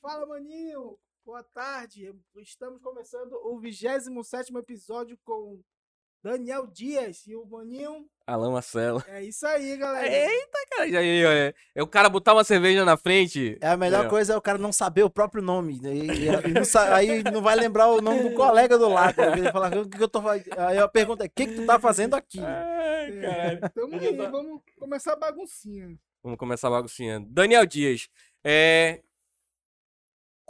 Fala, maninho! Boa tarde! Estamos começando o 27 episódio com Daniel Dias e o maninho. Alan Marcelo. É isso aí, galera. Eita, cara. já- É, é o cara botar uma cerveja na frente. É a melhor É. coisa é o cara não saber o próprio nome. né? E, e- e não sa- aí não vai lembrar o nome do colega do lado. Ele fala, o que, que eu tô fazendo? Aí a pergunta é: o que, que tu tá fazendo aqui? Ai, caralho. Tamo aí, vamos começar a baguncinha. Vamos começar a baguncinha. Daniel Dias. É...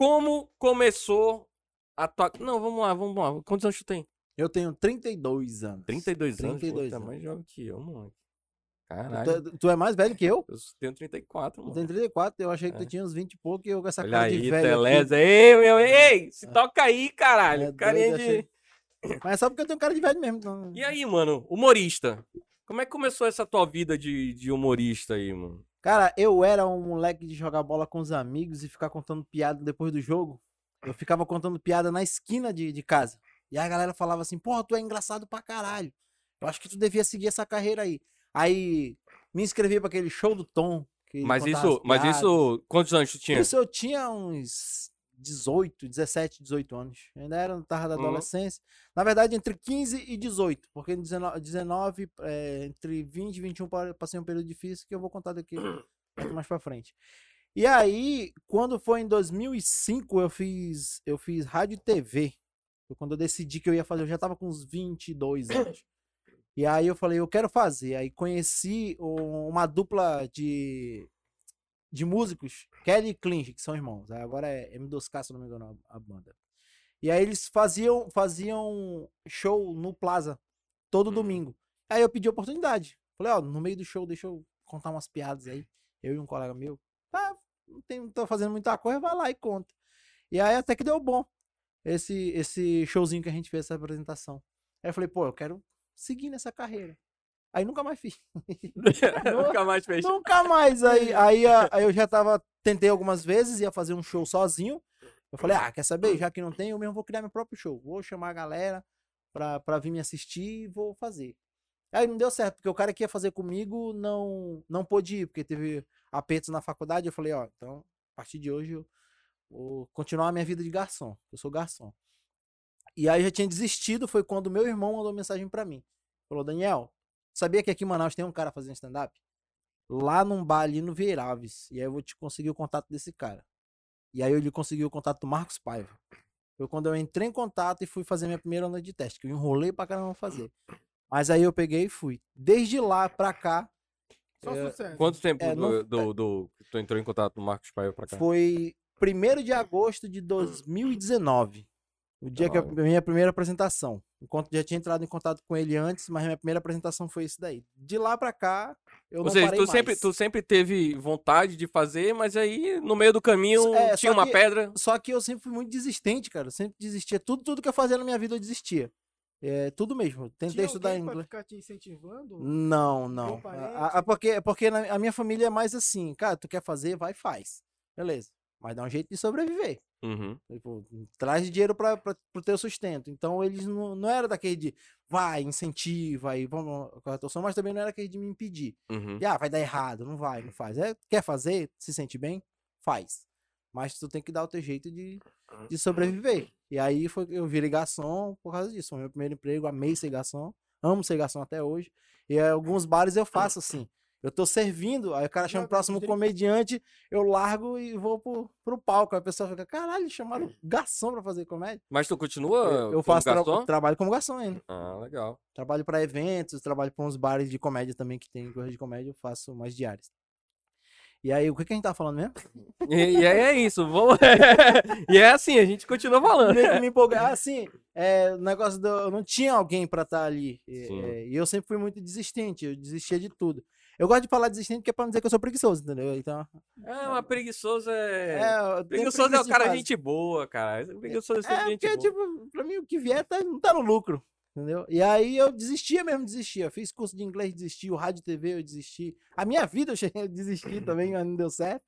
Como começou a tua... Não, vamos lá, vamos lá. Quantos anos tu tem? Eu tenho 32 anos. 32 anos? 32 Pô, tá anos. mais jovem que eu, mano. Caralho. Tu, tu é mais velho que eu? Eu tenho 34, Eu mano. tenho 34, eu achei que É. tu tinha uns 20 e pouco e eu com essa Olha cara aí, de velho. aqui. Teleza. Ei, meu... Ei, se toca aí, caralho. É Carinha de... achei- Mas é só porque eu tenho cara de velho mesmo. Então... E aí, mano, humorista. Como é que começou essa tua vida de, de humorista aí, mano? Cara, eu era um moleque de jogar bola com os amigos e ficar contando piada depois do jogo. Eu ficava contando piada na esquina de, de casa. E a galera falava assim, porra, tu é engraçado pra caralho. Eu acho que tu devia seguir essa carreira aí. Aí me inscrevi pra aquele show do Tom. Mas isso, as mas piadas. isso, quantos anos tu tinha? Isso eu tinha uns 18, 17, 18 anos. Eu ainda era, tava da Uhum. adolescência. Na verdade, entre 15 e 18. Porque em 19, 19 é, entre 20 e 21 pa- passei um período difícil que eu vou contar daqui mais pra frente. E aí, quando foi em 2005, eu fiz, eu fiz rádio e TV. Foi quando eu decidi que eu ia fazer. Eu já tava com uns 22 anos. E aí eu falei, eu quero fazer. Aí conheci um- uma dupla de, de músicos, Kelly e Clint, que são irmãos. Agora é M2K, se não me engano, a, a banda. E aí eles faziam, faziam show no Plaza todo Uhum. domingo. Aí eu pedi oportunidade. Falei, ó, no meio do show, deixa eu contar umas piadas aí. Eu e um colega meu. Ah, não, tem, não tô fazendo muita coisa, vai lá e conta. E aí até que deu bom esse, esse showzinho que a gente fez, essa apresentação. Aí eu falei, pô, eu quero seguir nessa carreira. Aí nunca mais fiz. Nunca mais fez. Nunca mais. Aí, aí, a- aí eu já tava, tentei algumas vezes, ia fazer um show sozinho. Eu falei, ah, quer saber? Já que não tem, eu mesmo vou criar meu próprio show. Vou chamar a galera pra, pra vir me assistir e vou fazer. Aí não deu certo, porque o cara que ia fazer comigo não, não pôde ir, porque teve apertos na faculdade. Eu falei, ó, então, a partir de hoje eu vou continuar a minha vida de garçom. Eu sou garçom. E aí já tinha desistido, foi quando meu irmão mandou mensagem pra mim. Falou, Daniel, sabia que aqui em Manaus tem um cara fazendo stand-up? Lá num bar ali no Vieira Alves. E aí eu vou te conseguir o contato desse cara. E aí ele conseguiu o contato do Marcos Paiva. Foi quando eu entrei em contato e fui fazer minha primeira noite de teste, que eu enrolei pra caramba fazer. Mas aí eu peguei e fui. Desde lá pra cá, Só É, sucesso. Quanto tempo É, do, do, do- que tu entrou em contato com o Marcos Paiva pra cá? foi 1 de agosto de 2019. O dia que a minha primeira apresentação. Enquanto já tinha entrado em contato com ele antes, mas minha primeira apresentação foi esse daí. De lá pra cá, eu Ou não seja, parei tu sempre, mais. tu sempre teve vontade de fazer, mas aí no meio do caminho É, tinha uma que- pedra. Só que eu sempre fui muito desistente, cara. Eu sempre desistia. Tudo, tudo que eu fazia na minha vida eu desistia. É, tudo mesmo. Tentei Tinha estudar pra inglês. ficar te incentivando? Não, não. A, a- porque porque na- a minha família é mais assim, cara, tu quer fazer, vai e faz. Beleza. Mas dá um jeito de sobreviver. Uhum. Tipo, traz dinheiro para pro teu sustento. Então eles não, não era daquele de vai, incentiva e vamos com a atuação, mas também não era aquele de me impedir. Uhum. E, ah, vai dar errado, não vai, não faz. É, quer fazer, se sente bem, faz. Mas tu tem que dar o teu jeito de, de sobreviver. E aí foi eu virei garçom por causa disso. Foi meu primeiro emprego, amei ser garçom, amo ser garçom até hoje. E alguns bares eu faço assim. Eu tô servindo, aí o cara chama o próximo comediante, eu largo e vou pro, pro palco. Aí a pessoa fica, caralho, chamaram garçom pra fazer comédia. Mas tu continua Eu, eu como faço tra- trabalho como garçom ainda. Ah, legal. Trabalho pra eventos, trabalho pra uns bares de comédia também que tem coisa de comédia, eu faço mais diárias. E aí, o que, que a gente tá falando mesmo? E, e aí é isso. Vamos... e é assim, a gente continua falando. Que me empolguei. Ah, sim, é, o negócio do. Eu não tinha alguém pra estar ali. E, Sim. é, e eu sempre fui muito desistente, eu desistia de tudo. Eu gosto de falar desistente porque é pra não dizer que eu sou preguiçoso, entendeu? Então. É, mas preguiçoso é. É, eu preguiçoso é o cara gente boa, cara. Preguiçoso é sempre É, gente porque, boa. tipo, pra mim o que vier tá, não tá no lucro. Entendeu? E aí eu desistia mesmo, desistia. Fiz curso de inglês, desisti. O rádio TV eu desisti. A minha vida eu cheguei a desistir também, mas não deu certo.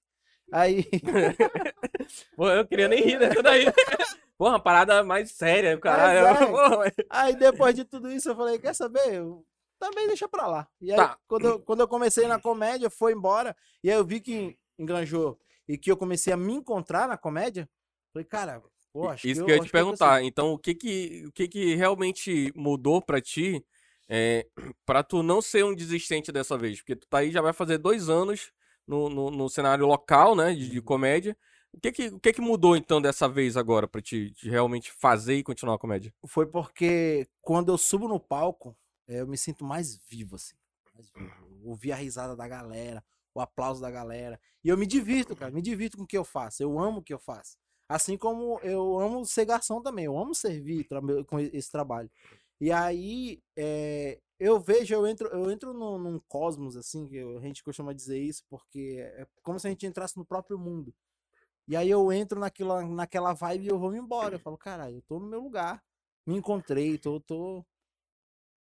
Aí. Pô, eu queria nem rir dessa daí. Pô, uma parada mais séria, caralho. é. Mas- Aí depois de tudo isso eu falei, quer saber? Eu também deixa pra lá. E aí, Tá. quando, eu, quando eu comecei na comédia, foi embora. E aí eu vi que engranjou. e que eu comecei a me encontrar na comédia, falei, cara, pô, acho Isso que eu ia te eu perguntar. Então, o que que, o que que realmente mudou pra ti é, pra tu não ser um desistente dessa vez? Porque tu tá aí, já vai fazer dois anos no, no, no cenário local, né, de, de Uhum. comédia. O que que, o que que mudou, então, dessa vez agora pra ti de realmente fazer e continuar a comédia? foi porque quando eu subo no palco, eu me sinto mais vivo, assim. Mais vivo. Ouvir a risada da galera, o aplauso da galera. E eu me divirto, cara. Me divirto com o que eu faço. Eu amo o que eu faço. Assim como eu amo ser garçom também. Eu amo servir com esse trabalho. E aí, eh, eu vejo, eu entro, eu entro num, num cosmos, assim, que a gente costuma dizer isso, porque é como se a gente entrasse no próprio mundo. E aí eu entro naquela, naquela vibe e eu vou me embora. Eu falo, caralho, eu tô no meu lugar me encontrei, tô, tô...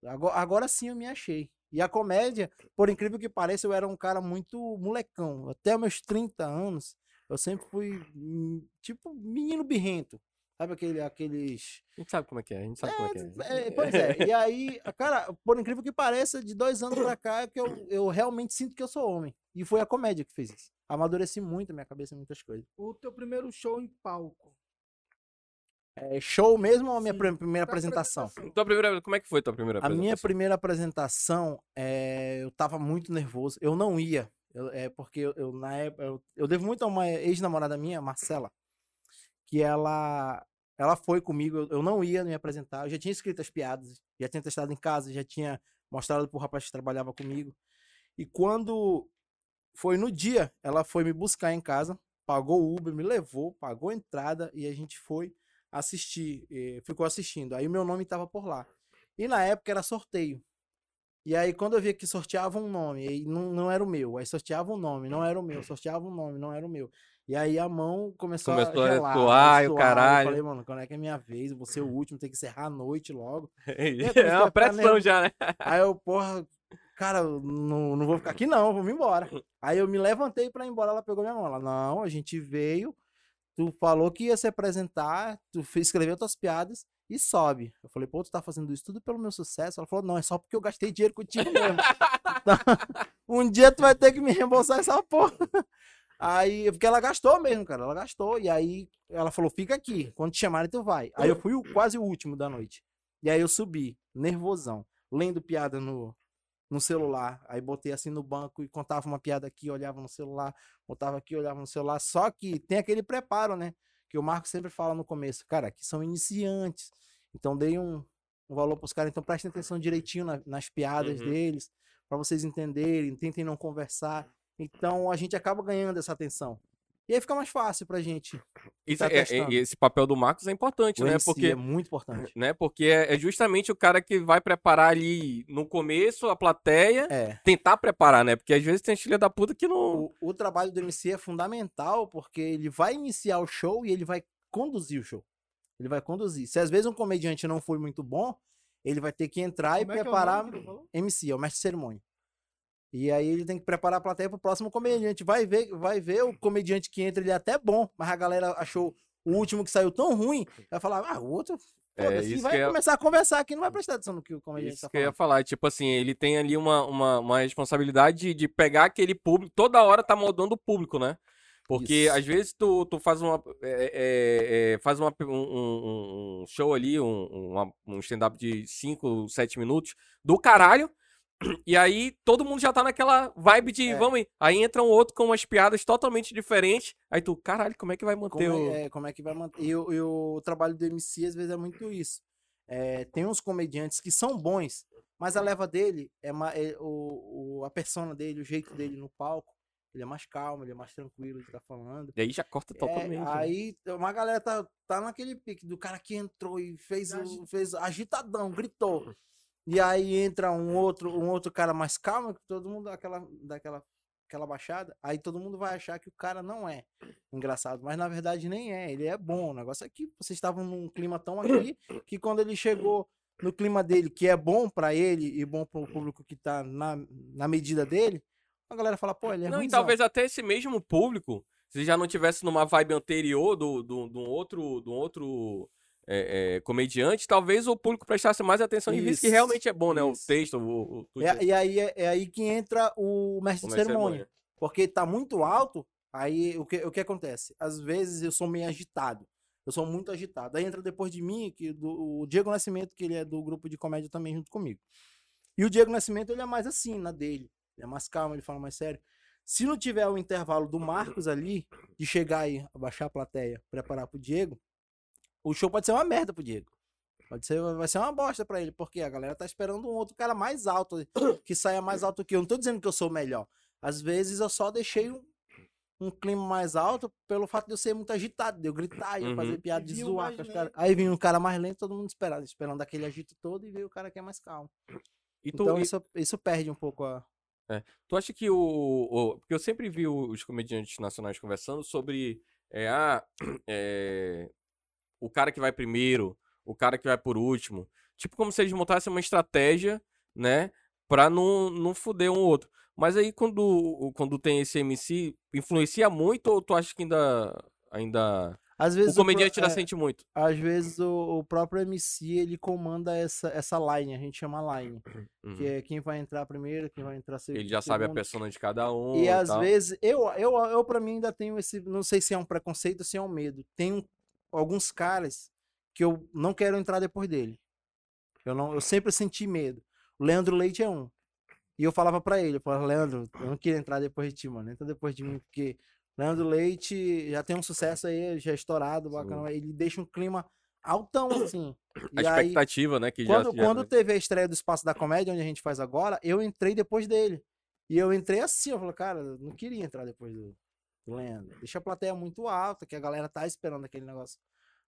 Agora, agora sim eu me achei. E a comédia, por incrível que pareça, eu era um cara muito molecão. Até meus 30 anos, eu sempre fui, hum, tipo, menino birrento. Sabe aquele, aqueles... A gente sabe como é que é, a gente sabe como é que é. É, pois é, e aí, cara, por incrível que pareça, de dois anos pra cá, é que eu, eu realmente sinto que eu sou homem. E foi a comédia que fez isso. Amadureci muito a minha cabeça em muitas coisas. O teu primeiro show em palco. É show mesmo ou a minha Sim, prim- primeira apresentação? Tua primeira, como é que foi tua primeira A minha apresentação? primeira apresentação, eh, eu tava muito nervoso. Eu não ia. Eu- é porque eu, eu, na época, eu, eu devo muito a uma ex-namorada minha, Marcela, que ela ela foi comigo. Eu, eu não ia me apresentar. Eu já tinha escrito as piadas, já tinha testado em casa, já tinha mostrado pro rapaz que trabalhava comigo. E quando foi no dia, ela foi me buscar em casa, pagou o Uber, me levou, pagou a entrada e a gente foi assistir, eh, ficou assistindo. Aí o meu nome tava por lá. E na época era sorteio. E aí, quando eu via que sorteava um nome, aí não, não era o meu. Aí sorteava um nome, não era o meu. Sorteava um nome, não era o meu. E aí a mão começou, Começou a a gelar, suar, e o caralho. Eu falei, mano, quando é que é minha vez? Eu vou ser o último, tem que encerrar a noite logo. É uma pressão já, né? Aí eu, porra, cara, não, não vou ficar aqui não, vou me embora. Aí eu me levantei pra ir embora, ela pegou minha mão. Ela, não, a gente veio, tu falou que ia se apresentar, tu escreveu tuas piadas e sobe. Eu falei, pô, tu tá fazendo isso tudo pelo meu sucesso? Ela falou, não, é só porque eu gastei dinheiro contigo mesmo. Então, um dia tu vai ter que me reembolsar essa porra. Aí, porque ela gastou mesmo, cara, ela gastou. E aí ela falou, fica aqui, quando te chamarem tu vai. Aí eu fui o- quase o último da noite. E aí eu subi, nervosão, lendo piada no, no celular. Aí botei assim no banco e contava uma piada aqui, olhava no celular, botava aqui, olhava no celular. Só que tem aquele preparo, né? Que o Marco sempre fala no começo. Cara, aqui são iniciantes. Então dei um, um valor pros caras. Então prestem atenção direitinho na- nas piadas Uhum. deles, pra vocês entenderem, tentem não conversar. Então a gente acaba ganhando essa atenção. E aí fica mais fácil pra gente. Isso Tá é- é- e esse papel do Marcos é importante, O né? MC Porque é muito importante. né? Porque é, é justamente o cara que vai preparar ali no começo a plateia, É. tentar preparar, né? Porque às vezes tem filha da puta que não. O, o trabalho do MC é fundamental porque ele vai iniciar o show e ele vai conduzir o show. Ele vai conduzir. Se às vezes um comediante não foi muito bom, ele vai ter que entrar Como e é é o preparar. falou? MC, é o mestre de cerimônia. E aí ele tem que preparar a plateia pro próximo comediante. Vai ver, vai ver o comediante que entra, ele é até bom, mas a galera achou o último que saiu tão ruim, vai falar, ah, o outro. É, foda-se", e isso vai que é- começar a conversar aqui, não vai prestar atenção no que o comediante Isso tá que eu ia falando. falar, tipo assim, ele tem ali uma, uma, uma responsabilidade de, de pegar aquele público, toda hora tá moldando o público, né? Porque Isso. às vezes tu, tu faz uma é, é, é, faz uma, um, um- um show ali, um, uma- um stand-up de 5, 7 minutos do caralho, e aí todo mundo já tá naquela vibe de É. vamos ir. Aí entra um outro com umas piadas totalmente diferentes, aí tu, caralho, como é que vai Como manter o... é, é, como é que vai manter? E, o- e o trabalho do MC às vezes é muito isso. É, tem uns comediantes que são bons, mas a leva dele é, ma- é o, o- a persona dele, o jeito dele no palco. Ele é mais calmo, ele é mais tranquilo de estar falando. E aí já corta É, totalmente. né? aí uma galera tá, tá naquele pique do cara que entrou e fez, o, fez agitadão, gritou. E aí entra um outro, um outro cara mais calmo, que todo mundo dá aquela, dá aquela, aquela baixada. Aí todo mundo vai achar que o cara não é engraçado, mas na verdade nem é. Ele é bom. O negócio é que vocês estavam num clima tão aqui que quando ele chegou no clima dele, que é bom pra ele e bom pro público que tá na, na medida dele, a galera fala, pô, ele é Não, e ruimzão. talvez até esse mesmo público, se já não tivesse numa vibe anterior do, do, do outro, do outro é, é, comediante, talvez o público prestasse mais atenção e visse que Isso, realmente é bom, né? O isso. texto, o, o, o- É- e aí é, é aí que entra o mestre o de de cerimônia. Porque tá muito alto, Aí o que, o que acontece? Às vezes eu sou meio agitado. Eu sou muito agitado. Aí entra depois de mim que do, o Diego Nascimento, que ele é do grupo de comédia também junto comigo. E o Diego Nascimento, ele é mais assim, na dele. Ele é mais calmo, ele fala mais sério. Se não tiver o intervalo do Marcos ali, de chegar aí, abaixar a plateia, preparar pro Diego, o show pode ser uma merda pro Diego. Pode ser, vai ser uma bosta pra ele, porque a galera tá esperando um outro cara mais alto, que saia mais alto que eu. Não tô dizendo que eu sou o melhor. Às vezes eu só deixei um, um clima mais alto pelo fato de eu ser muito agitado, de eu gritar, de eu fazer Uhum. piada, E de zoar com os lento. caras. Aí vinha um cara mais lento, todo mundo esperando, esperando aquele agito todo e veio o cara que é mais calmo. E tu, Então e- isso, isso perde um pouco a. Tu acha que o, o- Porque eu sempre vi os comediantes nacionais conversando sobre. É, ah, é, o cara que vai primeiro, o cara que vai por último. Tipo, como se eles montassem uma estratégia, né? Pra não, não fuder um outro. Mas aí, quando, quando tem esse MC, influencia muito ou tu acha que ainda. ainda Às vezes o comediante pro- ainda é, sente muito? Às vezes o, o próprio MC ele comanda essa, essa line, a gente chama line. Uhum. Que é quem vai entrar primeiro, quem vai entrar segundo. Ele já sabe a persona de cada um. E às tal. vezes, eu, eu, eu pra mim ainda tenho esse. Não sei se é um preconceito ou se é um medo. Tem um- alguns caras que eu não quero entrar depois dele. Eu, não, eu sempre senti medo. O Leandro Leite é um. E eu falava pra ele, eu falava, Leandro, eu não queria entrar depois de ti, mano. Entra depois de mim, porque Leandro Leite já tem um sucesso aí, já é estourado, bacana. Ele deixa um clima altão, assim. A E aí, expectativa, né? Que quando, já, já- quando teve a estreia do Espaço da Comédia, onde a gente faz agora, eu entrei depois dele. E eu entrei assim, eu falei, cara, eu não queria entrar depois do, Leandro. Deixa a plateia muito alta, que a galera tá esperando aquele negócio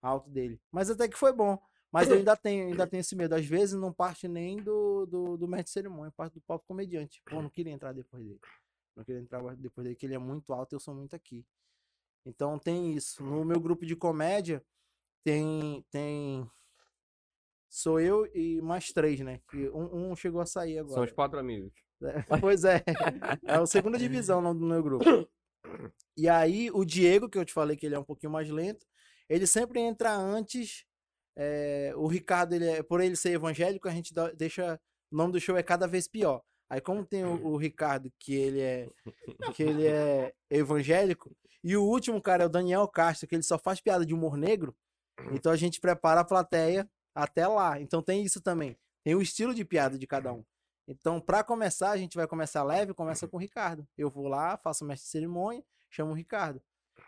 alto dele. Mas até que foi bom. Mas eu ainda tenho, ainda tenho esse medo. Às vezes não parte nem do, do, do mestre de cerimônia, parte do próprio comediante. Pô, não queria entrar depois dele. Não queria entrar depois dele, que ele é muito alto e eu sou muito aqui. Então tem isso. No meu grupo de comédia, tem. tem Sou eu e mais três, né? Que um, um chegou a sair agora. São os quatro amigos. É, Pois é. É a segunda divisão no- do meu grupo. E aí, o Diego, que eu te falei que ele é um pouquinho mais lento, ele sempre entra antes. é, o Ricardo, ele é, por ele ser evangélico, a gente deixa. O nome do show é cada vez pior. Aí, como tem o, o Ricardo, que ele é que ele é evangélico, e o último cara é o Daniel Castro, que ele só faz piada de humor negro, então a gente prepara a plateia até lá. Então tem isso também. Tem o estilo de piada de cada um. Então, para começar, a gente vai começar leve, começa com o Ricardo. Eu vou lá, faço o mestre de cerimônia, chamo o Ricardo.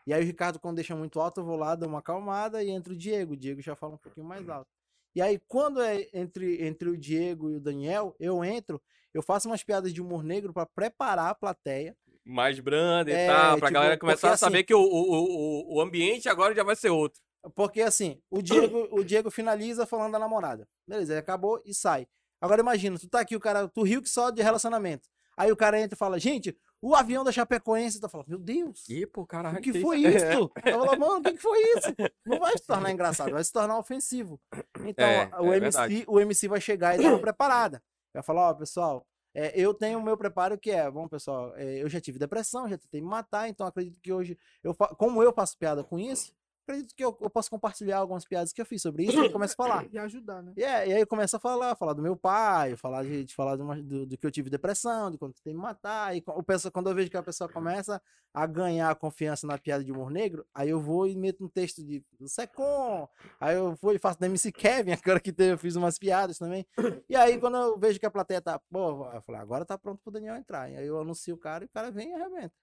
E aí o Ricardo, quando deixa muito alto, eu vou lá, dou uma acalmada e entra o Diego. O Diego já fala um pouquinho mais alto. E aí, quando é entre, entre o Diego e o Daniel, eu entro, eu faço umas piadas de humor negro para preparar a plateia. mais branda e É, tal, pra tipo, galera começar porque a saber assim- que o, o, o, o ambiente agora já vai ser outro. Porque assim, o Diego, o Diego finaliza falando da namorada. Beleza, ele acabou e sai. Agora imagina, tu tá aqui, o cara, tu riu que só de relacionamento. Aí o cara entra e fala, gente, o avião da Chapecoense, tu fala, meu Deus, Ih, pô, caralho. o que foi isso? Eu falo, mano, o que, que foi isso? Não vai se tornar engraçado, vai se tornar ofensivo. Então, É, o, é MC, verdade. o MC vai chegar e dar uma preparada. Vai falar, ó, pessoal, é, eu tenho o meu preparo que é, bom, pessoal, é, eu já tive depressão, já tentei me matar, então acredito que hoje, eu como eu faço piada com isso, acredito que eu, eu posso compartilhar algumas piadas que eu fiz sobre isso e eu começo a falar. E ajudar, né? E, é, e aí eu começo a falar, falar do meu pai, falar de, de falar de uma- do, do que eu tive depressão, de quando tem me matar. E co- o pessoa, quando eu vejo que a pessoa começa a ganhar confiança na piada de humor negro, aí eu vou e meto um texto de Secom. Aí eu vou e faço da MC Kevin, agora que teve, eu fiz umas piadas também. E aí quando eu vejo que a plateia tá, pô, eu falo, agora tá pronto pro Daniel entrar. E aí eu anuncio o cara e o cara vem e arrebenta.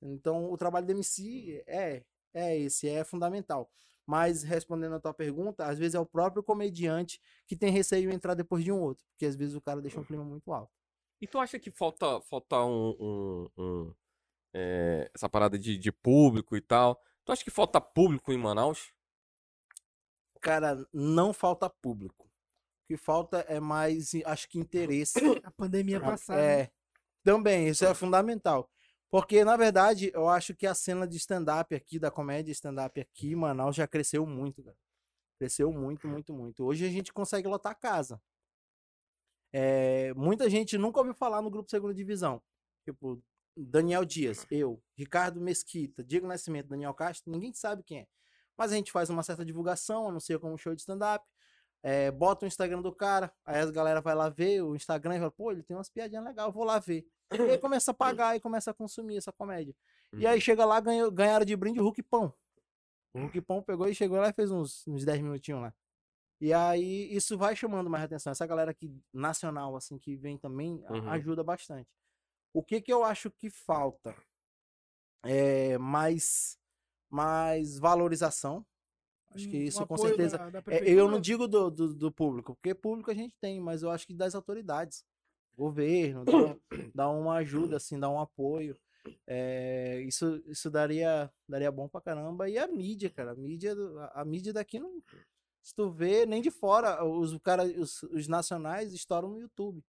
Então o trabalho do MC é, é esse, é fundamental. Mas respondendo a tua pergunta, às vezes é o próprio comediante que tem receio em entrar depois de um outro, porque às vezes o cara deixa um clima muito alto. E tu acha que falta, falta um, um- um, é, essa parada de, de público e tal? Tu acha que falta público em Manaus? Cara, não falta público. O que falta é mais, acho que interesse. A pandemia passada. né? É, também, isso é fundamental. Porque, na verdade, eu acho que a cena de stand-up aqui, da comédia stand-up aqui em Manaus já cresceu muito, cara. Cresceu muito, muito, muito. Hoje a gente consegue lotar a casa. É, muita gente nunca ouviu falar no grupo Segunda Divisão. Tipo, Daniel Dias, eu, Ricardo Mesquita, Diego Nascimento, Daniel Castro, ninguém sabe quem é. Mas a gente faz uma certa divulgação, anuncia como show de stand-up, é, bota o Instagram do cara, aí as galera vai lá ver o Instagram e fala, pô, ele tem umas piadinhas legais, eu vou lá ver. E aí começa a pagar e começa a consumir essa comédia. E aí chega lá, ganhou, ganharam de brinde o Hulk Pão. O Hulk Pão pegou e chegou lá e fez uns, uns 10 minutinhos lá. E aí isso vai chamando mais atenção. Essa galera aqui nacional, assim, que vem também, Uhum. ajuda bastante. O que que eu acho que falta? É mais, mais valorização. Acho que Um isso com apoio certeza. da- da É, eu não digo do, do, do público, porque público a gente tem, mas eu acho que das autoridades. Governo, dá, dá uma ajuda, assim, dá um apoio. É, isso isso daria, daria bom pra caramba. E a mídia, cara, a mídia, a, a mídia daqui não. Se tu vê, nem de fora, os, cara, os, os nacionais estouram no YouTube.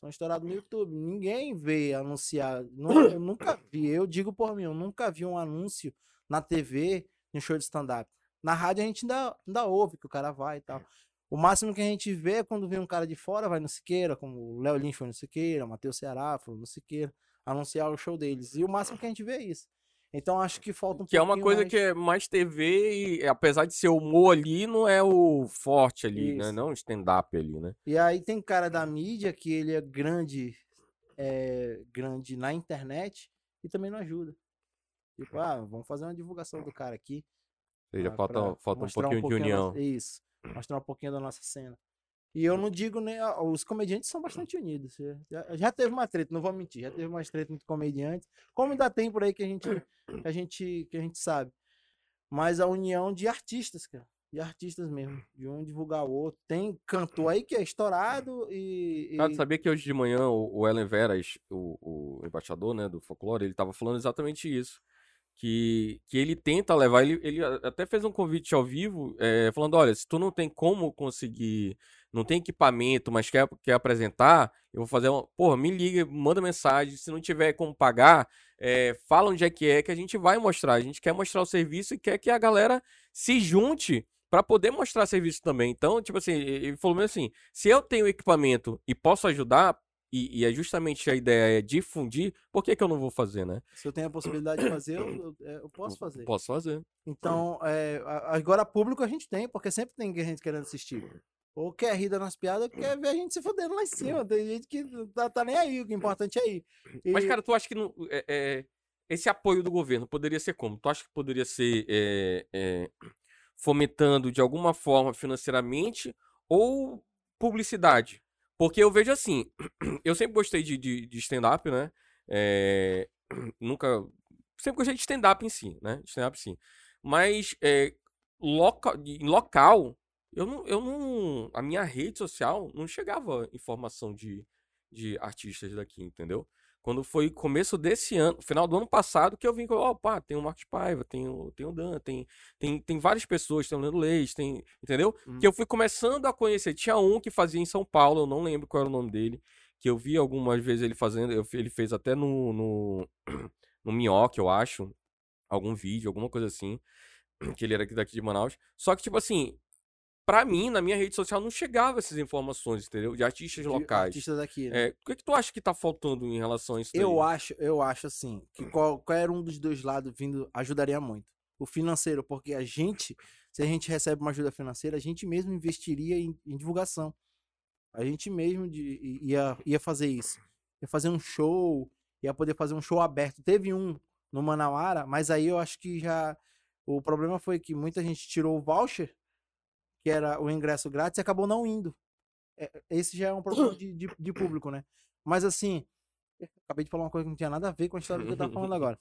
São estourados no YouTube. Ninguém vê anunciar. nu- Eu nunca vi, eu digo por mim, eu nunca vi um anúncio na TV em show de stand-up. Na rádio a gente ainda, ainda ouve que o cara vai e tal. O máximo que a gente vê é quando vem um cara de fora, vai no Siqueira, como o Léo Lins foi no Siqueira, o Matheus Ceará foi no Siqueira, anunciar o show deles. E o máximo que a gente vê é isso. Então acho que falta um Que é uma coisa mais- que é mais TV e apesar de ser humor ali, não é o forte ali, né? Isso. Não o stand-up ali, né? E aí tem cara da mídia que ele é grande, é, grande na internet e também não ajuda. Tipo, ah, vamos fazer uma divulgação do cara aqui. Seja, pra- falta, pra falta um pouquinho de da união. nossa- isso. Mostrar um pouquinho da nossa cena. E eu não digo nem. ah, Os comediantes são bastante unidos. Já, já- teve uma treta, não vou mentir. Já teve mais treta entre comediantes. Como ainda tem por aí que a gente, que a gente, que a gente sabe. Mas a união de artistas, cara. De artistas mesmo. De um divulgar o outro. Tem cantor aí que é estourado e. e- Cara, sabia que hoje de manhã o, o Ellen Veras, o, o embaixador, né, do folclore, ele tava falando exatamente isso. Que, que ele tenta levar, ele, ele até fez um convite ao vivo, eh, falando, olha, se tu não tem como conseguir, não tem equipamento, mas quer, quer apresentar, eu vou fazer uma, porra, me liga, manda mensagem, se não tiver como pagar, eh, fala onde é que é, que a gente vai mostrar, a gente quer mostrar o serviço e quer que a galera se junte para poder mostrar serviço também. Então, tipo assim, ele falou mesmo assim, se eu tenho equipamento e posso ajudar, e, e é justamente a ideia é difundir, por que, que eu não vou fazer, né? Se eu tenho a possibilidade de fazer, eu, eu- é, eu posso fazer. Posso fazer. Então, é, agora público a gente tem, porque sempre tem gente querendo assistir. Ou quer rir das nossas piadas, quer ver a gente se fudendo lá em cima. Tem gente que tá, tá nem aí, o que é importante é ir. Mas, E- cara, tu acha que não, é- é, esse apoio do governo poderia ser como? Tu acha que poderia ser é, é, fomentando de alguma forma financeiramente ou publicidade? Porque eu vejo assim, eu sempre gostei de, de, de stand-up, né? É, nunca. Sempre gostei de stand-up em si, né? Stand-up sim. Mas é, loca, em local, eu não, eu não. A minha rede social não chegava informação de, de artistas daqui, entendeu? Quando foi começo desse ano, final do ano passado, que eu vim com, opa, tem o Marcos Paiva, tem o, tem o Dan, tem, tem, tem várias pessoas, tem o Leandro Leite, tem, entendeu? Hum. Que eu fui começando a conhecer. Tinha um que fazia em São Paulo, eu não lembro qual era o nome dele, que eu vi algumas vezes ele fazendo, eu, ele fez até no, no, no Minhoque, eu acho, algum vídeo, alguma coisa assim, que ele era aqui daqui de Manaus. Só que, tipo assim, pra mim, na minha rede social, não chegava essas informações, entendeu? De artistas de locais. Artistas daqui, né? É, o que, que tu acha que tá faltando em relação a isso Eu daí? acho, eu acho assim, que qualquer um dos dois lados vindo ajudaria muito. O financeiro, porque a gente, se a gente recebe uma ajuda financeira, a gente mesmo investiria em, em divulgação. A gente mesmo de- ia, ia fazer isso. Ia fazer um show, ia poder fazer um show aberto. Teve um no Manauara, mas aí eu acho que já. O problema foi que muita gente tirou o voucher, que era o ingresso grátis, e acabou não indo. É, Esse já é um problema de, de, de público, né? Mas assim, Acabei de falar uma coisa que não tinha nada a ver com a história que eu tava falando agora.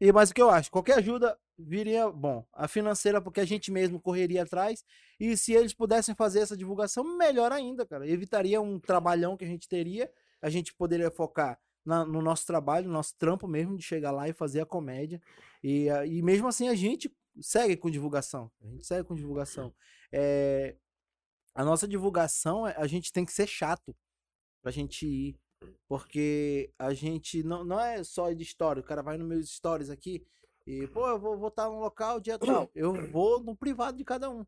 E, mas o que eu acho? Qualquer ajuda viria bom. A financeira, porque a gente mesmo correria atrás. E se eles pudessem fazer essa divulgação, melhor ainda, cara. Evitaria um trabalhão que a gente teria. A gente poderia focar na- no nosso trabalho, no nosso trampo mesmo, de chegar lá e fazer a comédia. E, ah, e mesmo assim a gente segue com divulgação. A gente segue com divulgação. É, a nossa divulgação, a gente tem que ser chato pra gente ir. Porque a gente não, não é só de história. O cara vai nos meus stories aqui e, pô, eu vou estar no local dia tal. Eu vou no privado de cada um.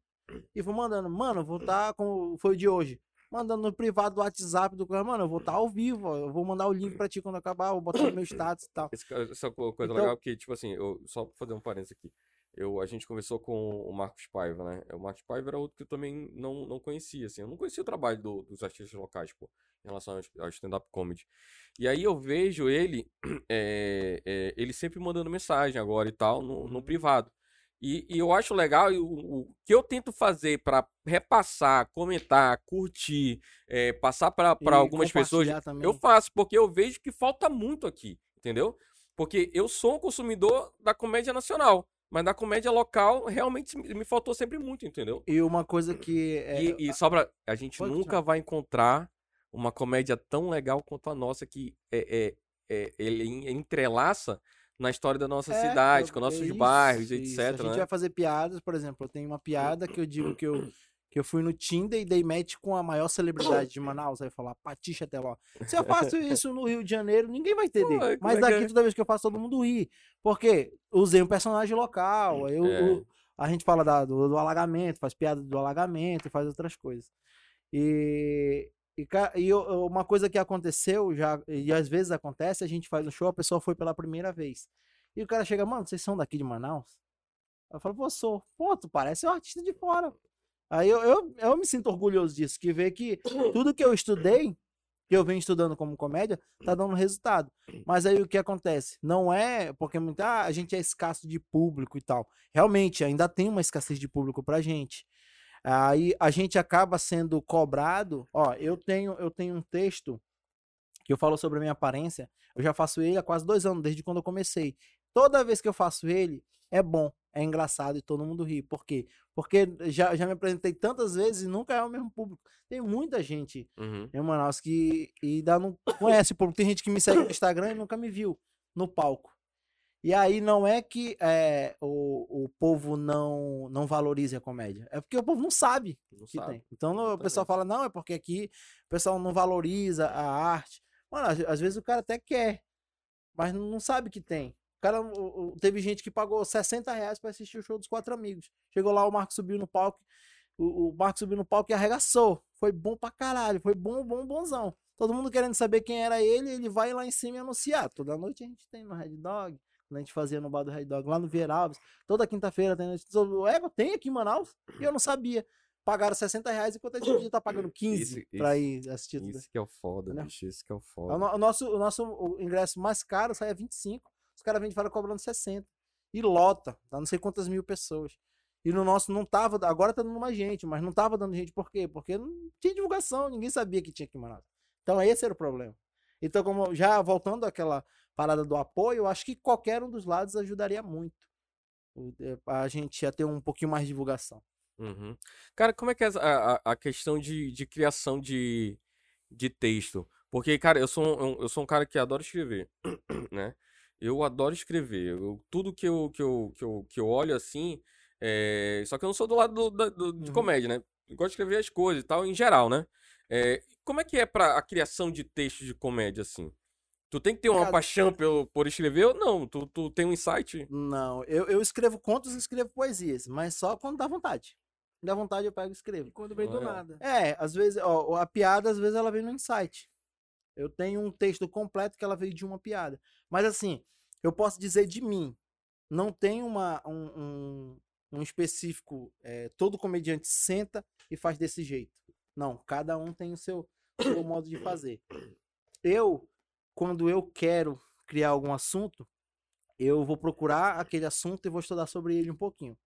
E vou mandando, mano, vou estar como foi o de hoje. Mandando no privado do WhatsApp do cara, mano, eu vou estar ao vivo, ó, eu vou mandar o link pra ti quando acabar, vou botar no meu status e tal. Essa co- coisa Então- legal que, tipo assim, eu, só fazer um parênteses aqui. Eu, a gente conversou com o Marcos Paiva, né? O Marcos Paiva era outro que eu também não, não conhecia, assim. Eu não conhecia o trabalho do- dos artistas locais, pô, em relação ao, ao stand-up comedy. E aí eu vejo ele, é, é, ele sempre mandando mensagem agora e tal, no, no Uhum. privado. E, e eu acho legal, o, o que eu tento fazer pra repassar, comentar, curtir, é, passar E algumas pessoas, também. eu faço, porque eu vejo que falta muito aqui, entendeu? Porque eu sou um consumidor da comédia nacional, mas da comédia local realmente me faltou sempre muito, entendeu? E uma coisa que. É, E, e só pra. A gente Pode nunca vai encontrar uma comédia tão legal quanto a nossa que é, é, é- ele en- entrelaça na história da nossa É, cidade, com nossos isso, bairros, isso. etc. A gente né? vai fazer piadas, por exemplo, eu tenho uma piada que eu digo que eu, que eu fui no Tinder e dei match com a maior celebridade de Manaus. Aí falar, Patixa Teló. Se eu faço isso no Rio de Janeiro, ninguém vai entender. Como Mas é daqui, é? toda vez que eu faço, todo mundo ri. Porque usei um personagem local. Eu, É. o- a gente fala da- do, do alagamento, faz piada do alagamento, faz outras coisas. E, e, e uma coisa que aconteceu, já, e às vezes acontece, a gente faz um show, a pessoa foi pela primeira vez. E o cara chega, mano, vocês são daqui de Manaus? Eu falo, pô, sou. Pô, tu parece um artista de fora. Aí eu, eu, eu me sinto orgulhoso disso, que vê que tudo que eu estudei, que eu venho estudando como comédia, tá dando resultado. Mas aí o que acontece? Não é porque muita, ah, a gente é escasso de público e tal. Realmente, ainda tem uma escassez de público pra gente. Aí a gente acaba sendo cobrado. Ó, eu tenho, eu tenho um texto que eu falo sobre a minha aparência. Eu já faço ele há quase dois anos, desde quando eu comecei. Toda vez que eu faço ele, é bom, é engraçado e todo mundo ri. Por quê? Porque já, já me apresentei tantas vezes e nunca é o mesmo público. Tem muita gente Uhum. em Manaus que ainda não conhece o público. Tem gente que me segue no Instagram e nunca me viu no palco. E aí não é que é, o, o povo não, não valorize a comédia. É porque o povo não sabe Não que sabe. tem. Então no- o pessoal fala, não, é porque aqui o pessoal não valoriza a arte. Mano, às, às vezes o cara até quer, mas não sabe que tem. Cara, teve gente que pagou 60 reais pra assistir o show dos quatro amigos. Chegou lá, o Marco subiu no palco, o, o Marco subiu no palco e arregaçou. Foi bom pra caralho, foi bom, bom, bonzão. Todo mundo querendo saber quem era ele, ele vai lá em cima e anunciar. Toda noite a gente tem no Red Dog, quando a gente fazia no bar do Red Dog, lá no Vieira Alves. Toda quinta-feira tem noite. É, tem aqui em Manaus? E eu não sabia. Pagaram 60 reais enquanto a gente podia estar pagando 15 Isso- pra ir assistir tudo. Isso que é o foda, bicho. Isso que é o O, foda. o nosso, o nosso ingresso mais caro sai a 25. Os caras de fora cobrando 60. E lota, tá não sei quantas mil pessoas. E no nosso não tava, agora tá dando mais gente, mas não tava dando gente por quê? Porque não tinha divulgação, ninguém sabia que tinha aqui em Manaus. Então esse era o problema. Então, como já voltando àquela parada do apoio, eu acho que qualquer um dos lados ajudaria muito. A gente ia ter um pouquinho mais de divulgação. Uhum. Cara, como é que é a, a, a questão de, de criação de, de texto? Porque, cara, eu sou um, eu sou um cara que adora escrever, né? Eu adoro escrever. Eu- tudo que eu, que, eu, que, eu, que eu olho assim. é, Só que eu não sou do lado do, do- de Uhum. comédia, né? Eu gosto de escrever as coisas e tal, em geral, né? É, como é que é pra a criação de textos de comédia, assim? Tu tem que ter uma Cara- paixão pelo, por escrever ou não? Tu, tu tem um insight? Não, eu, eu escrevo contos e escrevo poesias, mas só quando dá vontade. Dá vontade eu pego e escrevo. E quando vem do É. nada. É, às vezes, ó, a piada, às vezes ela vem no insight. Eu tenho um texto completo que ela veio de uma piada. Mas assim, eu posso dizer de mim. Não tem uma, um, um, um específico. é, todo comediante senta e faz desse jeito. Não, cada um tem o seu, seu modo de fazer. Eu, quando eu quero criar algum assunto, eu vou procurar aquele assunto e vou estudar sobre ele um pouquinho.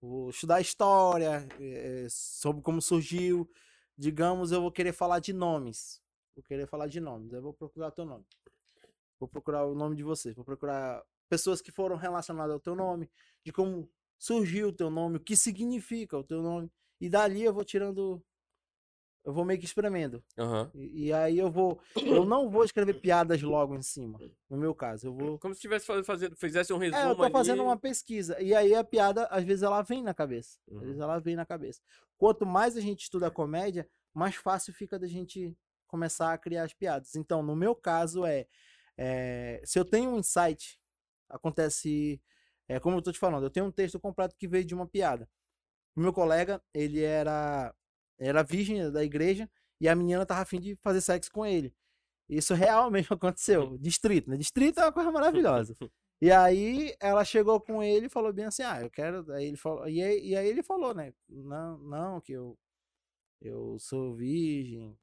Vou estudar história, eh, sobre como surgiu. Digamos, eu vou querer falar de nomes. Vou querer falar de nomes. Eu vou procurar teu nome. Vou procurar o nome de vocês. Vou procurar pessoas que foram relacionadas ao teu nome, de como surgiu o teu nome, o que significa o teu nome. E dali eu vou tirando. Eu vou meio que espremendo. Aham. E, e aí eu vou. Eu não vou escrever piadas logo em cima. No meu caso. Eu vou. Como se tivesse faz- fazendo, fizesse um resumo É, eu tô fazendo ali. uma pesquisa. E aí a piada, às vezes, ela vem na cabeça. Às Uhum. vezes ela vem na cabeça. Quanto mais a gente estuda comédia, mais fácil fica da gente começar a criar as piadas. Então, no meu caso, é. é, se eu tenho um insight, acontece. É, como eu tô te falando, eu tenho um texto completo que veio de uma piada. O meu colega, ele era. Era virgem da igreja e a menina tava afim de fazer sexo com ele. Isso realmente aconteceu. Distrito, né? Distrito é uma coisa maravilhosa. E aí ela chegou com ele e falou bem assim, ah, eu quero. Aí ele falou, e aí, e aí ele falou, né? Não, não, que eu, eu sou virgem,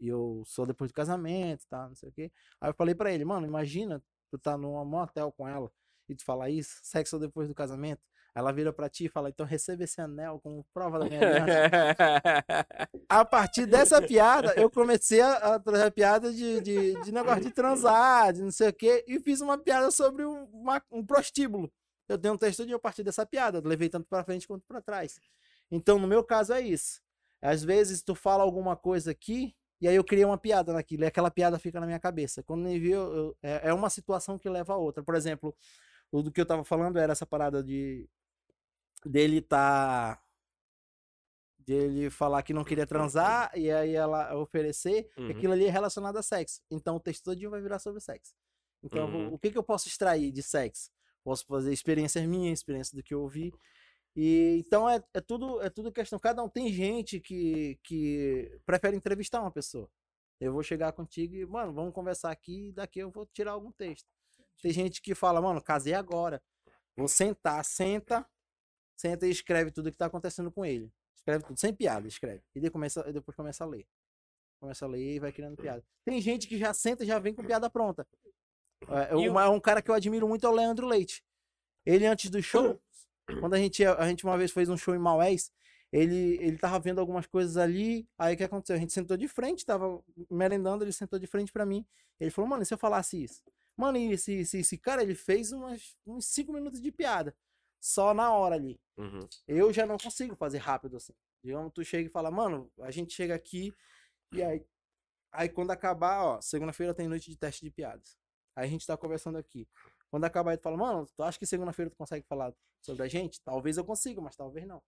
e eu sou depois do casamento, tá? Não sei o quê. Aí eu falei pra ele, mano, imagina tu tá num motel com ela e tu falar isso, sexo depois do casamento. Ela vira pra ti e fala, então receba esse anel como prova da minha aliança. a partir dessa piada, eu comecei a, a trazer a piada de, de, de, negócio de transar, de não sei o quê, e fiz uma piada sobre um, uma, um prostíbulo. Eu tenho um texto de a partir dessa piada, eu levei tanto pra frente quanto pra trás. Então, no meu caso, é isso. Às vezes, tu fala alguma coisa aqui, e aí eu criei uma piada naquilo, e aquela piada fica na minha cabeça. Quando me viu, eu, é, é uma situação que leva a outra. Por exemplo, o do que eu tava falando era essa parada de dele tá dele falar que não queria transar e aí ela oferecer, uhum. aquilo ali é relacionado a sexo. Então o texto todo vai virar sobre sexo. Então, uhum. o que, que eu posso extrair de sexo? Posso fazer experiências minhas, experiência do que eu ouvi. E então é, é tudo é tudo questão. Cada um tem gente que, que prefere entrevistar uma pessoa. Eu vou chegar contigo e, mano, vamos conversar aqui e daqui eu vou tirar algum texto. Tem gente que fala, mano, casei agora. Vou sentar, senta, senta e escreve tudo que tá acontecendo com ele. Escreve tudo, sem piada, escreve. E depois começa, depois começa a ler. Começa a ler e vai criando piada. Tem gente que já senta e já vem com piada pronta. É, uma, é um cara que eu admiro muito é o Leandro Leite. Ele, antes do show, quando a gente, a gente uma vez fez um show em Maués, ele, ele tava vendo algumas coisas ali, aí o que aconteceu? A gente sentou de frente, tava merendando, ele sentou de frente para mim. Ele falou, mano, e se eu falasse isso? Mano, e esse, esse, esse cara, ele fez umas, uns cinco minutos de piada. Só na hora ali. Uhum. Eu já não consigo fazer rápido assim. Digamos, tu chega e fala, mano, a gente chega aqui e aí. Aí quando acabar, ó, segunda-feira tem noite de teste de piadas. Aí a gente tá conversando aqui. Quando acabar, aí tu fala, mano, tu acha que segunda-feira tu consegue falar sobre a gente? Talvez eu consiga, mas talvez não.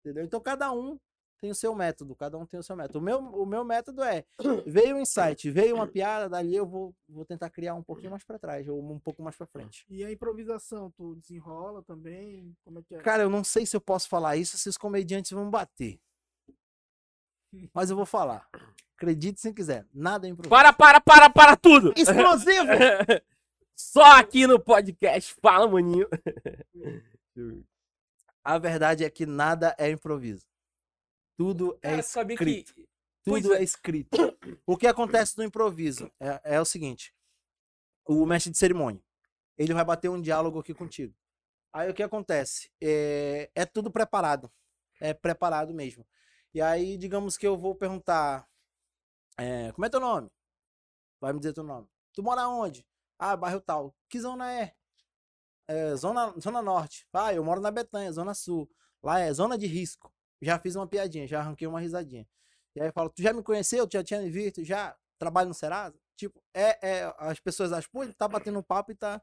Entendeu? Então cada um tem o seu método, cada um tem o seu método. O meu, o meu método é, veio um insight, veio uma piada, dali eu vou, vou tentar criar um pouquinho mais para trás, ou um pouco mais para frente. E a improvisação, tu desenrola também? Como é que é? Cara, eu não sei se eu posso falar isso, se os comediantes vão bater. Mas eu vou falar. Acredite se quiser, nada é improviso. Para, para, para, para tudo! Explosivo! Só aqui no podcast, fala, maninho. A verdade é que nada é improviso. Tudo é Cara, escrito. Que... Tudo é. é escrito. O que acontece no improviso é, é o seguinte: o mestre de cerimônia, ele vai bater um diálogo aqui contigo. Aí o que acontece? É, é tudo preparado. É preparado mesmo. E aí, digamos que eu vou perguntar: é, como é teu nome? Vai me dizer teu nome. Tu mora onde? Ah, bairro tal. Que zona é? é zona, zona Norte. Ah, eu moro na Betanha, Zona Sul. Lá é zona de risco já fiz uma piadinha, já arranquei uma risadinha. E aí eu falo, tu já me conheceu? Tu já tinha me visto? Já trabalho no Serasa? Tipo, é, é as pessoas acham, pô, ele tá batendo um papo e tá.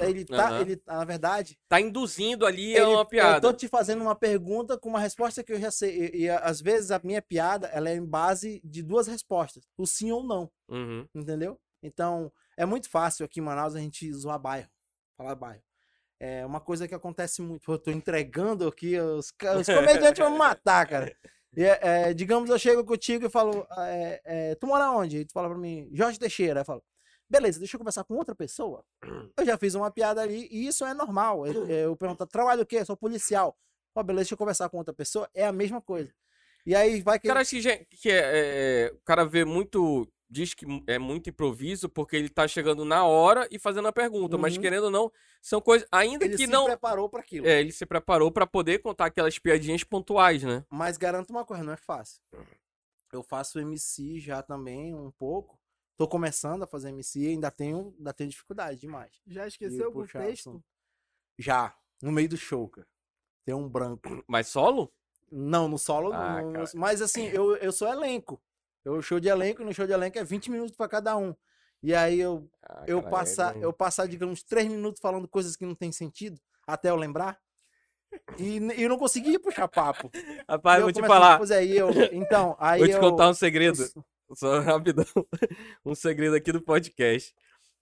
Ele tá, uhum. ele, na verdade. Tá induzindo ali ele, uma piada. Eu tô te fazendo uma pergunta com uma resposta que eu já sei. E, e, às vezes a minha piada, ela é em base de duas respostas: o sim ou não. Uhum. Entendeu? Então, é muito fácil aqui em Manaus a gente zoar bairro. Falar bairro. É uma coisa que acontece muito. eu tô entregando aqui, os, os comediantes vão me matar, cara. E, é, digamos, eu chego contigo e falo, é, é, tu mora onde? E tu fala pra mim, Jorge Teixeira. Eu falo, beleza, deixa eu conversar com outra pessoa. Eu já fiz uma piada ali e isso é normal. Eu, eu pergunto, trabalho o quê? Eu sou policial. Ó, beleza, deixa eu conversar com outra pessoa. É a mesma coisa. E aí vai que. Cara, que, que é, é, o cara vê muito diz que é muito improviso porque ele tá chegando na hora e fazendo a pergunta, uhum. mas querendo ou não, são coisas ainda ele que não Ele se preparou para aquilo. É, ele se preparou para poder contar aquelas piadinhas pontuais, né? Mas garanto uma coisa, não é fácil. Eu faço MC já também um pouco. Tô começando a fazer MC, ainda tenho, ainda tenho dificuldade demais. Já esqueceu algum texto? Assunto. Já, no meio do show, cara. Tem um branco. Mas solo? Não, no solo ah, não. Mas assim, eu, eu sou elenco. Eu show de elenco, no show de elenco é 20 minutos para cada um. E aí eu, ah, eu, passar, é eu passar, digamos, 3 minutos falando coisas que não tem sentido, até eu lembrar. E, e eu não conseguia puxar papo. Rapaz, vou te falar. Pois é, eu, então, aí vou te eu, contar um segredo. Só rapidão. Um segredo aqui do podcast.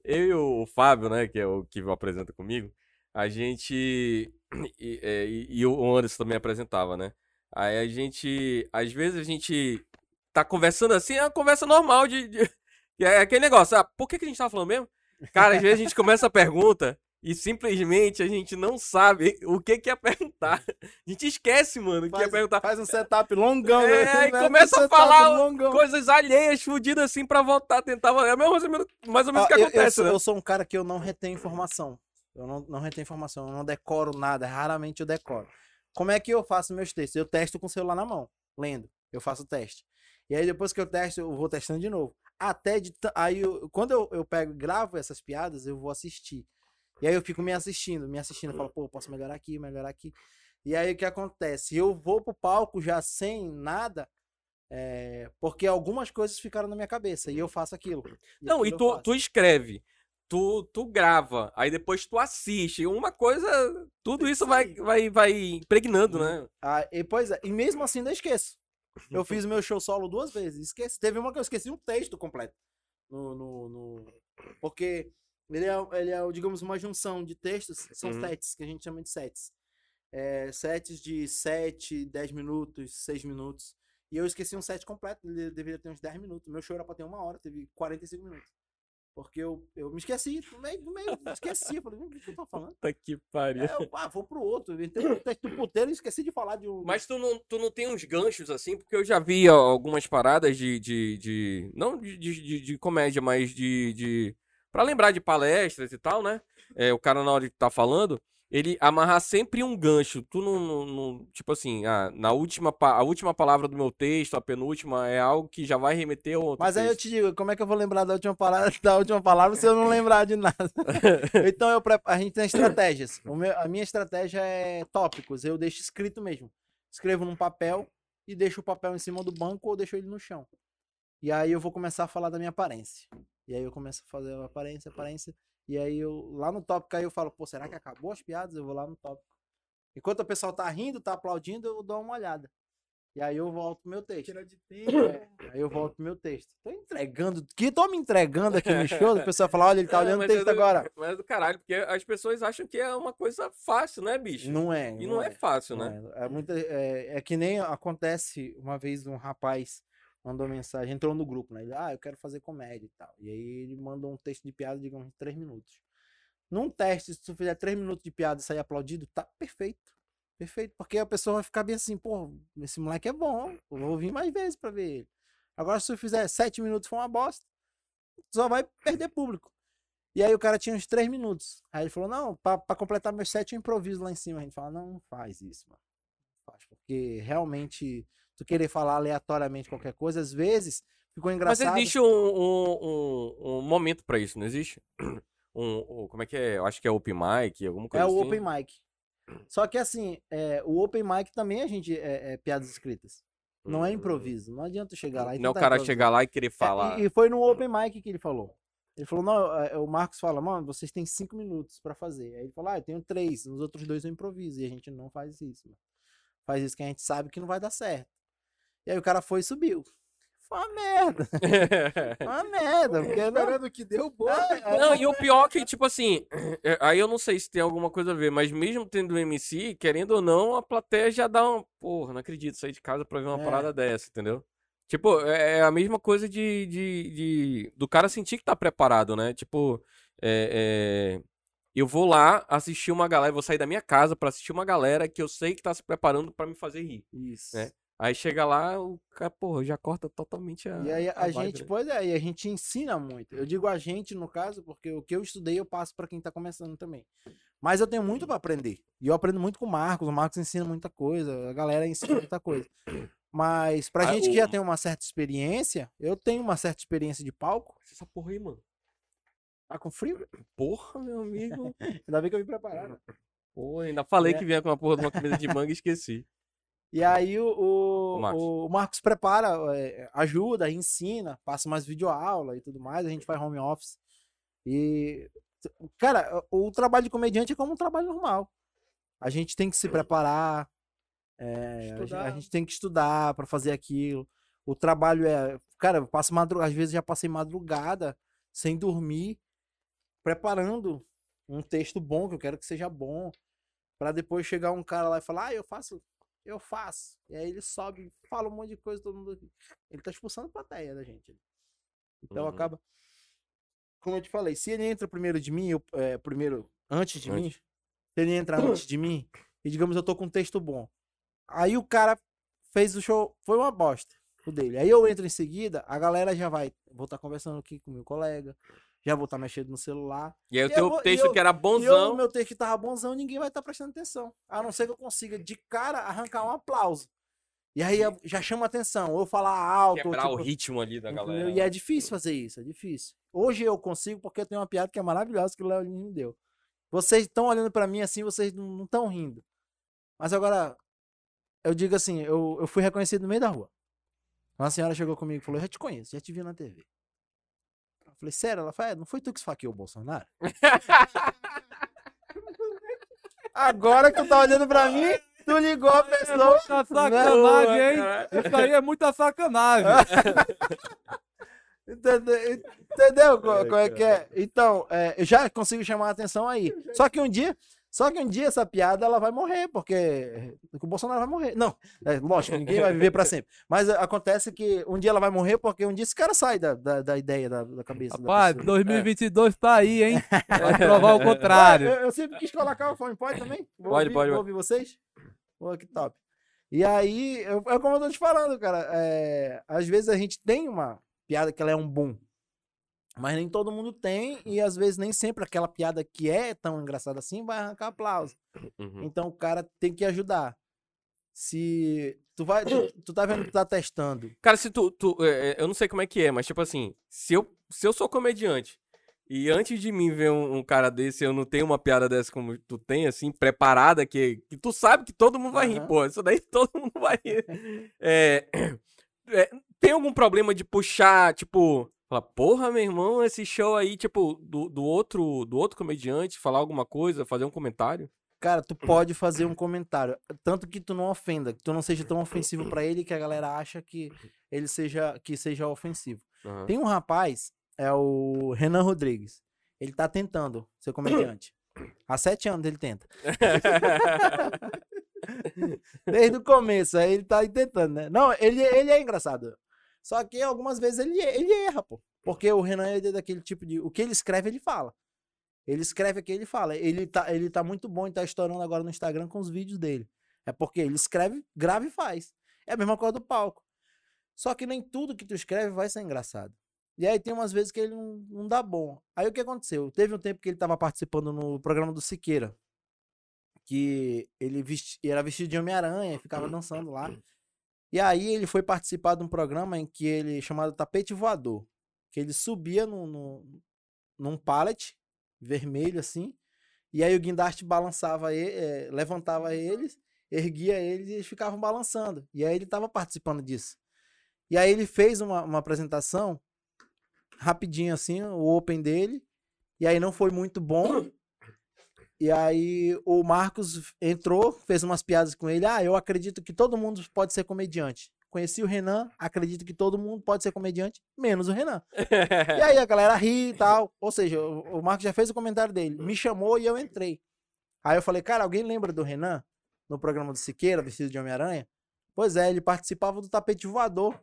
Eu e o Fábio, né, que é o que apresenta comigo, a gente. E, é, e, e o Anderson também apresentava, né? Aí a gente. Às vezes a gente tá conversando assim, é uma conversa normal de. de é aquele negócio, ah, por que, que a gente tava falando mesmo? Cara, às vezes a gente começa a pergunta e simplesmente a gente não sabe o que que é perguntar. A gente esquece, mano, o que é Faz- perguntar. Faz um setup longão. É, né? aí Faz um começa a falar longão. Coisas alheias, fudidas assim, pra voltar, tentar. É mais ou menos, mais ou menos o que Ó, eu- eu, acontece, sou, né? eu sou um cara que eu não retenho informação. Eu não, não retenho informação, eu não decoro nada, raramente eu decoro. Como é que eu faço meus textos? Eu testo com o celular na mão, lendo. Eu faço o teste. E aí depois que eu testo, eu vou testando de novo. Até de. Aí eu- quando eu, eu pego e gravo essas piadas, eu vou assistir. E aí eu fico me assistindo, me assistindo, eu falo, pô, posso melhorar aqui, melhorar aqui. E aí o que acontece? Eu vou pro palco já sem nada, é, porque algumas coisas ficaram na minha cabeça e eu faço aquilo. Não, e aquilo eu tu, tu escreve, tu, tu grava, aí depois tu assiste. Uma coisa, tudo isso vai, vai, vai impregnando, né? Ah, e, pois é, e mesmo assim ainda esqueço. Eu fiz meu show solo duas vezes, esqueci. Teve uma que eu esqueci um texto completo. No, no, no- Porque ele é, ele é, digamos, uma junção de textos, são Uhum. sets, que a gente chama de sets. É, sets de 7, 10 minutos, 6 minutos. E eu esqueci um set completo, ele deveria ter uns 10 minutos. Meu show era pra ter uma hora, teve 45 minutos. Porque eu, eu me esqueci, no meio, no meio, esqueci. Eu falei, "Hum, o que eu tô falando? Puta que pariu. É, eu, ah, vou pro outro. Eu entrei no texto puteiro e esqueci de falar de um. Mas tu não, tu não tem uns ganchos assim, porque eu já vi algumas paradas de. de, de- não de, de, de- comédia, mas de. de para lembrar de palestras e tal, né? É, o cara, na hora de tá falando, ele amarrar sempre um gancho. Tu não. não- não- tipo assim, ah, na última, a última palavra do meu texto, a penúltima, é algo que já vai remeter ao outro. Mas aí eu texto. te digo, como é que eu vou lembrar da última palavra, da última palavra se eu não lembrar de nada? então eu a gente tem estratégias. Meu- a minha estratégia é tópicos. Eu deixo escrito mesmo. Escrevo num papel e deixo o papel em cima do banco ou deixo ele no chão. E aí eu vou começar a falar da minha aparência. E aí eu começo a fazer aparência, aparência. E aí eu lá no tópico aí eu falo, pô, será que acabou as piadas? Eu vou lá no tópico. Enquanto o pessoal tá rindo, tá aplaudindo, eu dou uma olhada. E aí eu volto pro meu texto. Tira de tempo. É, aí eu volto pro meu texto. Tô entregando, que tô me entregando aqui no show, o pessoal fala, olha, ele tá É, olhando o mas texto é do- agora. Mas é do caralho, porque as pessoas acham que é uma coisa fácil, né, bicho? Não é. e não, é, fácil, não né? É, é, muita, é, é que nem acontece uma vez um rapaz mandou mensagem, entrou no grupo, né? Ele, ah, eu quero fazer comédia e tal. E aí ele mandou um texto de piada, digamos, de três minutos. Num teste, se tu fizer três minutos de piada e sair aplaudido, tá perfeito. Perfeito. Porque a pessoa vai ficar bem assim, pô, esse moleque é bom, eu vou vir mais vezes pra ver ele. Agora, se tu fizer sete minutos for uma bosta, só vai perder público. E aí o cara tinha uns três minutos. Aí ele falou, não, pra, pra completar meus sete eu improviso lá em cima. A gente fala, não, não faz isso, mano. Faz, porque realmente tu querer falar aleatoriamente qualquer coisa, às vezes ficou Mas engraçado. existe um, um, um, um momento pra isso, não existe? Um, como é que é? Eu acho que é open mic, alguma coisa É o assim. open mic. Só que assim, é, o open mic também a gente é, é piadas escritas. Não é Hum. improviso. Não adianta chegar lá e Não é o cara chegar lá e querer É, falar. e, e foi no open mic que ele falou. Ele falou, não, é, o Marcos fala, mano, vocês têm cinco minutos pra fazer. Aí ele falou, ah, eu tenho três, nos outros dois eu improviso. E a gente não faz isso, mano. Faz isso que a gente sabe que não vai dar certo. E aí o cara foi e subiu. Foi uma merda. Foi uma merda. Porque não, Esperando que deu boa. É, Não, e o pior que, tipo assim, é, aí eu não sei se tem alguma coisa a ver, mas mesmo tendo MC, querendo ou não, a plateia já dá um. Porra, não acredito sair de casa pra ver uma É. parada dessa, entendeu? Tipo, é é a mesma coisa de, de, de- do cara sentir que tá preparado, né? Tipo, é, é, eu vou lá assistir uma galera, vou sair da minha casa pra assistir uma galera que eu sei que tá se preparando pra me fazer rir. Isso. É. Aí chega lá, o cara, porra, já corta totalmente a. E aí a, vibe, gente, né? pois é, e a gente ensina muito. Eu digo a gente, no caso, porque o que eu estudei eu passo pra quem tá começando também. Mas eu tenho muito pra aprender. E eu aprendo muito com o Marcos, o Marcos ensina muita coisa, a galera ensina muita coisa. Mas pra Ah, gente que o- já tem uma certa experiência, eu tenho uma certa experiência de palco. Essa porra aí, mano. Tá com frio? Porra, meu amigo. Ainda bem que eu vim preparado. Pô, ainda falei É. que vinha com uma porra de uma camisa de manga e esqueci. E aí o, o, O Marcos. o Marcos prepara, é, ajuda, ensina, passa mais videoaula e tudo mais, a gente faz home office. E, cara, o, trabalho de comediante é como um trabalho normal. A gente tem que se preparar, é, a, gente, a gente tem que estudar para fazer aquilo. O trabalho é. Cara, eu passo madrugada, às vezes já passei madrugada sem dormir, preparando um texto bom, que eu quero que seja bom, para depois chegar um cara lá e falar, ah, eu faço eu faço. E aí ele sobe, fala um monte de coisa, todo mundo. Ele tá expulsando a plateia da gente. Então Uhum. acaba. como eu te falei, se ele entra primeiro de mim, eu, é, primeiro antes de mim, Antes. se ele entra antes de mim, e digamos eu tô com um texto bom. Aí o cara fez o show, foi uma bosta o dele. Aí eu entro em seguida, a galera já vai, vou estar conversando aqui com meu colega, já vou estar mexendo no celular. E aí o eu teu vou- texto eu- que era bonzão. meu texto que tava bonzão, ninguém vai estar prestando atenção. A não ser que eu consiga de cara arrancar um aplauso. E aí já chama atenção, ou eu falar alto, ou, Quebrar o tipo, ritmo ali da galera. E é difícil fazer isso, é difícil. Hoje eu consigo porque eu tenho uma piada que é maravilhosa que o Léo me deu. Vocês estão olhando pra mim assim, vocês não estão rindo. Mas agora, eu digo assim, eu, eu fui reconhecido no meio da rua. Uma senhora chegou comigo e falou, eu já te conheço, já te vi na TV. Eu falei, sério? Ela falou, é, não foi tu que esfaqueou o Bolsonaro? Agora que tu tá olhando pra mim, tu ligou a pessoa. Muita sacanagem, hein? Caralho. Isso aí é muita sacanagem. Entendeu? Entendeu qual, qual é que é? Então, é, eu já consigo chamar a atenção aí. Só que um dia, só que um dia essa piada ela vai morrer, porque o Bolsonaro vai morrer. Não, é, lógico, ninguém vai viver pra sempre. Mas é, acontece que um dia ela vai morrer porque um dia esse cara sai da, da, da ideia da, da cabeça. Rapaz, da pessoa. 2022 tá aí, hein? Vai provar o contrário. Eu, eu sempre quis colocar o fone, pode também? Vou Pode, ouvir, pode, Vou ouvir vocês? Pô, que top. E aí, eu- é como eu tô te falando, cara. é, às vezes a gente tem uma piada que ela é um boom. Mas nem todo mundo tem, e às vezes nem sempre aquela piada que é tão engraçada assim vai arrancar aplauso. Uhum. Então o cara tem que ajudar. Se tu vai, tu, tu tá vendo que tu tá testando. Cara, se tu. tu- é, é, eu não sei como é que é, mas tipo assim, se eu, se eu sou comediante e antes de mim ver um, um cara desse, eu não tenho uma piada dessa como tu tem, assim, preparada, que, que tu sabe que todo mundo vai rir, Aham. pô. Isso daí todo mundo vai rir. É, é, tem algum problema de puxar, tipo. Falar, porra, meu irmão, esse show aí, tipo, do, do outro do outro comediante, falar alguma coisa, fazer um comentário? Cara, tu pode fazer um comentário. Tanto que tu não ofenda, que tu não seja tão ofensivo pra ele que a galera acha que ele seja, que seja ofensivo. Aham. Tem um rapaz, é o Renan Rodrigues. Ele tá tentando ser comediante. Há sete anos ele tenta. Desde o começo, aí ele tá tentando, né? Não, ele, ele é engraçado. Só que algumas vezes ele, ele erra, pô. Porque o Renan é daquele tipo de. O que ele escreve, ele fala. Ele escreve aqui, ele fala. Ele tá, ele tá muito bom e tá estourando agora no Instagram com os vídeos dele. É porque ele escreve, grava e faz. É a mesma coisa do palco. Só que nem tudo que tu escreve vai ser engraçado. E aí tem umas vezes que ele não, não dá bom. Aí o que aconteceu? Teve um tempo que ele tava participando no programa do Siqueira. Que ele vesti, era vestido de Homem-Aranha e ficava dançando lá. E aí ele foi participar de um programa em que ele, chamado Tapete Voador. Que ele subia no, no, num pallet vermelho assim. E aí o guindaste balançava ele, eh, levantava eles, erguia eles e eles ficavam balançando. E aí ele tava participando disso. E aí ele fez uma, uma apresentação rapidinho assim, o open dele. E aí não foi muito bom. E aí o Marcos entrou, fez umas piadas com ele. Ah, eu acredito que todo mundo pode ser comediante. Conheci o Renan, acredito que todo mundo pode ser comediante, menos o Renan. E aí a galera ri e tal. Ou seja, o, o Marcos já fez o comentário dele. Me chamou e eu entrei. Aí eu falei, cara, alguém lembra do Renan? No programa do Siqueira, vestido de Homem-Aranha? Pois é, ele participava do tapete voador.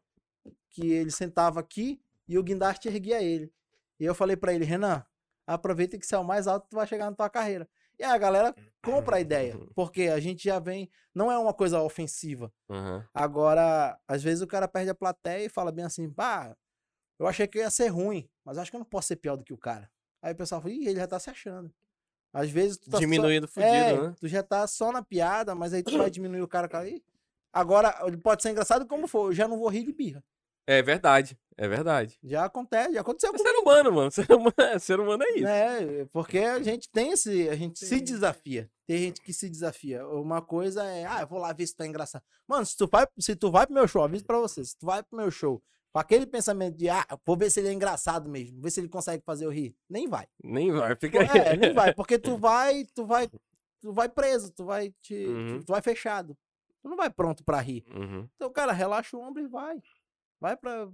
Que ele sentava aqui e o guindaste erguia ele. E eu falei pra ele, Renan, aproveita que você é o mais alto que tu vai chegar na tua carreira. E aí a galera compra a ideia. Porque a gente já vem. Não é uma coisa ofensiva. Aham. Agora, às vezes o cara perde a plateia e fala bem assim, pá, eu achei que eu ia ser ruim, mas acho que eu não posso ser pior do que o cara. Aí o pessoal fala, ih, ele já tá se achando. Às vezes tu tá Diminuindo só... fudido, é, né? tu já tá só na piada, mas aí tu vai diminuir o cara, cara. Ih, Agora, pode ser engraçado como for, eu já não vou rir de birra. É verdade, é verdade. Já acontece, já aconteceu É ser humano, mano. Ser humano, é- ser humano é isso. né? Porque a gente tem esse, a gente se Sim. desafia. Tem gente que se desafia. Uma coisa é, ah, eu vou lá ver se tá engraçado. Mano, se tu vai, se tu vai pro meu show, aviso pra você, se tu vai pro meu show, com aquele pensamento de, ah, vou ver se ele é engraçado mesmo, ver se ele consegue fazer eu rir, nem vai. Nem vai, fica aí. É, nem vai, porque tu vai, tu vai, tu vai preso, tu vai te, Uhum. tu vai fechado. Tu não vai pronto pra rir. Uhum. Então, cara, relaxa o ombro e vai. Vai pra.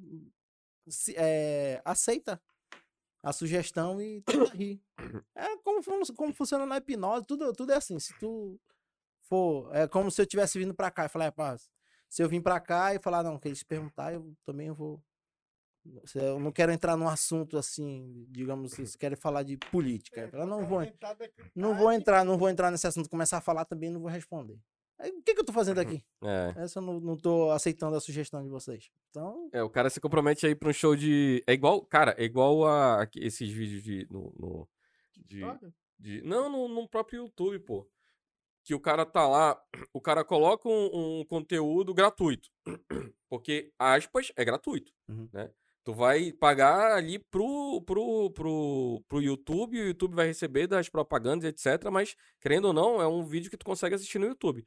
se- é, aceita a sugestão e tenta rir. É como, como funciona na hipnose, tudo, tudo é assim. Se tu for. É como se eu tivesse vindo pra cá e falar, "Ah, pá, se eu vim pra cá e falar, não, que eles perguntar, eu também vou. Se Eu não quero entrar num assunto assim, digamos, vocês querem falar de política. Eu não vou, não vou entrar, não vou entrar nesse assunto, começar a falar também, não vou responder. O que, que eu tô fazendo aqui? É. Essa eu não, não tô aceitando a sugestão de vocês. Então, É, o cara se compromete aí pra um show de. É igual, cara, é igual a a- esses vídeos de. No, no- de, de- Não, no, no próprio YouTube, pô. Que o cara tá lá, o cara coloca um, um conteúdo gratuito. Porque, aspas, é gratuito. Uhum. Né? Tu vai pagar ali pro, pro, pro, pro YouTube, o YouTube vai receber das propagandas, etc. Mas, querendo ou não, é um vídeo que tu consegue assistir no YouTube.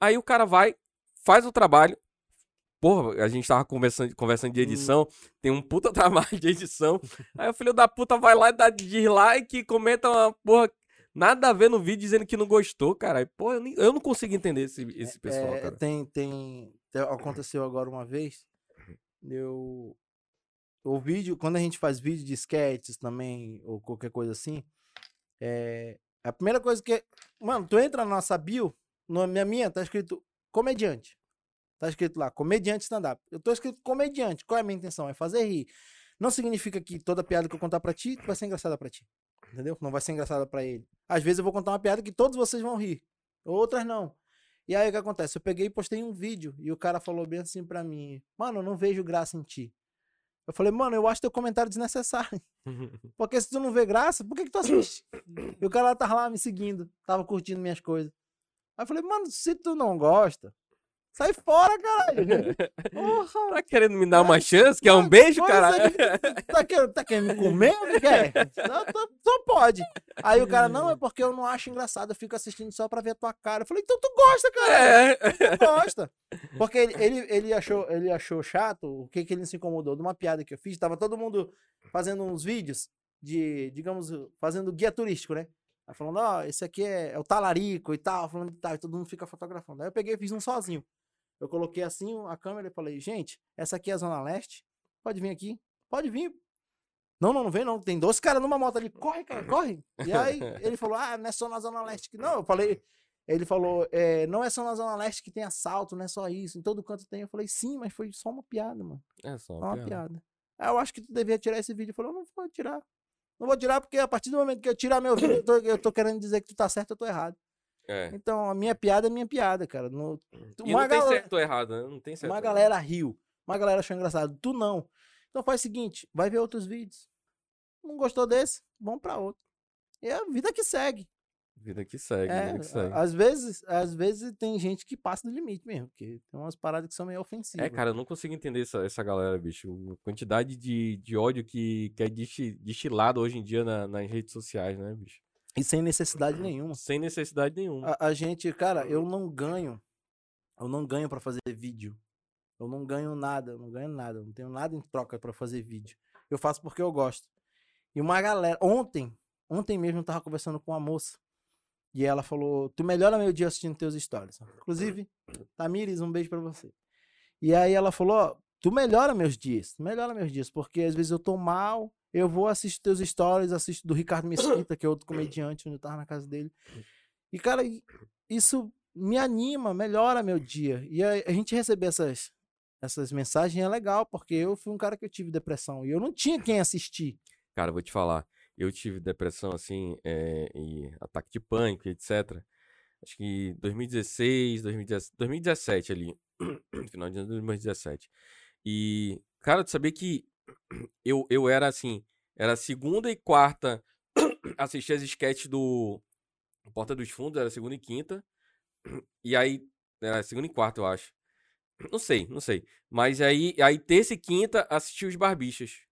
Aí o cara vai, faz o trabalho. Porra, a gente tava conversando, conversando de edição, tem um puta trabalho de edição. Aí o filho da puta vai lá e dá dislike e comenta uma porra nada a ver no vídeo dizendo que não gostou, cara. E, Porra, eu, nem- eu não consigo entender esse, esse pessoal, é, cara. tem, tem, tem- Aconteceu agora uma vez. Eu. O vídeo, quando a gente faz vídeo de sketches também, ou qualquer coisa assim, é. A primeira coisa que. Mano, tu entra na nossa bio, na minha, minha tá escrito comediante. Tá escrito lá, comediante stand-up. Eu tô escrito comediante. Qual é a minha intenção? É fazer rir. Não significa que toda piada que eu contar pra ti vai ser engraçada pra ti. Entendeu? Não vai ser engraçada pra ele. Às vezes eu vou contar uma piada que todos vocês vão rir. Outras não. E aí o que acontece? Eu peguei e postei um vídeo e o cara falou bem assim pra mim: Mano, eu não vejo graça em ti. Eu falei, mano, eu acho teu comentário desnecessário. Porque se tu não vê graça, por que, que tu assiste? e o cara tava lá me seguindo, tava curtindo minhas coisas. Aí eu falei, mano, se tu não gosta, sai fora, caralho. Porra. Tá querendo me dar uma chance? Quer um beijo, Pois cara? é, tá, querendo, tá querendo me comer ou não quer? Tá- só pode. Aí o cara, não, é porque eu não acho engraçado, eu fico assistindo só pra ver a tua cara. Eu falei, então tu gosta, cara. É. Tu gosta. Porque ele, ele, ele, achou, ele achou chato, o que, que ele se incomodou? De uma piada que eu fiz, tava todo mundo fazendo uns vídeos de, digamos, fazendo guia turístico, né? Aí falando, ó, esse aqui é, é o talarico e tal, falando e tal, e todo mundo fica fotografando. Aí eu peguei e fiz um sozinho. Eu coloquei assim a câmera e falei, gente, essa aqui é a Zona Leste, pode vir aqui, pode vir. Não, não, não vem não, tem dois caras numa moto ali, corre, cara, corre. E aí ele falou, ah, não é só na Zona Leste que não. Eu falei, ele falou, é, não é só na Zona Leste que tem assalto, não é só isso, em todo canto tem. Eu falei, sim, mas foi só uma piada, mano. É só Só uma uma piada. piada. Aí eu acho que tu devia tirar esse vídeo. Eu falei, eu não vou tirar. Não vou tirar porque a partir do momento que eu tirar meu vídeo, eu tô, eu tô querendo dizer que tu tá certo, eu tô errado. É. Então, a minha piada é minha piada, cara. No, E uma não tem galera- certo ou errado, né? Não tem certo. uma galera riu. Uma galera achou engraçado. Tu não. Então faz o seguinte, vai ver outros vídeos. Não gostou desse? Vamos pra outro. E é a vida que segue. Vida que segue, É, vida que segue. às vezes, às vezes tem gente que passa do limite mesmo, porque tem umas paradas que são meio ofensivas. É, cara, eu não consigo entender essa, essa galera, bicho. A quantidade de, de ódio que, que é desti- destilado hoje em dia na- nas redes sociais, né, bicho? E sem necessidade nenhuma. Sem necessidade nenhuma. A, a gente, cara, eu não ganho. Eu não ganho pra fazer vídeo. Eu não ganho nada, eu não ganho nada. Eu não tenho nada em troca pra fazer vídeo. Eu faço porque eu gosto. E uma galera, ontem, ontem mesmo eu tava conversando com uma moça. E ela falou: Tu melhora meu dia assistindo teus stories. Inclusive, Tamires, um beijo pra você. E aí ela falou: Tu melhora meus dias, melhora meus dias, porque às vezes eu tô mal, eu vou assistir teus stories, assisto do Ricardo Mesquita, que é outro comediante, onde eu tava na casa dele. E, cara, isso me anima, melhora meu dia. E a, a gente receber essas, essas mensagens é legal, porque eu fui um cara que eu tive depressão e eu não tinha quem assistir. Cara, eu vou te falar. Eu tive depressão, assim, é, e ataque de pânico, etc. Acho que 2016, 2017, 2017 ali. Final de ano de 2017. E, cara, tu sabia que eu, eu era assim, era segunda e quarta assistir as sketches do Porta dos Fundos, era segunda e quinta. E aí, era segunda e quarta, eu acho. Não sei, não sei. Mas aí, aí terça e quinta assisti os Barbichas.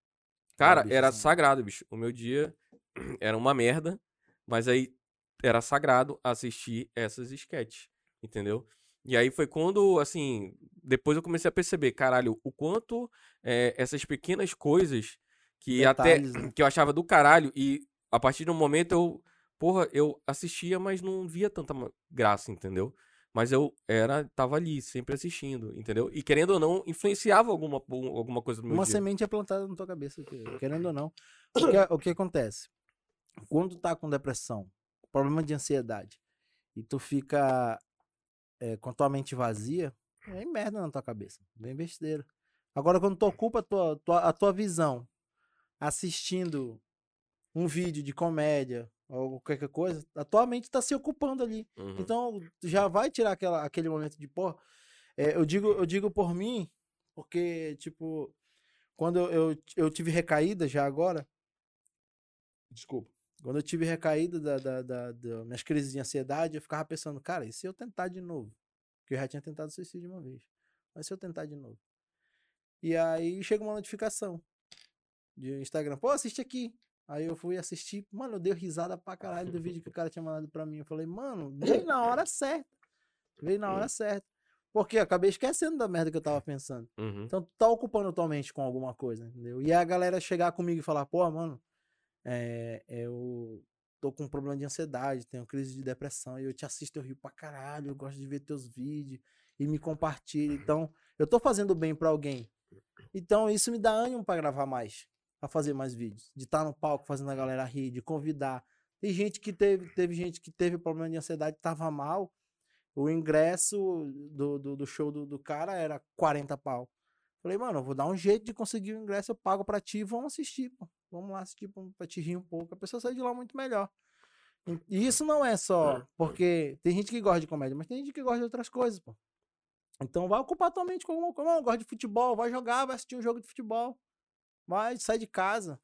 Cara, era são- sagrado, bicho. O meu dia era uma merda, mas aí era sagrado assistir essas sketches, entendeu? E aí foi quando, assim, depois eu comecei a perceber, caralho, o quanto eh, essas pequenas coisas que até Detalhes, né? que eu achava do caralho e a partir de um momento eu, porra, eu assistia, mas não via tanta graça, entendeu? Mas eu era, tava ali, sempre assistindo, entendeu? E querendo ou não, influenciava alguma, alguma coisa no meu Uma dia. semente é plantada na tua cabeça, que- querendo ou não. O que, o que acontece? Quando tu tá com depressão, problema de ansiedade, e tu fica é, com tua mente vazia, vem merda na tua cabeça, vem besteira. Agora, quando tu ocupa a tua, tua- a tua visão assistindo um vídeo de comédia ou qualquer coisa, a tua mente tá se ocupando ali. Uhum. Então, já vai tirar aquela, aquele momento de, pô, é, eu, digo, eu digo por mim, porque, tipo, quando eu, eu, eu tive recaída já agora, desculpa, quando eu tive recaída da, da, da, da minhas crises de ansiedade, eu ficava pensando, cara, e se eu tentar de novo? Porque eu já tinha tentado suicídio uma vez. Mas se eu tentar de novo? E aí chega uma notificação de Instagram, pô, assiste aqui. Aí eu fui assistir, mano, eu dei risada pra caralho do vídeo que o cara tinha mandado pra mim. Eu falei, mano, veio na hora certa. Veio na hora certa. Porque eu acabei esquecendo da merda que eu tava pensando. Uhum. Então, tu tá ocupando tua mente com alguma coisa, entendeu? E a galera chegar comigo e falar, pô, mano, é, eu tô com um problema de ansiedade, tenho crise de depressão, e eu te assisto, eu rio pra caralho, eu gosto de ver teus vídeos e me compartilha. Então, eu tô fazendo bem pra alguém. Então, isso me dá ânimo pra gravar mais, pra fazer mais vídeos, de estar no palco fazendo a galera rir, de convidar. Tem gente que teve, teve gente que teve problema de ansiedade, tava mal. O ingresso do, do, do show do, do cara era 40 pau. Falei, mano, eu vou dar um jeito de conseguir o ingresso, eu pago pra ti, vamos assistir, pô. Vamos lá assistir pra, te rir um pouco. A pessoa sai de lá muito melhor. E isso não é só porque tem gente que gosta de comédia, mas tem gente que gosta de outras coisas, pô. Então vai ocupar tua mente com alguma coisa. Não, gosto de futebol, vai jogar, vai assistir um jogo de futebol. Vai, sai de casa.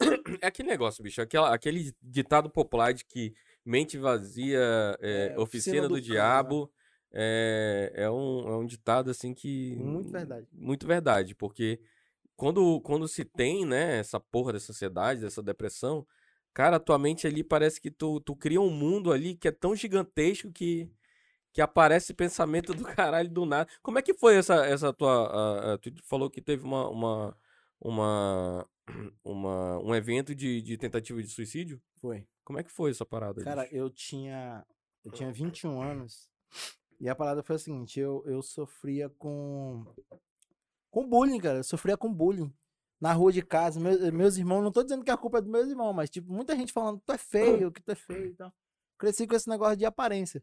É aquele negócio, bicho. Aquela, aquele ditado popular de que mente vazia é, É, oficina, oficina do, do diabo. É, é, um, é um ditado assim que. Muito verdade. Muito verdade, porque quando, quando se tem, né, essa porra dessa ansiedade, dessa depressão, cara, a tua mente ali parece que tu, tu cria um mundo ali que é tão gigantesco que, que aparece pensamento do caralho do nada. Como é que foi essa, essa tua. a- a- tu falou que teve uma. uma, uma, uma- um evento de, de tentativa de suicídio? Foi. Como é que foi essa parada? Cara, bicho? eu tinha. Eu tinha 21 anos. E a parada foi a seguinte, eu, eu sofria com. Com bullying, cara. Eu sofria com bullying. Na rua de casa. Meus, meus irmãos, não tô dizendo que a culpa é dos meus irmãos, mas, tipo, muita gente falando que tu é feio, que tu é feio e tal. Cresci com esse negócio de aparência.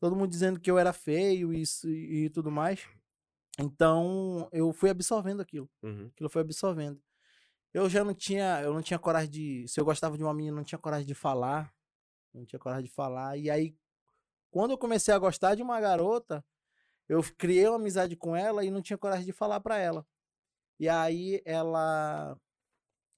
Todo mundo dizendo que eu era feio isso, e, e tudo mais. Então, eu fui absorvendo aquilo Uhum. aquilo foi absorvendo. Eu já não tinha, eu não tinha coragem de, se eu gostava de uma menina, não tinha coragem de falar, não tinha coragem de falar. E aí, quando eu comecei a gostar de uma garota, eu criei uma amizade com ela e não tinha coragem de falar pra ela. E aí ela,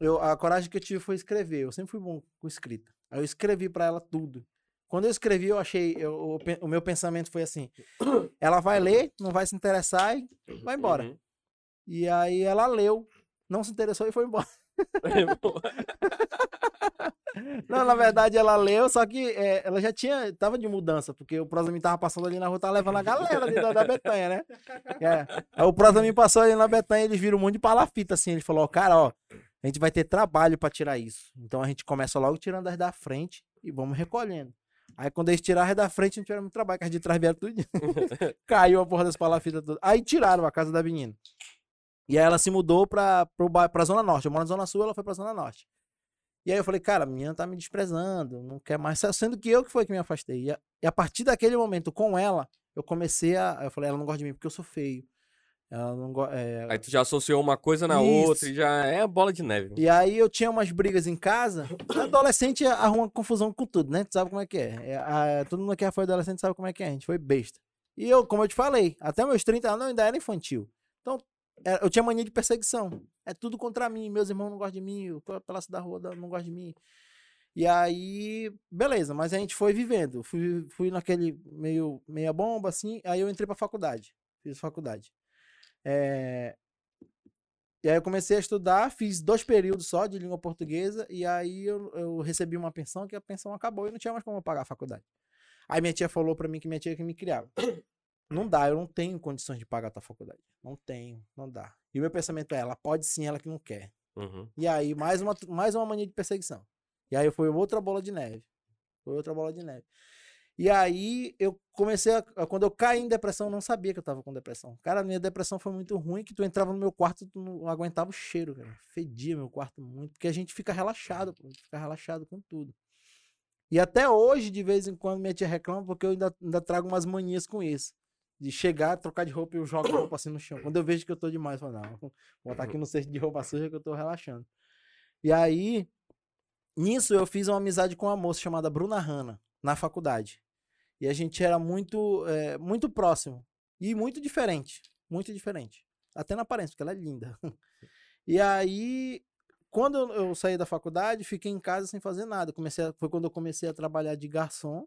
eu, a coragem que eu tive foi escrever. Eu sempre fui bom com escrita. Aí eu escrevi pra ela tudo. Quando eu escrevi, eu achei, eu- o o meu pensamento foi assim: ela vai ler, não vai se interessar e vai embora. Uhum. E aí ela leu, não se interessou e foi embora. Não, na verdade ela leu, só que é, ela já tinha, tava de mudança, porque o Prosamin tava passando ali na rua, tava levando a galera ali da, da Betanha, né? É. Aí o Prosamin passou ali na Betanha, eles viram um monte de palafita assim, ele falou, cara, ó, a gente vai ter trabalho pra tirar isso. Então a gente começa logo tirando as da frente e vamos recolhendo. Aí quando eles tiraram da frente, não tiveram muito trabalho, que as de trás vieram tudo. Caiu a porra das palafitas todas. Aí tiraram a casa da menina. E aí ela se mudou pra, pro, pra Zona Norte. Eu moro na Zona Sul, ela foi pra Zona Norte. E aí eu falei, cara, a menina tá me desprezando, não quer mais. Sendo que eu que foi que me afastei. E a, e a partir daquele momento, com ela, eu comecei a. Eu falei, ela não gosta de mim porque eu sou feio. Ela não gosta. Aí tu já associou uma coisa na Isso. outra e já é bola de neve. E aí eu tinha umas brigas em casa. Adolescente arruma confusão com tudo, né? Tu sabe como é que é. É, a- todo mundo que já foi adolescente sabe como é que é. A gente foi besta. E eu, como eu te falei, até meus 30 anos eu ainda era infantil. Então, é, eu tinha mania de perseguição. É tudo contra mim. Meus irmãos não gostam de mim. O pedaço da rua não gosta de mim. E aí, beleza, mas a gente foi vivendo. Fui, fui naquele meio meia bomba, assim. Aí eu entrei pra faculdade. Fiz faculdade. É, e aí eu comecei a estudar, fiz dois períodos só de língua portuguesa, e aí eu, eu recebi uma pensão, que a pensão acabou e não tinha mais como pagar a faculdade. Aí minha tia falou pra mim que minha tia que me criava. Não dá, eu não tenho condições de pagar a tua faculdade. Não tenho, não dá. E o meu pensamento é, ela pode sim, ela que não quer. Uhum. E aí, mais uma, mais uma mania de perseguição. E aí foi outra bola de neve. Foi outra bola de neve. E aí eu comecei a. Quando eu caí em depressão, eu não sabia que eu tava com depressão. Cara, minha depressão foi muito ruim que tu entrava no meu quarto, tu não aguentava o cheiro, cara. Fedia meu quarto muito. Porque a gente fica relaxado, pô, fica relaxado com tudo. E até hoje, de vez em quando, minha tia reclama, porque eu ainda, ainda trago umas manias com isso. De chegar, trocar de roupa e eu jogo a roupa assim no chão. Quando eu vejo que eu tô demais, eu falo, não, vou botar aqui no cesto de roupa suja que eu tô relaxando. E aí, nisso eu fiz uma amizade com uma moça chamada Bruna Hanna, na faculdade. E a gente era muito, é, muito próximo. E muito diferente. Muito diferente. Até na aparência, porque ela é linda. E aí, quando eu, eu saí da faculdade, fiquei em casa sem fazer nada. Comecei a- foi quando eu comecei a trabalhar de garçom.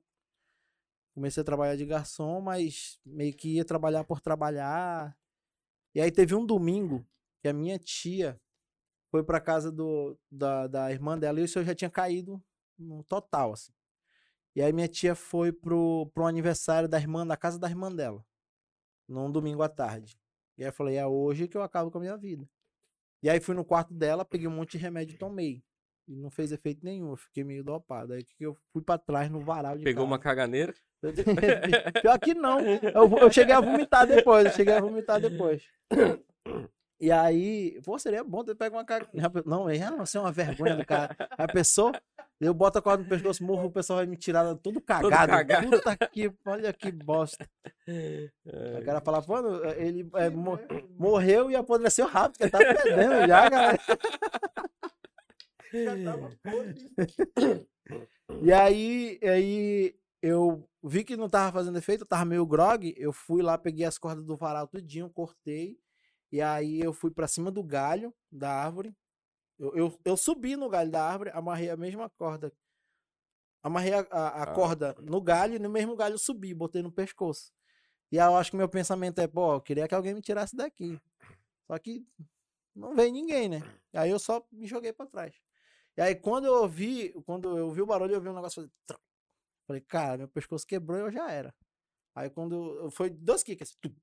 Comecei a trabalhar de garçom, mas meio que ia trabalhar por trabalhar. E aí teve um domingo que a minha tia foi pra casa do, da, da irmã dela e o senhor já tinha caído no total, assim. E aí minha tia foi pro, pro aniversário da irmã, da casa da irmã dela. Num domingo à tarde. E aí eu falei, é hoje que eu acabo com a minha vida. E aí fui no quarto dela, peguei um monte de remédio e tomei. E não fez efeito nenhum, eu fiquei meio dopado. Aí que eu fui pra trás no varal de Pegou uma casa. caganeira. Pior que não. Eu, eu cheguei a vomitar depois, eu cheguei a vomitar depois. E aí, pô, seria bom ter pego uma caga. Não, é não, isso é uma vergonha do cara. A pessoa, eu boto a corda no pescoço, morro, o pessoal vai me tirar todo cagado. cagado. Puta que, olha que bosta. O cara fala, mano, ele é, mo- morreu e apodreceu rápido, porque tá fedendo já, galera. Já tava podre. E aí, aí eu vi que não tava fazendo efeito, eu tava meio grog, eu fui lá, peguei as cordas do varal tudinho, cortei, e aí eu fui pra cima do galho da árvore. Eu, eu, eu subi no galho da árvore, amarrei a mesma corda. Amarrei a, a- a Ah. corda no galho e no mesmo galho eu subi, botei no pescoço. E aí eu acho que meu pensamento é, pô, eu queria que alguém me tirasse daqui. Só que não veio ninguém, né? Aí eu só me joguei pra trás. E aí quando eu ouvi, quando eu ouvi o barulho, eu vi um negócio fazer. Falei, cara, meu pescoço quebrou e eu já era. Aí quando eu- foi dois kicks, assim.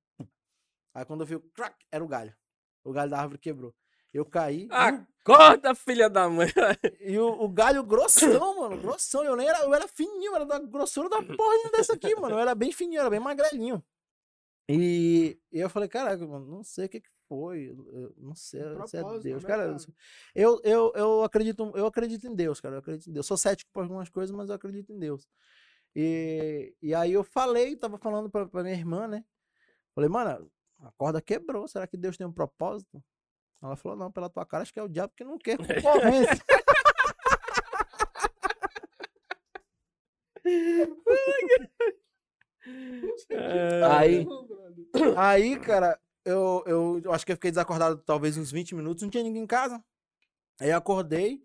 Aí quando eu vi o crack, era o galho. O galho da árvore quebrou. Eu caí e o- Acorda, filha da mãe. e o, o galho grossão, mano, grossão. Eu nem era, eu era fininho, era da grossura da porrinha dessa aqui, mano. Eu era bem fininho, era bem magrelinho. E, e eu falei, caraca, mano, não sei o que que foi. eu- não sei, se é Deus. né, Cara, cara? eu, eu, eu acredito, eu acredito em Deus, cara. Eu acredito em Deus. Sou cético por algumas coisas, mas eu acredito em Deus. E, e aí eu falei, tava falando pra, pra minha irmã, né? Falei, mano, a corda quebrou. Será que Deus tem um propósito? Ela falou, não, pela tua cara, acho que é o diabo que não quer concorrência. Aí- Aí, cara, eu, eu, eu acho que eu fiquei desacordado talvez uns 20 minutos, não tinha ninguém em casa. Aí eu acordei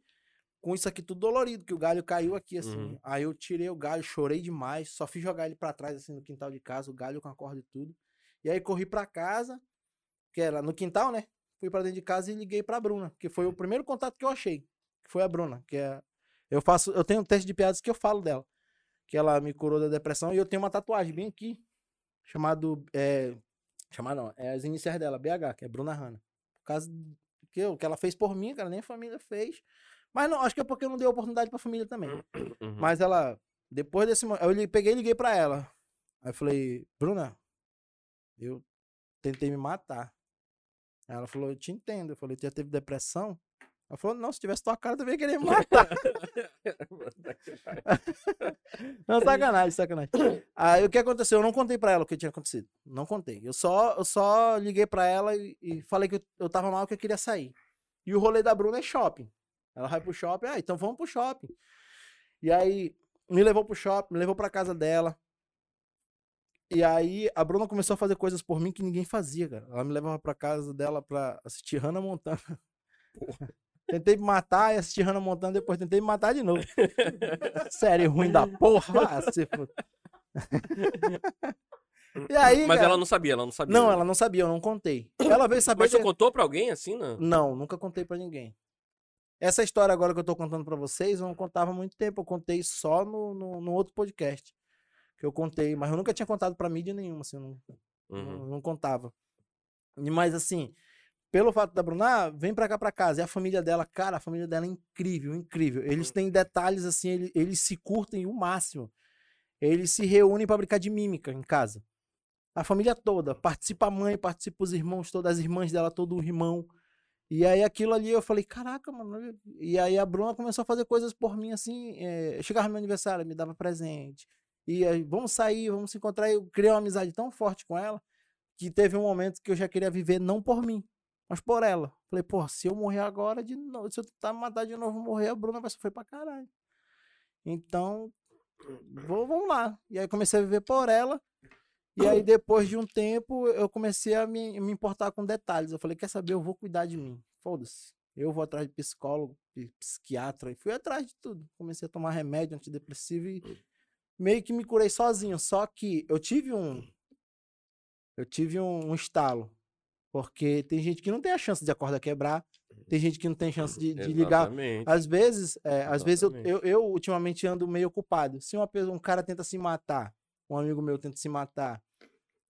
com isso aqui tudo dolorido, que o galho caiu aqui, assim. Uhum. Aí eu tirei o galho, chorei demais, só fiz jogar ele pra trás, assim, no quintal de casa, o galho com a corda e tudo. E aí corri pra casa, que era no quintal, né? Fui pra dentro de casa e liguei pra Bruna, que foi o primeiro contato que eu achei, que foi a Bruna, que é... Eu faço, eu tenho um teste de piadas que eu falo dela, que ela me curou da depressão e eu tenho uma tatuagem bem aqui, chamado, é, chamar não, é as iniciais dela, BH, que é Bruna Hanna. Por causa que, eu, que ela fez por mim, cara, nem a família fez. Mas não, acho que é porque eu não dei oportunidade pra família também. Uhum. Mas ela, depois desse eu peguei e liguei pra ela. Aí eu falei, Bruna, eu tentei me matar. Aí ela falou, eu te entendo. Eu falei, tu já teve depressão? Ela falou, não, se tivesse tua cara, também ia querer me matar. Não, sacanagem, sacanagem. Aí o que aconteceu? Eu não contei pra ela o que tinha acontecido. Não contei. Eu só, eu só liguei pra ela e, e falei que eu, eu tava mal, que eu queria sair. E o rolê da Bruna é shopping. Ela vai pro shopping, ah, então vamos pro shopping. E aí me levou pro shopping, me levou pra casa dela. E aí a Bruna começou a fazer coisas por mim que ninguém fazia, cara. Ela me levava pra casa dela pra assistir Hannah Montana. Tentei me matar e assistir Hannah Montana, depois tentei me matar de novo. Série ruim da porra. Se foda. e aí, Mas cara- ela não sabia, ela não sabia. Não, né? ela não sabia, eu não contei. Ela veio saber Mas tu que- contou pra alguém assim, não? Não, nunca contei pra ninguém. Essa história agora que eu tô contando pra vocês, eu não contava há muito tempo. Eu contei só no, no, no outro podcast. Eu contei, mas eu nunca tinha contado pra mídia nenhuma, assim, eu não, Uhum. não, não contava. E, Mas assim, pelo fato da Bruna, ah, vem pra cá pra casa. E a família dela, cara, a família dela é incrível, incrível. Eles têm detalhes assim, ele- eles, se curtem o máximo. Eles se reúnem pra brincar de mímica em casa. A família toda. Participa a mãe, participa os irmãos, todas as irmãs dela, todo o irmão. E aí aquilo ali eu falei, caraca, mano. E aí a Bruna começou a fazer coisas por mim assim. eh, chegava meu aniversário, me dava presente. E aí, vamos sair, vamos se encontrar. Eu criei uma amizade tão forte com ela que teve um momento que eu já queria viver não por mim, mas por ela. Falei, pô, se eu morrer agora, de novo, se eu tentar me matar de novo, morrer, a Bruna vai sofrer pra caralho. Então, vou, vamos lá. E aí comecei a viver por ela. E aí, depois de um tempo, eu comecei a me, me importar com detalhes. Eu falei, quer saber, eu vou cuidar de mim. Foda-se. Eu vou atrás de psicólogo, psiquiatra, e fui atrás de tudo. Comecei a tomar remédio antidepressivo e meio que me curei sozinho. Só que eu tive um. Eu tive um, um estalo. Porque tem gente que não tem a chance de a corda quebrar, tem gente que não tem chance de, de ligar. Às vezes, é, às vezes eu, eu, eu ultimamente ando meio ocupado. Se uma pessoa, um cara tenta se matar, um amigo meu tenta se matar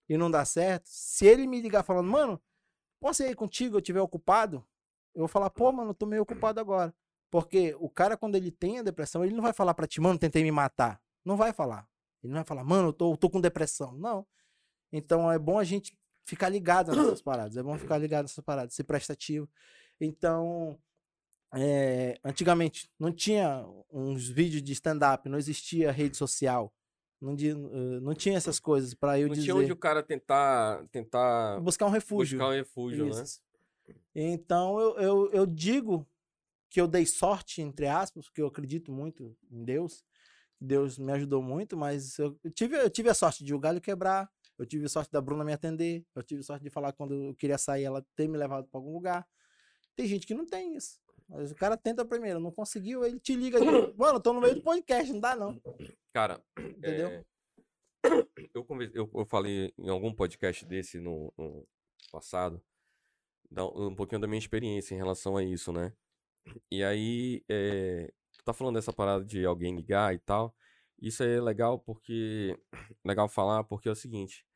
e não dá certo, se ele me ligar falando, mano, posso ir contigo, eu estiver ocupado? Eu vou falar, pô, mano, eu tô meio ocupado agora. Porque o cara, quando ele tem a depressão, ele não vai falar pra ti, mano, tentei me matar. Não vai falar. Ele não vai falar, mano, eu tô, eu tô com depressão. Não. Então é bom a gente ficar ligado nessas paradas. É bom ficar ligado nessas paradas, ser prestativo. Então, é, antigamente não tinha uns vídeos de stand-up, não existia rede social, não, eh, não tinha essas coisas para eu Não dizer tinha onde o cara tentar, tentar buscar um refúgio. buscar um refúgio, né? Isso. Então eu, eu, eu digo que eu dei sorte, entre aspas, porque eu acredito muito em Deus. Deus me ajudou muito, mas eu tive, eu tive a sorte de o galho quebrar, eu tive a sorte da Bruna me atender, eu tive sorte de falar quando eu queria sair, ela ter me levado para algum lugar. Tem gente que não tem isso. Mas o cara tenta primeiro, não conseguiu, ele te liga, de, mano, eu tô no meio do podcast, não dá não. Cara, Entendeu? é, eu, conver- eu, eu falei em algum podcast desse no, no passado, um pouquinho da minha experiência em relação a isso, né? E aí, é, tá falando dessa parada de alguém ligar e tal. Isso é legal porque. Legal falar, porque é o seguinte.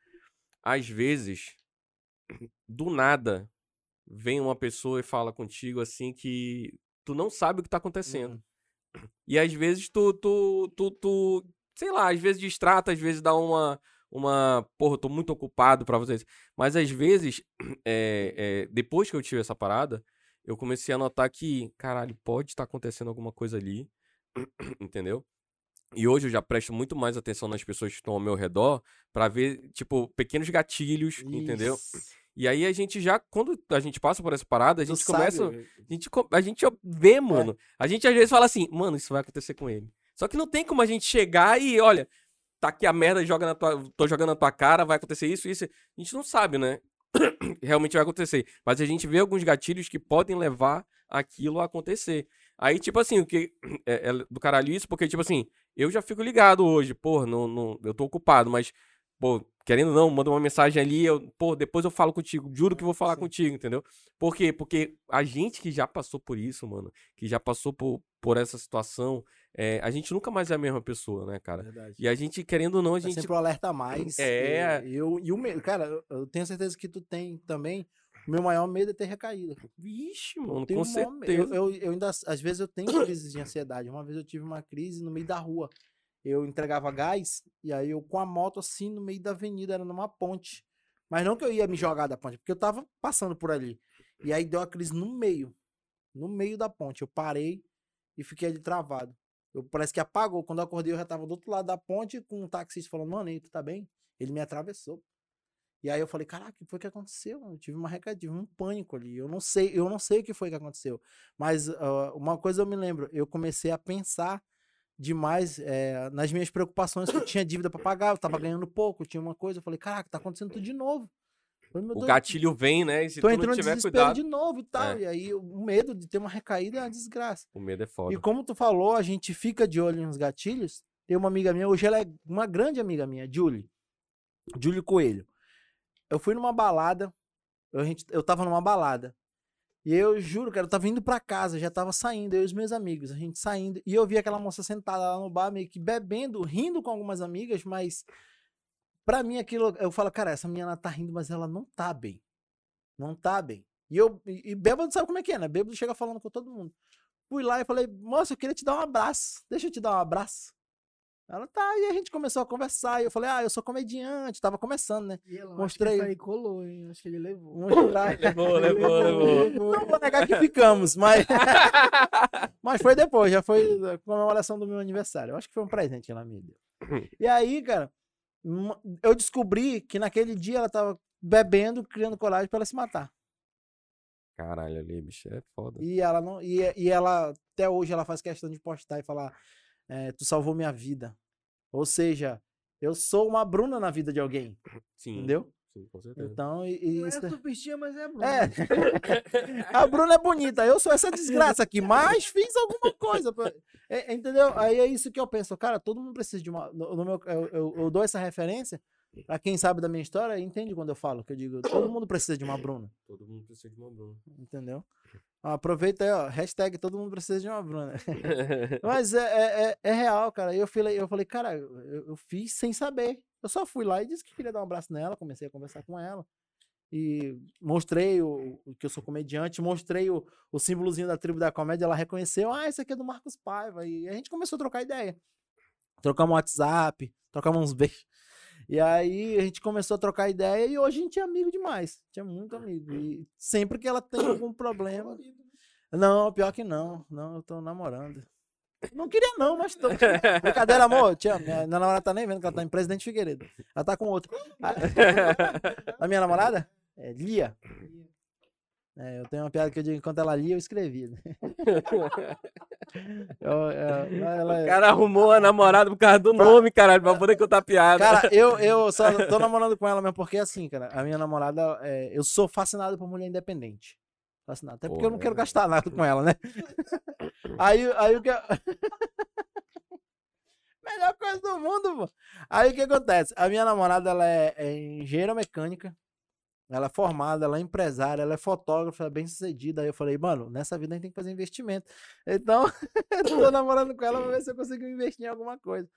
Às vezes, do nada, vem uma pessoa e fala contigo assim que tu não sabe o que tá acontecendo. Uhum. E às vezes tu, tu, tu, tu, sei lá, às vezes distrata, às vezes dá uma, uma, porra, eu tô muito ocupado pra fazer isso. Mas às vezes, é, é, depois que eu tive essa parada, eu comecei a notar que, caralho, pode estar acontecendo alguma coisa ali, entendeu? E hoje eu já presto muito mais atenção nas pessoas que estão ao meu redor pra ver, tipo, pequenos gatilhos, entendeu? Isso. E aí a gente já, quando a gente passa por essa parada, a Tu gente começa. sabe, A gente, co- a gente vê, mano. A gente às vezes fala assim, mano, isso vai acontecer com ele. Só que não tem como a gente chegar e, olha, tá aqui a merda, joga na tua, tô jogando na tua cara, vai acontecer isso, isso. A gente não sabe, né? Realmente vai acontecer. Mas a gente vê alguns gatilhos que podem levar aquilo a acontecer. Aí, tipo assim, o que é, é do caralho isso, porque, tipo assim, eu já fico ligado hoje, pô, não, não, eu tô ocupado, mas, pô, querendo ou não, manda uma mensagem ali, eu, pô, depois eu falo contigo, juro que vou falar Sim. contigo, entendeu? Por quê? Porque a gente que já passou por isso, mano, que já passou por, por essa situação, é, a gente nunca mais é a mesma pessoa, né, cara? Verdade. E a gente, querendo ou não, a Tá gente. sempre o alerta mais. É. E eu, e o medo, cara, eu- tenho certeza que tu tem também. O meu maior medo é ter recaída. Vixe, mano, com certeza. Eu, eu, eu ainda, às vezes eu tenho crises de ansiedade. Uma vez eu tive uma crise no meio da rua. Eu entregava gás e aí eu com a moto assim no meio da avenida, era numa ponte. Mas não que eu ia me jogar da ponte, porque eu tava passando por ali. E aí deu a crise no meio. No meio da ponte. Eu parei e fiquei ali travado. Eu, parece que apagou. Quando eu acordei, eu já tava do outro lado da ponte com um taxista falando, mano, aí, tu tá bem? Ele me atravessou. E aí eu falei, caraca, o que foi que aconteceu? Eu tive uma recadinha, um pânico ali. Eu não sei, eu não sei o que foi que aconteceu. Mas ah, uma coisa eu me lembro, eu comecei a pensar demais eh, nas minhas preocupações, que eu tinha dívida pra pagar, eu tava ganhando pouco, tinha uma coisa, eu falei, caraca, tá acontecendo tudo de novo. Falei, O Deus, gatilho vem, né? E se tu não tiver cuidado, de novo e tal. É. E aí o medo de ter uma recaída é uma desgraça. o medo é foda. E como tu falou, a gente fica de olho nos gatilhos. Tem uma amiga minha, hoje ela é uma grande amiga minha, Julie. Julie Coelho. Eu fui numa balada, eu, a gente, eu tava numa balada. E eu juro, cara, eu tava indo pra casa, já tava saindo, eu e os meus amigos, a gente saindo. E eu vi aquela moça sentada lá no bar, meio que bebendo, rindo com algumas amigas, mas pra mim aquilo, eu falo, cara, essa menina tá rindo, mas ela não tá bem. Não tá bem. E eu, e, bêbado sabe como é que é, né? Bêbado chega falando com todo mundo. Fui lá e falei, moça, eu queria te dar um abraço. Deixa eu te dar um abraço. Ela tá, e a gente começou a conversar. E eu falei, ah, eu sou comediante, tava começando, né? E ela, Mostrei. Acho que aí colou, hein? Acho que ele levou. Mostrar. Levou, levou, levou. Não vou negar que ficamos, mas. mas foi depois, já foi a comemoração do meu aniversário. Eu acho que foi um presente que ela me deu. E aí, cara, eu descobri que naquele dia ela tava bebendo, criando coragem pra ela se matar. Caralho, ali, bicho, é foda. E ela não. E, e ela, até hoje, ela faz questão de postar e falar: é, Tu salvou minha vida. Ou seja, eu sou uma Bruna na vida de alguém. Sim. Entendeu? Sim, com certeza. Então, e, e Não é isso- superstia, mas é bom. É. A Bruna é bonita, eu sou essa desgraça aqui, mas fiz alguma coisa. pra- É, é, entendeu? Aí é isso que eu penso, cara, todo mundo precisa de uma. No, no meu, eu, eu- eu dou essa referência pra quem sabe da minha história entende quando eu falo, que eu digo, todo mundo precisa de uma Bruna, Todo mundo precisa de uma Bruna. entendeu? Aproveita aí, ó. Hashtag todo mundo precisa de uma Bruna. Mas é, é, é- é real, cara. Eu falei, eu falei, cara, eu, eu fiz sem saber. Eu só fui lá e disse que queria dar um abraço nela, comecei a conversar com ela. E mostrei o, o que eu sou comediante, mostrei o, o símbolozinho da tribo da comédia, ela reconheceu, ah, esse aqui é do Marcos Paiva. E a gente começou a trocar ideia. Trocamos um WhatsApp, trocamos uns beijos. E aí a gente começou a trocar ideia e hoje a gente é amigo demais. Tinha muito amigo. E sempre que ela tem algum problema. Não, pior que não. Não, eu tô namorando. Não queria não, mas tô. Brincadeira, amor. Te amo. Minha namorada tá nem vendo que ela tá em Presidente Figueiredo. Ela tá com outro. A, a minha namorada? É Lia. É, eu tenho uma piada que eu digo, enquanto ela lia, eu escrevi. né? Eu- eu- ela- O cara arrumou a namorada por causa do nome, caralho, pra poder contar piada. Cara, eu, eu só tô namorando com ela mesmo porque assim, cara, a minha namorada, é, eu sou fascinado por mulher independente. Fascinado. Até porque Pô, eu não quero é. gastar nada com ela, né? Aí, aí o que. Melhor coisa do mundo, pô. Aí o que acontece? A minha namorada, ela é, é engenheira mecânica. Ela é formada, ela é empresária, ela é fotógrafa, é bem sucedida. Aí eu falei, mano, nessa vida a gente tem que fazer investimento. Então, eu tô namorando com ela pra ver se eu consigo investir em alguma coisa.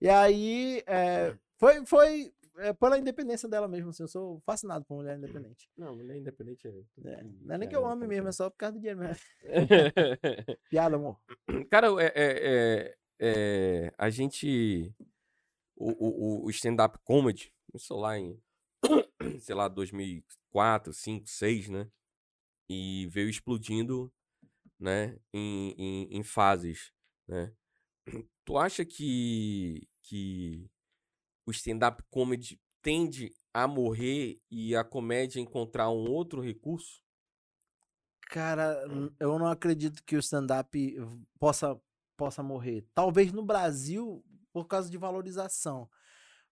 E aí, é, foi, foi é, pela independência dela mesmo. Assim, eu sou fascinado por mulher independente. Não, mulher independente é. É, não é nem que eu ame mesmo, é só por causa do dinheiro mesmo. Piada, amor. Cara, é, é- é- é, a gente. O, o, o stand-up comedy começou lá em, sei lá, 2004, 5, 6, né? E veio explodindo, né? Em, em, em fases, né? Tu acha que, que o stand-up comedy tende a morrer e a comédia encontrar um outro recurso? Cara, eu não acredito que o stand-up possa, possa morrer. Talvez no Brasil, por causa de valorização.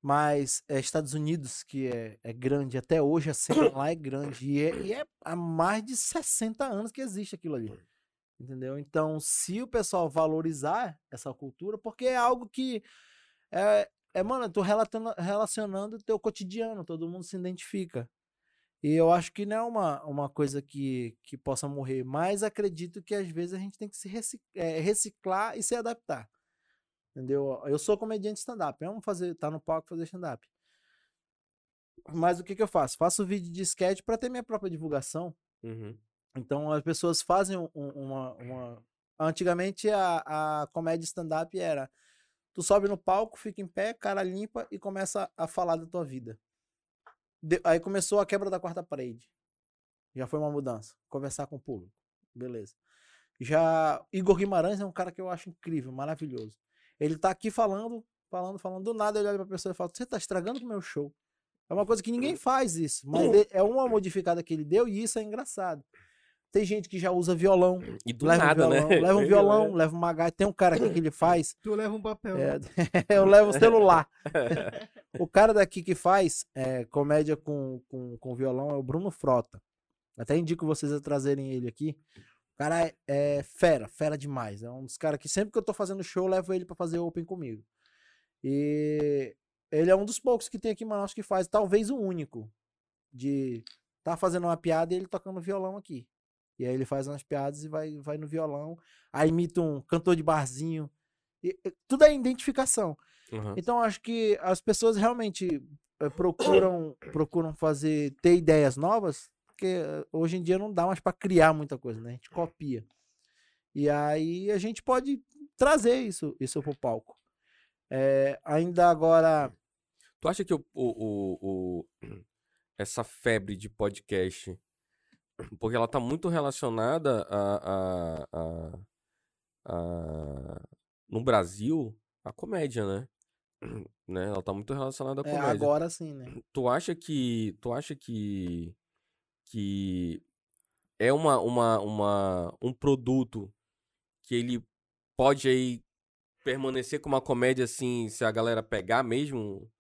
Mas é Estados Unidos, que é, é grande, até hoje a cena lá é grande. E é, e é há mais de 60 anos que existe aquilo ali. Entendeu? Então, se o pessoal valorizar essa cultura, porque é algo que. É, é mano, eu tô relatando, relacionando o teu cotidiano, todo mundo se identifica. E eu acho que não é uma, uma coisa que, que possa morrer, mas acredito que às vezes a gente tem que se reci- reciclar e se adaptar. Entendeu? Eu sou comediante stand-up, eu amo fazer, tá no palco e fazer stand-up. Mas o que, que eu faço? Faço vídeo de sketch para ter minha própria divulgação. Uhum. Então as pessoas fazem um- uma. uma... Antigamente a, a comédia stand-up era: tu sobe no palco, fica em pé, cara limpa e começa a falar da tua vida. De- Aí começou a quebra da quarta parede. Já foi uma mudança. Conversar com o público. Beleza. Já Igor Guimarães é um cara que eu acho incrível, maravilhoso. Ele tá aqui falando, falando, falando. Do nada ele olha pra pessoa e fala: Você tá estragando o meu show. É uma coisa que ninguém faz isso. Mas é uma modificada que ele deu e isso é engraçado. Tem gente que já usa violão. E do leva nada, um violão, né? leva um violão, né? leva uma gaita. Tem um cara aqui que ele faz. Tu leva um papel. é, eu levo o celular. o cara daqui que faz é, comédia com, com, com violão é o Bruno Frota. Até indico vocês a trazerem ele aqui. O cara é, é fera, fera demais. É um dos caras que sempre que eu tô fazendo show, eu levo ele pra fazer open comigo. E ele é um dos poucos que tem aqui em Manaus que faz, talvez o único, de tá fazendo uma piada e ele tocando violão aqui. E aí ele faz umas piadas e vai, vai no violão, aí imita um cantor de barzinho. E- e tudo é identificação. Uhum. Então acho que as pessoas realmente eh, procuram procuram fazer ter ideias novas, porque hoje em dia não dá mais para criar muita coisa, né? A gente copia. E aí a gente pode trazer isso isso pro palco. Eh, ainda agora Tu acha que o, o, o- o- essa febre de podcast, porque ela tá muito relacionada a, a, a- a- no Brasil, à comédia, né? né? Ela tá muito relacionada à É, comédia. agora sim, né? Tu acha que. Tu acha que. Que é uma, uma, uma, um produto que ele pode aí permanecer com uma comédia assim, se a galera pegar mesmo?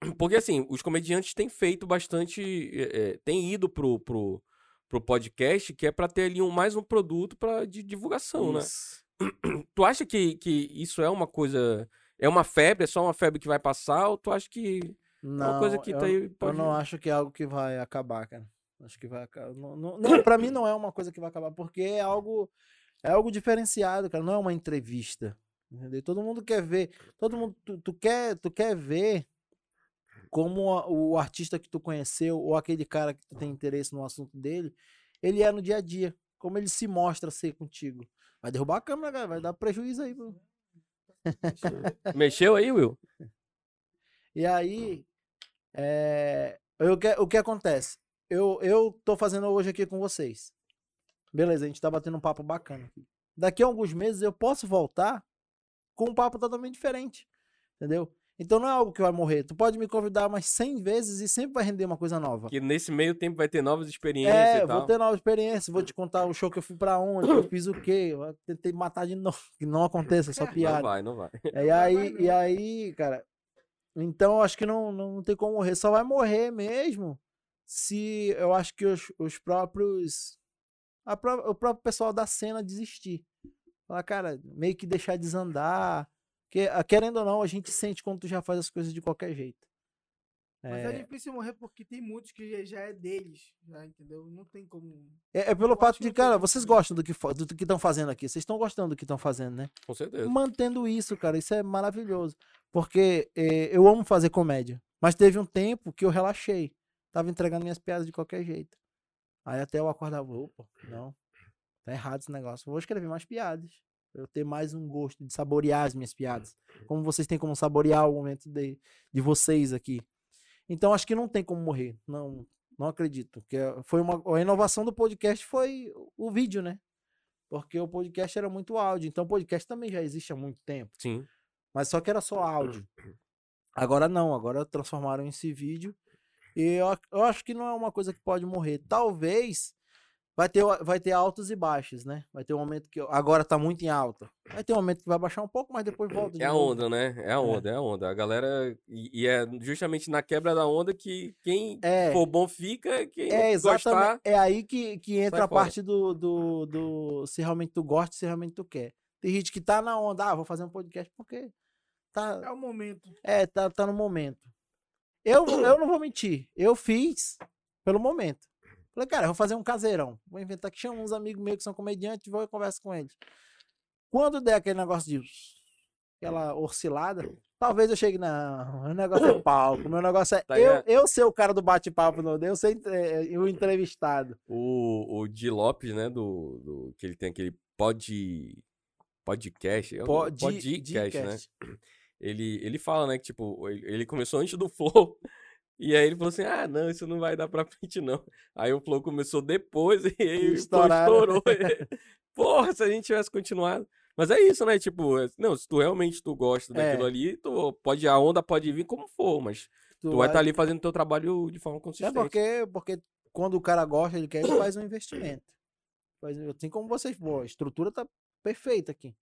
Porque assim, os comediantes têm feito bastante. é, é, têm ido pro, pro, pro podcast, que é pra ter ali um, mais um produto pra, de divulgação, né? Isso. Tu acha que, que isso é uma coisa. É uma febre? É só uma febre que vai passar? Ou tu acha que. Não, uma coisa que eu, tá aí eu pode- não acho que é algo que vai acabar, cara. Acho que vai acabar. Não, não, não, pra mim não é uma coisa que vai acabar, porque é algo, é algo diferenciado, cara. Não é uma entrevista. Entendeu? Todo mundo quer ver. Todo mundo. Tu, tu quer, tu quer ver como o artista que tu conheceu, ou aquele cara que tu tem interesse no assunto dele, ele é no dia a dia. Como ele se mostra ser contigo. Vai derrubar a câmera, cara. Vai dar prejuízo aí. Mexeu aí, Will? E aí, é, eu, que- o que acontece? Eu, eu tô fazendo hoje aqui com vocês. Beleza, a gente tá batendo um papo bacana aqui. Daqui a alguns meses eu posso voltar com um papo totalmente diferente. Entendeu? Então não é algo que vai morrer. Tu pode me convidar mais 100 vezes e sempre vai render uma coisa nova. Que nesse meio tempo vai ter novas experiências É, e tal. vou ter nova experiência, vou te contar o show que eu fui pra onde, eu fiz o quê, eu tentei matar de novo, que não aconteça, é só Não piada. vai, não vai. E aí, e aí, cara, então eu acho que não, não tem como morrer. Só vai morrer mesmo se eu acho que os, os próprios. pró- o próprio pessoal da cena desistir. Falar, cara, meio que deixar desandar. Que, ah, querendo ou não, a gente sente quando tu já faz as coisas de qualquer jeito. Mas é É, difícil morrer porque tem muitos que já- já é deles, já, entendeu? Não tem como. é, é pelo fato de, cara, vocês gostam do que do que estão fazendo aqui. Vocês estão gostando do que estão fazendo, né? Com certeza. mantendo isso, cara. Isso é maravilhoso. Porque eh, eu amo fazer comédia. Mas teve um tempo que eu relaxei. Tava entregando minhas piadas de qualquer jeito. Aí até eu acordava, opa, não. Tá errado esse negócio. Vou escrever mais piadas. Pra eu ter mais um gosto de saborear as minhas piadas. Como vocês têm como saborear o momento de, de vocês aqui. Então acho que não tem como morrer. Não, não acredito. Que foi uma, a inovação do podcast foi o vídeo, né? Porque o podcast era muito áudio. Então o podcast também já existe há muito tempo. Sim. Mas só que era só áudio. Agora não, agora transformaram esse vídeo. E eu, eu acho que não é uma coisa que pode morrer. Talvez vai ter, vai ter altos e baixos, né? Vai ter um momento que agora tá muito em alta. Vai ter um momento que vai baixar um pouco, mas depois volta de É a novo. onda, né? É a onda, é a onda. A galera. E, é justamente na quebra da onda que quem É. for bom fica, quem É, exatamente. gostar. É aí que, que entra a fora. parte do, do, do se realmente tu gosta, se realmente tu quer. Tem gente que tá na onda, ah, vou fazer um podcast porque tá, É o momento. É, tá, tá no momento. Eu, eu não vou mentir. Eu fiz pelo momento. Falei, cara, eu vou fazer um caseirão. Vou inventar que chama uns amigos meus que são comediantes, vou e converso com eles. Quando der aquele negócio de. aquela oscilada, talvez eu chegue, não, meu negócio é palco, meu negócio é. Tá eu, eu ser o cara do bate-papo, não, eu ser eh, o entrevistado. O, o Di Lopes, né? Do, do, que ele tem aquele pod. Podcast. é o Pode, podcast, né? Ele, ele fala, né, que tipo, ele, começou antes do Flow. E aí ele falou assim: ah, não, isso não vai dar pra frente, não. Aí o Flow começou depois e aí Flow Estouraram. estourou. Porra, se a gente tivesse continuado. Mas é isso, né? Tipo, é- não, se tu realmente tu gosta daquilo É. ali, tu pode, a onda pode vir como for, mas tu, vai estar ali fazendo teu trabalho de forma É consistente. porque, porque quando o cara gosta, ele quer, ele faz um investimento. Faz, assim como vocês, pô, a estrutura tá perfeita aqui.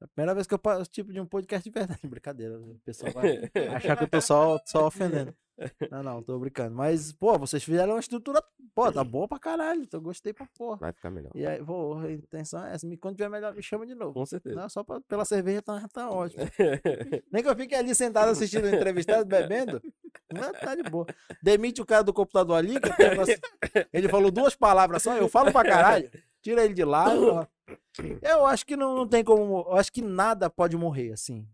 É a primeira vez que eu participo de um podcast de verdade. Brincadeira, o pessoal vai achar que eu tô só, só ofendendo. Não, não, tô brincando. Mas, pô, vocês fizeram uma estrutura, pô, tá boa pra caralho. Eu gostei pra porra. Vai ficar melhor. E aí, pô, a intenção é essa. Me- Quando tiver melhor, me chama de novo. Com certeza. Não, só pra- pela cerveja tá, tá ótimo. Nem que eu fique ali sentado assistindo entrevistado, bebendo. Não, tá de boa. Demite o cara do computador ali, que ele falou duas palavras só, eu falo pra caralho. Tira ele de lá. eu acho que não, não tem como. Eu acho que nada pode morrer, assim.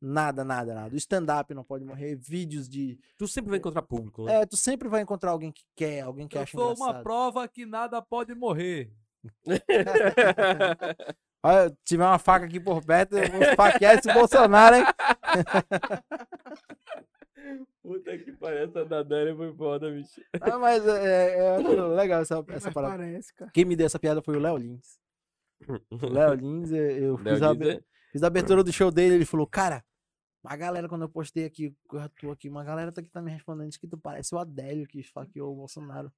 Nada, nada, nada. O stand-up não pode morrer. Vídeos de. tu sempre vai encontrar público, né? É, tu sempre vai encontrar alguém que quer, alguém que Eu acha sou uma engraçado. prova que nada pode morrer. Olha, tiver uma faca aqui por perto, eu vou esfaquear esse Bolsonaro, hein? Puta que pariu, essa da Dani foi foda, bicho. Ah, mas é, é, acho legal essa, essa parada. parece, cara. Quem me deu essa piada foi o Léo Lins. O Léo Lins, eu, eu fiz, Léo a, Lins é- fiz a abertura do show dele, ele falou, cara, A galera, quando eu postei aqui, eu tô aqui, uma galera tá aqui tá me respondendo que tu parece o Adélio que esfaqueou o Bolsonaro.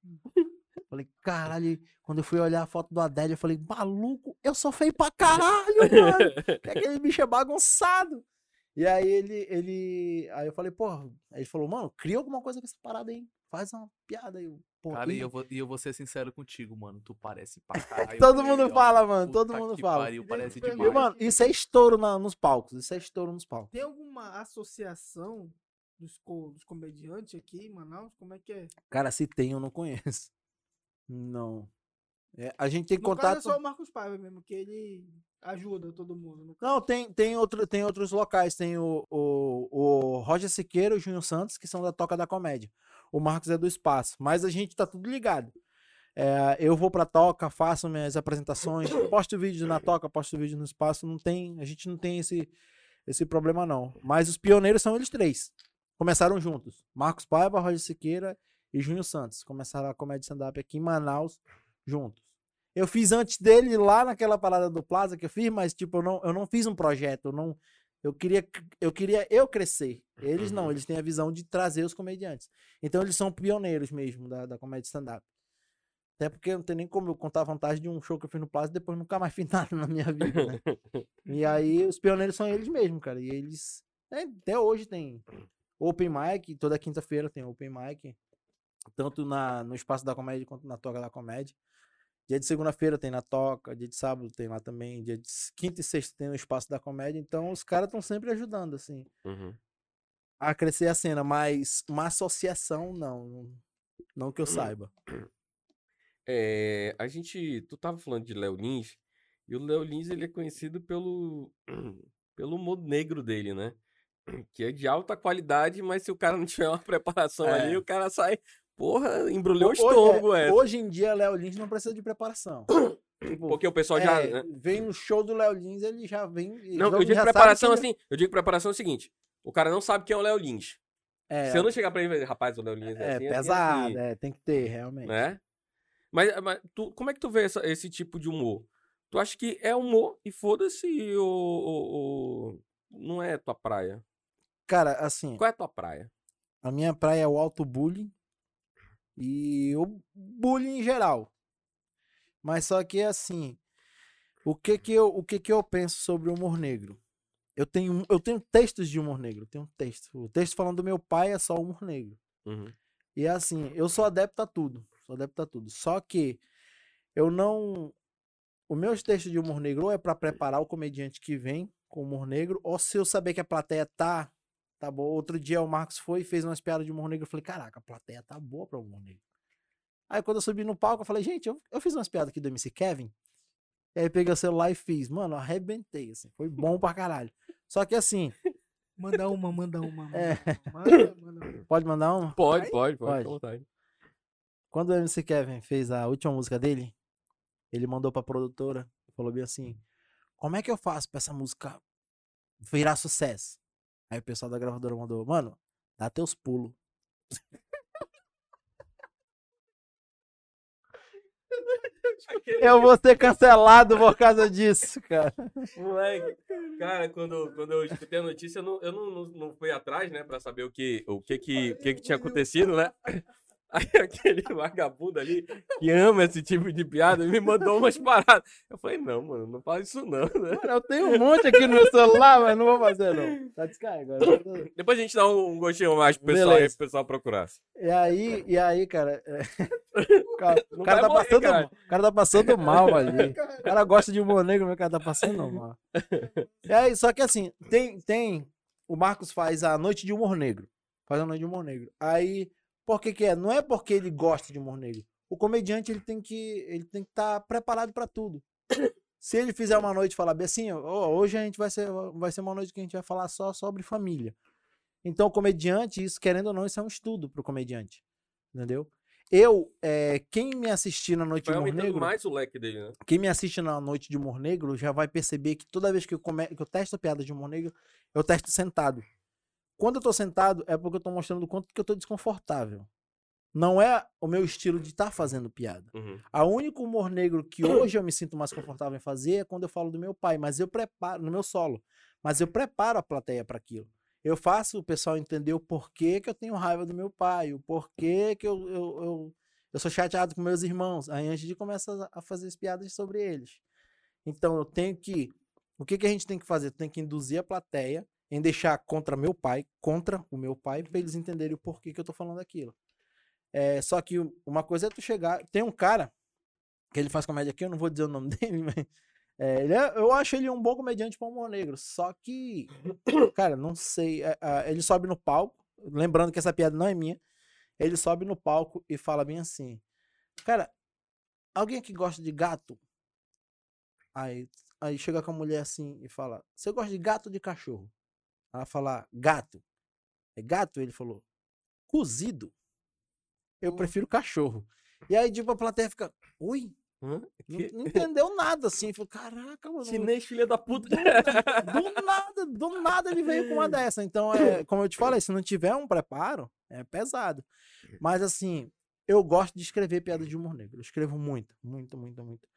Falei, caralho, quando eu fui olhar a foto do Adélio, eu falei, maluco, eu sou feio pra caralho, mano. Que aquele bicho é bagunçado. E aí ele, ele. Aí eu falei, pô, aí ele falou, mano, cria alguma coisa com essa parada aí. Faz uma piada aí. Pô, Cara, e eu, vou, e eu vou ser sincero contigo, mano. Tu parece pra caralho. Todo mundo fala, mano. Todo Puta mundo que fala. Pariu, parece E, demais. mano, isso é estouro na- nos palcos. Isso é estouro nos palcos. Tem alguma associação dos, co- dos comediantes aqui em Manaus? Como é que é? Cara, se tem, eu não conheço. Não. É, a gente tem No caso contato. é só o Marcos Paiva mesmo, que ele ajuda todo mundo. Não, tem, tem, outro, tem outros locais. Tem o, o, o Roger Siqueira e o Júnior Santos, que são da Toca da Comédia. O Marcos é do Espaço. Mas a gente tá tudo ligado. É, eu vou pra Toca, faço minhas apresentações, posto vídeo na Toca, posto vídeo no Espaço. Não tem, a gente não tem esse, esse problema, não. Mas os pioneiros são eles três. Começaram juntos. Marcos Paiva, Roger Siqueira e Júnior Santos. Começaram a comédia stand-up aqui em Manaus juntos. Eu fiz antes dele lá naquela parada do Plaza que eu fiz, mas tipo, eu não, eu não fiz um projeto, eu não eu queria eu queria eu crescer. Eles não, Uhum. eles têm a visão de trazer os comediantes. Então eles são pioneiros mesmo da, da comédia stand-up. Até porque não tem nem como eu contar a vantagem de um show que eu fiz no Plaza e depois nunca mais fiz nada na minha vida, né? E aí os pioneiros são eles mesmo, cara. E eles é, até hoje tem open mic, toda quinta-feira tem open mic, tanto na, no espaço da comédia quanto na toca da comédia. Dia de segunda-feira tem na toca, dia de sábado tem lá também, dia de quinta e sexta tem no espaço da comédia. Então os caras estão sempre ajudando assim Uhum. a crescer a cena, mas uma associação não, não, não que eu saiba. É, a gente. Tu tava falando de Léo Lins, e o Léo Lins ele é conhecido pelo, pelo humor negro dele, né? Que é de alta qualidade, mas se o cara não tiver uma preparação É. ali, o cara sai. Porra, embrulhou o é, estômago, é. Hoje em dia, Léo Lins não precisa de preparação. Tipo, Porque o pessoal já. é, né? vem no show do Léo Lins, ele já vem. Não, já- eu digo já preparação assim. Eu digo preparação é o seguinte: o cara não sabe quem é o Léo Lins. É, Se eu não chegar pra ele e falar, rapaz, o Léo Lins é, é assim, assim, pesado, assim", é, tem que ter, realmente. né? Mas, mas tu, como é que tu vê essa- esse tipo de humor? Tu acha que é humor e foda-se ou, não é tua praia? Cara, assim, Qual é a tua praia? a minha praia é o alto bullying e o bullying em geral. Mas só que assim, o que que eu, o que que eu penso sobre o humor negro? Eu tenho, eu tenho textos de humor negro, eu tenho um texto. O texto falando do meu pai é só humor negro. Uhum. E assim, eu sou adepto a tudo. Sou adepto a tudo. Só que eu não. O meu texto de humor negro ou é pra preparar o comediante que vem com humor negro, ou se eu saber que a plateia tá. Tá boa. Outro dia o Marcos foi e fez umas piadas de humor negro. Eu falei, caraca, a plateia tá boa pra humor negro. Aí quando eu subi no palco, eu falei, gente, eu, eu fiz umas piadas aqui do MC Kevin. E aí peguei o celular e fiz. Mano, arrebentei, assim. Foi bom pra caralho. Só que assim, Manda uma, manda uma. Manda, É. uma, manda, manda uma. pode mandar uma? Pode, pode, pode, Pode. Quando o MC Kevin fez a última música dele, ele mandou pra produtora, falou bem assim: Como é que eu faço pra essa música virar sucesso? Aí o pessoal da gravadora mandou: Mano, dá teus pulos. Eu vou ser cancelado por causa disso, cara. Moleque, cara, quando, quando eu escutei a notícia, eu não, eu não, não, não fui atrás, né, pra saber o que, o que, que, o que, que tinha acontecido, né? Aí aquele vagabundo ali que ama esse tipo de piada me mandou umas paradas. Eu falei, não, mano, não faz isso não, né? Mano, eu tenho um monte aqui no meu celular, mas não vou fazer, não. Tá descarregado. Depois a gente dá um, gostinho mais pro pessoal aí, pro pessoal procurar. E aí, e aí, cara. é, O cara, o cara tá morrer, passando cara. mal. Cara tá passando mal ali. O cara gosta de humor negro, mas o cara tá passando mal. E aí, só que assim, tem, tem. O Marcos faz a noite de humor negro. Faz a noite de humor negro. Aí, por que é? Não é porque ele gosta de humor negro. O comediante, ele tem que ele tem que estar preparado pra tudo. Se ele fizer uma noite e falar bem assim, ó, hoje a gente vai ser, vai ser uma noite que a gente vai falar só sobre família. Então, o comediante, isso querendo ou não, isso é um estudo pro comediante. Entendeu? Eu, é, quem me assistir na noite Vai de humor negro, mais o leque dele, né? quem me assiste na noite de humor negro já vai perceber que toda vez que eu, come... que eu testo piada de humor negro, eu testo sentado. Quando eu tô sentado, é porque eu tô mostrando o quanto que eu tô desconfortável. Não é o meu estilo de estar fazendo piada. Uhum. A único humor negro que hoje eu me sinto mais confortável em fazer é quando eu falo do meu pai, mas eu preparo, no meu solo, mas eu preparo a plateia para aquilo. Eu faço o pessoal entender o porquê que eu tenho raiva do meu pai, o porquê que eu, eu, eu, eu sou chateado com meus irmãos. Aí antes de começar a fazer as piadas sobre eles. Então eu tenho que. O que, que a gente tem que fazer? Tem que induzir a plateia em deixar contra meu pai, contra o meu pai, para eles entenderem o porquê que eu tô falando aquilo. É, só que uma coisa é tu chegar. Tem um cara que ele faz comédia aqui, eu não vou dizer o nome dele, mas. é, é- eu acho ele um bom comediante para humor negro. Só que, cara, não sei. é, é, ele sobe no palco, lembrando que essa piada não é minha. Ele sobe no palco e fala bem assim: Cara, alguém aqui gosta de gato? Aí, aí chega com a mulher assim e fala: Você gosta de gato ou de cachorro? Ela fala: Gato. É gato? Ele falou: Cozido. Eu Hum. prefiro cachorro. E aí, tipo, a plateia fica: Ui? Hã? Não, Que- não entendeu nada assim. Falou: Caraca, mano. Chinês, filha da puta. Do nada, do nada ele veio com uma dessa. Então, é, como eu te falei, se não tiver um preparo, é pesado. Mas assim, eu gosto de escrever piada de humor negro. Eu escrevo muito, muito, muito, muito.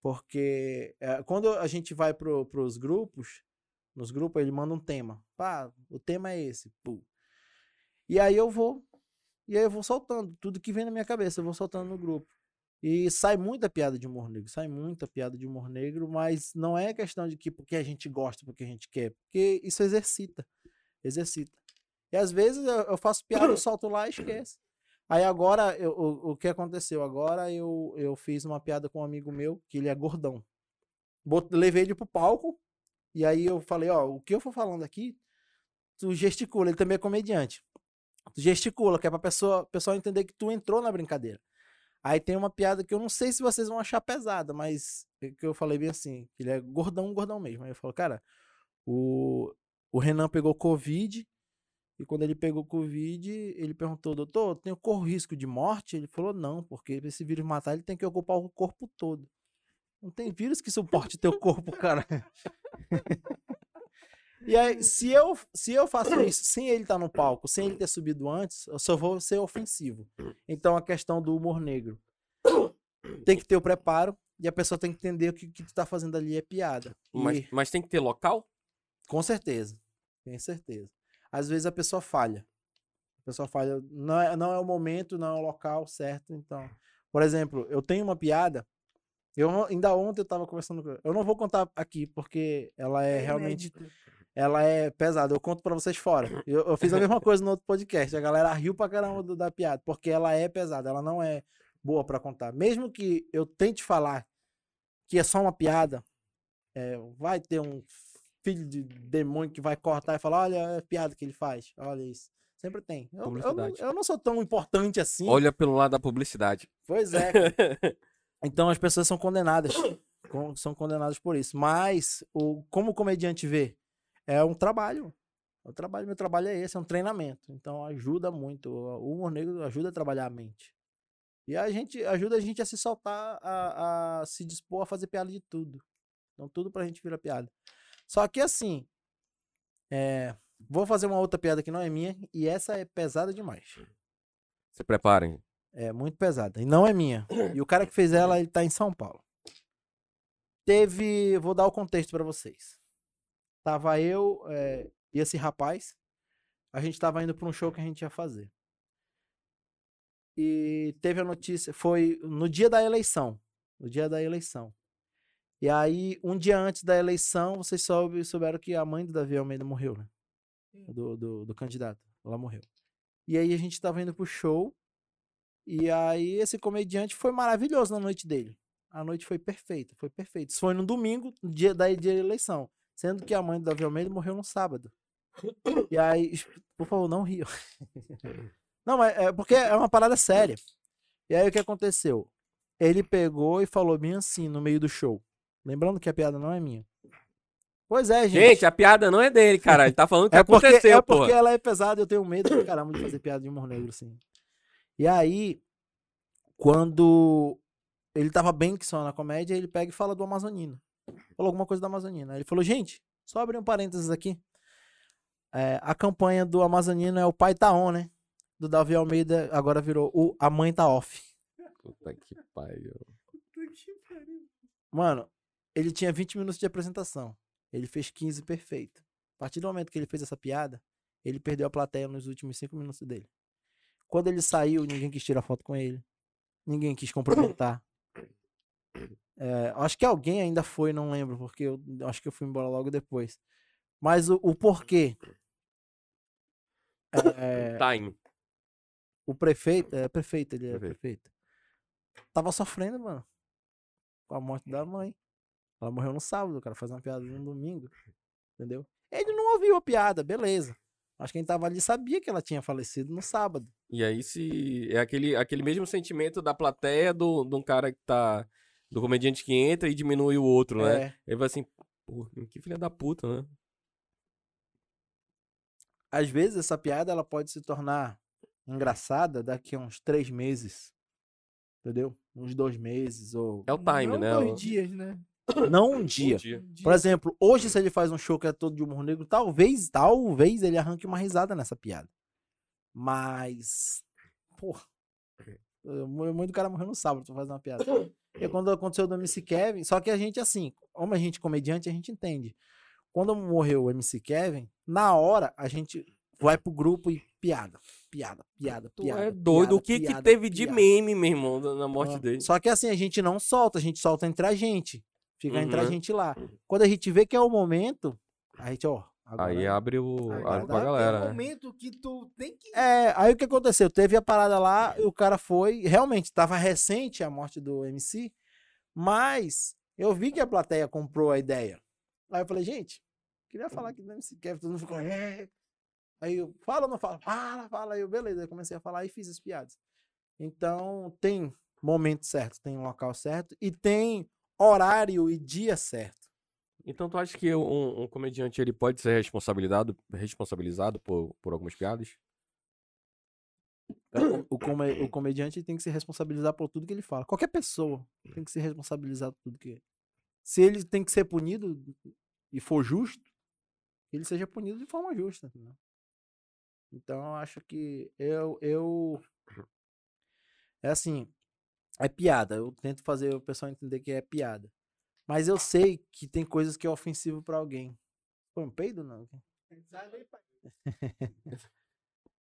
Porque é, quando a gente vai pro, pros grupos, nos grupos ele manda um tema. Pá, o tema é esse. Pô. E aí eu vou, e aí eu vou soltando. Tudo que vem na minha cabeça, eu vou soltando no grupo. E sai muita piada de humor negro, sai muita piada de humor negro, mas não é questão de que porque a gente gosta, porque a gente quer, porque isso exercita, exercita. E às vezes eu, eu faço piada, eu solto lá e esqueço. Aí agora, eu- o, o que aconteceu? Agora eu, eu fiz uma piada com um amigo meu, que ele é gordão. Bot- levei ele pro palco, e aí eu falei, ó, o que eu for falando aqui, tu gesticula, ele também é comediante. Tu gesticula, que é pra pessoa, pessoal entender que tu entrou na brincadeira. Aí tem uma piada que eu não sei se vocês vão achar pesada, mas é que eu falei bem assim, que ele é gordão, gordão mesmo. Aí eu falo, cara, o, o Renan pegou Covid, e quando ele pegou Covid, ele perguntou, doutor, tem corro risco de morte? Ele falou, não, porque pra esse vírus matar, ele tem que ocupar o corpo todo. Não tem vírus que suporte teu corpo, cara. E aí, se eu, se eu faço isso sem ele estar no palco, sem ele ter subido antes, eu só vou ser ofensivo. Então a questão do humor negro tem que ter o preparo e a pessoa tem que entender que o que tu tá fazendo ali é piada. Mas, E, mas tem que ter local? com certeza. Tenho certeza. Às vezes a pessoa falha. A pessoa falha. Não é, não é o momento, não é o local certo. Então, por exemplo, eu tenho uma piada. Eu ainda ontem eu tava conversando com. Eu não vou contar aqui porque ela é, realmente inédito. ela é pesada. Eu conto pra vocês fora. Eu, eu fiz a mesma coisa no outro podcast. A galera riu pra caramba do- da piada, porque ela é pesada. Ela não é boa pra contar. Mesmo que eu tente falar que é só uma piada, é, vai ter um filho de demônio que vai cortar e falar: olha é a piada que ele faz. Olha isso. Sempre tem. Eu, eu, eu não sou tão importante assim. Olha pelo lado da publicidade. Pois é. Então as pessoas são condenadas. con- São condenadas por isso. Mas, o, como o comediante vê, é um trabalho. O trabalho, meu trabalho é esse, é um treinamento. Então ajuda muito. O humor negro ajuda a trabalhar a mente. E a gente ajuda a gente a se soltar, a, a se dispor a fazer piada de tudo. Então tudo pra gente vira piada. Só que assim, é, vou fazer uma outra piada que não é minha, e essa é pesada demais. Se preparem. É muito pesada. E não é minha. E o cara que fez ela, ele tá em São Paulo. Teve. Vou dar o contexto pra vocês. Tava eu é, e esse rapaz. A gente tava indo pra um show que a gente ia fazer. E teve a notícia. Foi no dia da eleição. No dia da eleição. E aí, um dia antes da eleição, vocês soube, souberam que a mãe do Davi Almeida morreu, né? Do, do, do candidato. Ela morreu. E aí a gente tava indo pro show. E aí esse comediante foi maravilhoso na noite dele. A noite foi perfeita, foi perfeita. Isso foi no domingo, dia da dia da eleição. Sendo que a mãe do Davi Almeida morreu no sábado. E aí, por favor, não riam. Não, mas é porque é uma parada séria. E aí o que aconteceu? Ele pegou e falou bem assim no meio do show. Lembrando que a piada não é minha. Pois é, gente. Gente, a piada não é dele, cara. Ele tá falando que É porque, aconteceu, é porra. porque ela é pesada e eu tenho medo caramba de fazer piada de humor negro, assim. E aí, quando ele tava bem que só na comédia, ele pega e fala do Amazonino. Falou alguma coisa do Amazonino. Aí ele falou, gente, só abrir um parênteses aqui. É, a campanha do Amazonino é o pai tá on, né? Do Davi Almeida agora virou o A Mãe tá off. Puta que pariu. Mano, ele tinha 20 minutos de apresentação. Ele fez 15 perfeito. A partir do momento que ele fez essa piada, Ele perdeu a plateia nos últimos cinco minutos dele. Quando ele saiu, ninguém quis tirar foto com ele. Ninguém quis cumprimentar. É, acho que alguém ainda foi, não lembro, porque eu acho que eu fui embora logo depois. Mas o, o porquê? É, Time. o prefeito, é prefeito, ele é Prefeito. prefeito. Tava sofrendo, mano. Com a morte da mãe. Ela morreu no sábado, o cara faz uma piada no domingo. Entendeu? Ele não ouviu a piada, beleza. Mas quem tava ali sabia que ela tinha falecido no sábado. E aí se é aquele, aquele mesmo sentimento da plateia do, de um cara que tá. Do comediante que entra e diminui o outro, né? É, Ele vai assim, pô, que filha da puta, né? às vezes essa piada ela pode se tornar engraçada daqui a uns três meses. Entendeu? Uns dois meses ou. É o time, não né? dois dias, né? Não um dia. Um dia. Por exemplo, hoje se ele faz um show que é todo de humor negro, talvez, talvez ele arranque uma risada nessa piada. Mas, porra, eu- muito do cara morreu no sábado pra fazer uma piada. E quando aconteceu do MC Kevin, só que a gente assim, como a gente é comediante, a gente entende. Quando morreu o MC Kevin, na hora a gente vai pro grupo e piada, piada, piada, Tu piada. é doido. piada, o que piada, que teve de piada. meme, meu irmão, na morte Ah, dele? Só que assim, a gente não solta, a gente solta entre a gente. Fica entre a Uhum. gente lá. Quando a gente vê que é o momento, a gente, ó. agora- Aí abre o. Abre pra galera. aquele né? momento que tu tem que. É, aí o que aconteceu? Teve a parada lá, e o cara foi. Realmente, tava recente a morte do MC, mas eu vi que a plateia comprou a ideia. Aí eu falei, gente, queria falar aqui do MC Kevin, todo mundo ficou. "É". Aí eu, fala ou não fala? Fala, fala. Aí eu, beleza. Aí comecei a falar e fiz as piadas. Então, tem momento certo, tem local certo e tem horário e dia certo. Então tu acha que um, um comediante ele pode ser responsabilizado, responsabilizado por, por algumas piadas? O, come- o comediante tem que se responsabilizar por tudo que ele fala. Qualquer pessoa tem que se responsabilizar por tudo que. Se ele tem que ser punido e for justo, que ele seja punido de forma justa. entendeu? Então eu acho que eu. eu... É assim. É piada. Eu tento fazer o pessoal entender que é piada. Mas eu sei que tem coisas que é ofensivo pra alguém. Foi um peido, não?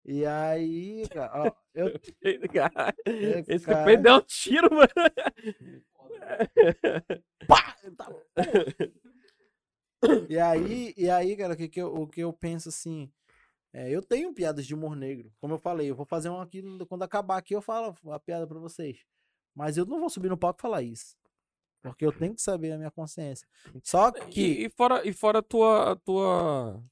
E aí, cara, ó, eu, Esse cara. cara deu um tiro, mano. Pá! Tá- e aí, e aí, cara, o que, que eu, o que eu penso assim? é, eu tenho piadas de humor negro. Como eu falei, eu vou fazer um aqui quando acabar aqui, eu falo a piada pra vocês. Mas eu não vou subir no palco e falar isso. Porque eu tenho que saber a minha consciência. Só E, que. e fora, e fora a tua. A tua.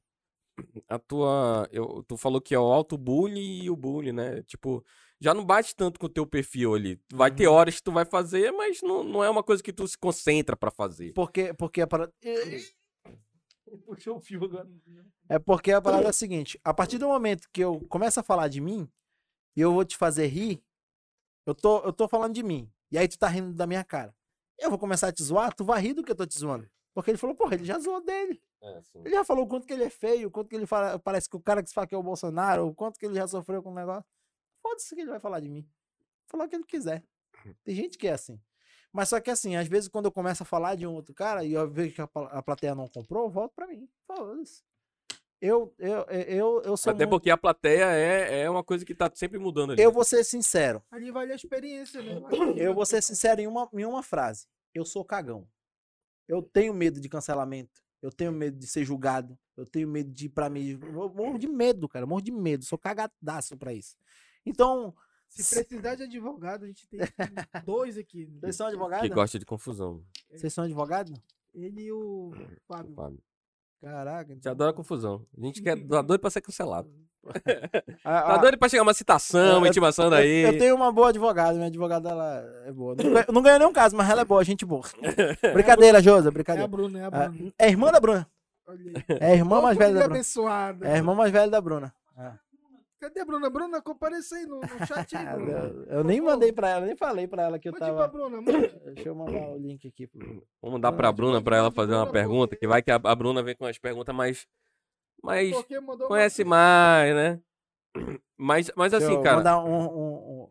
A tua. Eu, tu falou que é o auto-bullying e o bullying, né? Tipo, já não bate tanto com o teu perfil ali. Vai ter Uhum. horas que tu vai fazer, mas não, não é uma coisa que tu se concentra pra fazer. Porque, porque a parada. Puxou o fio agora. É porque a parada é a seguinte: a partir do momento que eu começo a falar de mim e eu vou te fazer rir, eu tô, eu tô falando de mim. E aí tu tá rindo da minha cara. Eu vou começar a te zoar, tu vai rir do que eu tô te zoando. Porque ele falou, porra, ele já zoou dele. Ele já falou o quanto que ele é feio, o quanto que ele fala, parece que o cara que que é o Bolsonaro, o quanto que ele já sofreu com o negócio. Foda-se que ele vai falar de mim. Falar o que ele quiser. Tem gente que é assim. Mas só que assim, às vezes quando eu começo a falar de um outro cara e eu vejo que a, a plateia não comprou, eu volto pra mim. Foda-se. Eu, eu, eu, eu sou Até muito- porque a plateia é, é uma coisa que tá sempre mudando ali. Eu vou ser sincero. Ali vale a experiência, né? Eu vou ser sincero em uma, em uma frase. Eu sou cagão. Eu tenho medo de cancelamento. Eu tenho medo de ser julgado. Eu tenho medo de ir pra mim. Eu morro de medo, cara. eu Morro de medo. Sou cagadaço pra isso. Então, Se precisar de advogado, a gente tem dois aqui. vocês são Que advogados? gosta de confusão. Vocês são advogados? Ele e o Fábio. Fábio. Caraca. A gente adora confusão. A gente quer, tá doido pra ser cancelado. Tá doido pra chegar uma citação, uma eu- intimação eu- daí. Eu, tenho uma boa advogada. Minha advogada, ela é boa. Não, não ganhou nenhum caso, mas ela é boa, gente boa. Brincadeira, Josa, É a brincadeira. Bruna, é a Ah, Bruna. É irmã da Bruna. Olha aí. É a irmã mais velha da Bruna. É a irmã mais velha da Bruna. Ah. Cadê a Bruna? Bruna, compareça aí no, no chat aí, Bruna. Eu, eu nem mandei pra ela, nem falei pra ela que eu Pode ir pra tava. Bruna, manda. Deixa eu mandar o link aqui. Pro... Vamos mandar pra Bruna pra ela fazer uma pergunta, que vai que a, a Bruna vem com as perguntas mais. mais conhece mais, né? Mas, mas assim, eu cara. mandar um, um, um-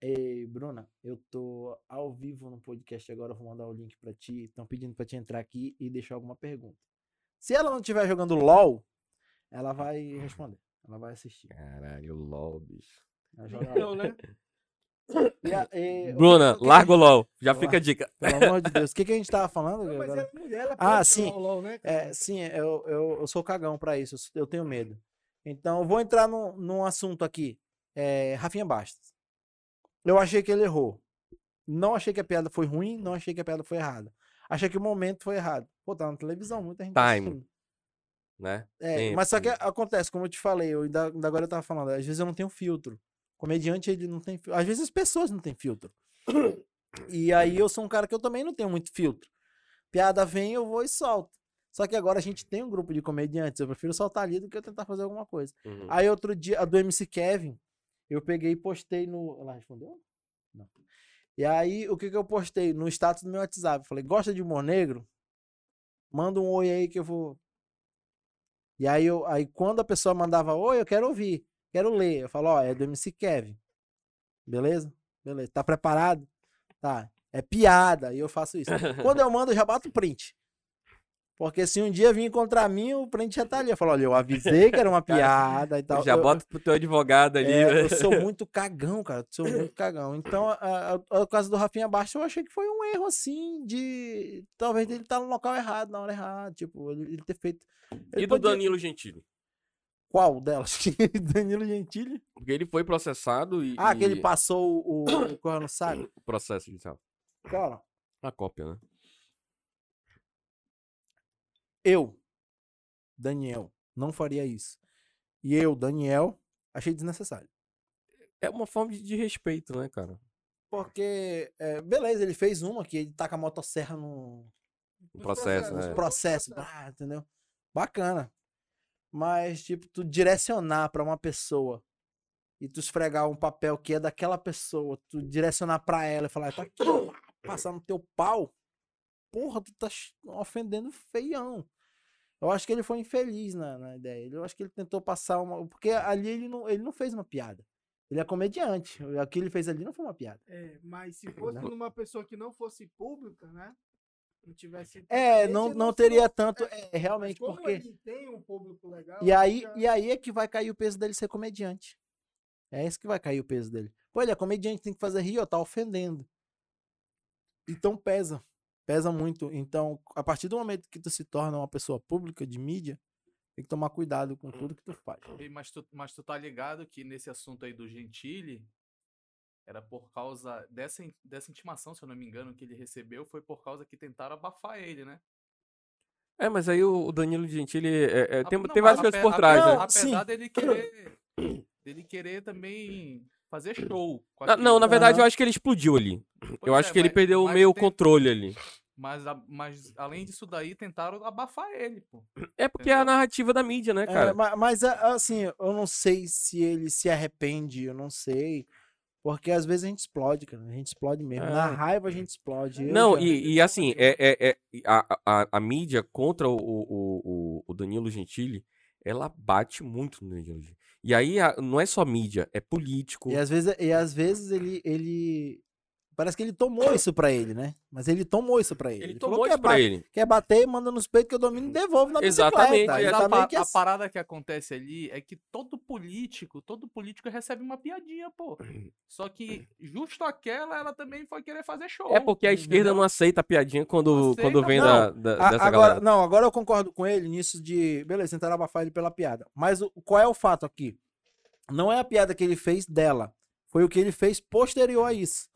Ei, Bruna, eu tô ao vivo no podcast agora, eu vou mandar o link pra ti. Estão pedindo pra te entrar aqui e deixar alguma pergunta. Se ela não estiver jogando LOL, ela vai responder. Ela vai assistir. Caralho, LOL, bicho. Ela joga lá. Então, né? E a- e- Bruna, o que- larga o LOL. Já fica a dica. Pelo amor de Deus. O que, que a gente tava falando? Não, mas agora? é mulher, ela Ah, sim. LOL, né? É, sim, eu, eu, eu sou cagão pra isso, eu tenho medo. Então, eu vou entrar num, num assunto aqui. É, Rafinha Bastos. Eu achei que ele errou. Não achei que a piada foi ruim, não achei que a piada foi errada. Achei que o momento foi errado. Pô, tá na televisão, muita gente Time. assistindo. Né? É, Tempo. mas só que acontece, como eu te falei, eu ainda, ainda agora eu tava falando, às vezes eu não tenho filtro. Comediante, ele não tem filtro. Às vezes as pessoas não têm filtro. E aí eu sou um cara que eu também não tenho muito filtro. Piada vem, eu vou e solto. Só que agora a gente tem um grupo de comediantes, eu prefiro soltar ali do que eu tentar fazer alguma coisa. Uhum. Aí outro dia, a do MC Kevin, eu peguei e postei no. Ela respondeu? Não. E aí, o que que eu postei? No status do meu WhatsApp. Falei, gosta de humor negro? Manda um oi aí que eu vou. E aí, eu, aí quando a pessoa mandava oi, eu quero ouvir, quero ler. Eu falo, ó, é do MC Kevin. Beleza? Beleza. Tá preparado? Tá. É piada. E eu faço isso. Quando eu mando, eu já bato print. Porque se um dia vir encontrar mim, o print já tá ali. Eu falo, olha, eu avisei que era uma piada e tal. Já Eu- bota pro teu advogado ali. é, eu sou muito cagão, cara. Sou muito cagão. Então, a, a, a caso do Rafinha Bastos, eu achei que foi um erro, assim, de. Talvez ele estar no local errado, na hora errada. Tipo, ele, ele ter feito. Ele E do podia- Danilo Gentili? Qual delas? Danilo Gentili? Porque ele foi processado e. Ah, que ele e- passou o, o no saco? o processo judicial. Cara, A cópia, né? Eu, Daniel, não faria isso. E eu, Daniel, achei desnecessário. É uma forma de, de respeito, né, cara? Porque, é, beleza, ele fez uma que ele taca a motosserra no, O processo, né? processos, ah, entendeu? Bacana. Mas, tipo, tu direcionar pra uma pessoa e tu esfregar um papel que é daquela pessoa, tu direcionar pra ela e falar, tá aqui, passar no teu pau, porra, tu tá ofendendo feião. Eu acho que ele foi infeliz na, na ideia. Eu acho que ele tentou passar uma. Porque ali ele não, ele não fez uma piada. Ele é comediante. O que ele fez ali não foi uma piada. É, mas se fosse numa pessoa que não fosse pública, né? Não tivesse. É, não, não teria tanto. É, Mas realmente, como porque. ele tem um público legal. E aí, já- e aí é que vai cair o peso dele ser comediante. É isso que vai cair o peso dele. Pô, ele é comediante, tem que fazer rir, ó, tá ofendendo. Então pesa. Pesa muito. Então, a partir do momento que tu se torna uma pessoa pública de mídia, tem que tomar cuidado com tudo que tu faz. Mas tu, mas tu tá ligado que nesse assunto aí do Gentili, era por causa dessa, dessa intimação, se eu não me engano, que ele recebeu, foi por causa que tentaram abafar ele, né? É, mas aí o Danilo Gentili é, é, tem, não, tem várias coisas por trás, né? sim. Apesar dele querer, dele querer também fazer show. aquilo. Não, na verdade eu acho que ele explodiu ali. Pois eu acho é, que ele mas- perdeu mas meio o tem- controle ali. Mas, mas além disso daí, tentaram abafar ele, pô. É porque é a Entendeu? narrativa da mídia, né, É, cara? ma- mas, a- assim, eu não sei se ele se arrepende, eu não sei. Porque às vezes a gente explode, cara. A gente explode mesmo. Na É. raiva a gente explode. Eu Não, já- e, e assim, é, é, é- a, a, a mídia contra o, o, o, o Danilo Gentili, ela bate muito no Danilo Gentili. E aí a- não é só mídia, é político. E às vezes, e às vezes ele, ele. Parece que ele tomou isso pra ele, né? Mas ele tomou isso pra ele. Ele falou tomou isso quer pra ele. Quer bater, manda nos peitos que eu domino e devolvo na Exatamente, bicicleta. Ele a, tá que a assim. parada que acontece ali é que todo político, todo político recebe uma piadinha, pô. Só que justo aquela, ela também foi querer fazer show. É porque a esquerda não aceita a piadinha quando, aceita, quando vem não. da, da- A- dessa agora, galera. não, agora eu concordo com ele nisso de. Beleza, tentaram abafar ele pela piada. Mas o, qual é o fato aqui? Não é a piada que ele fez dela. Foi o que ele fez posterior a isso.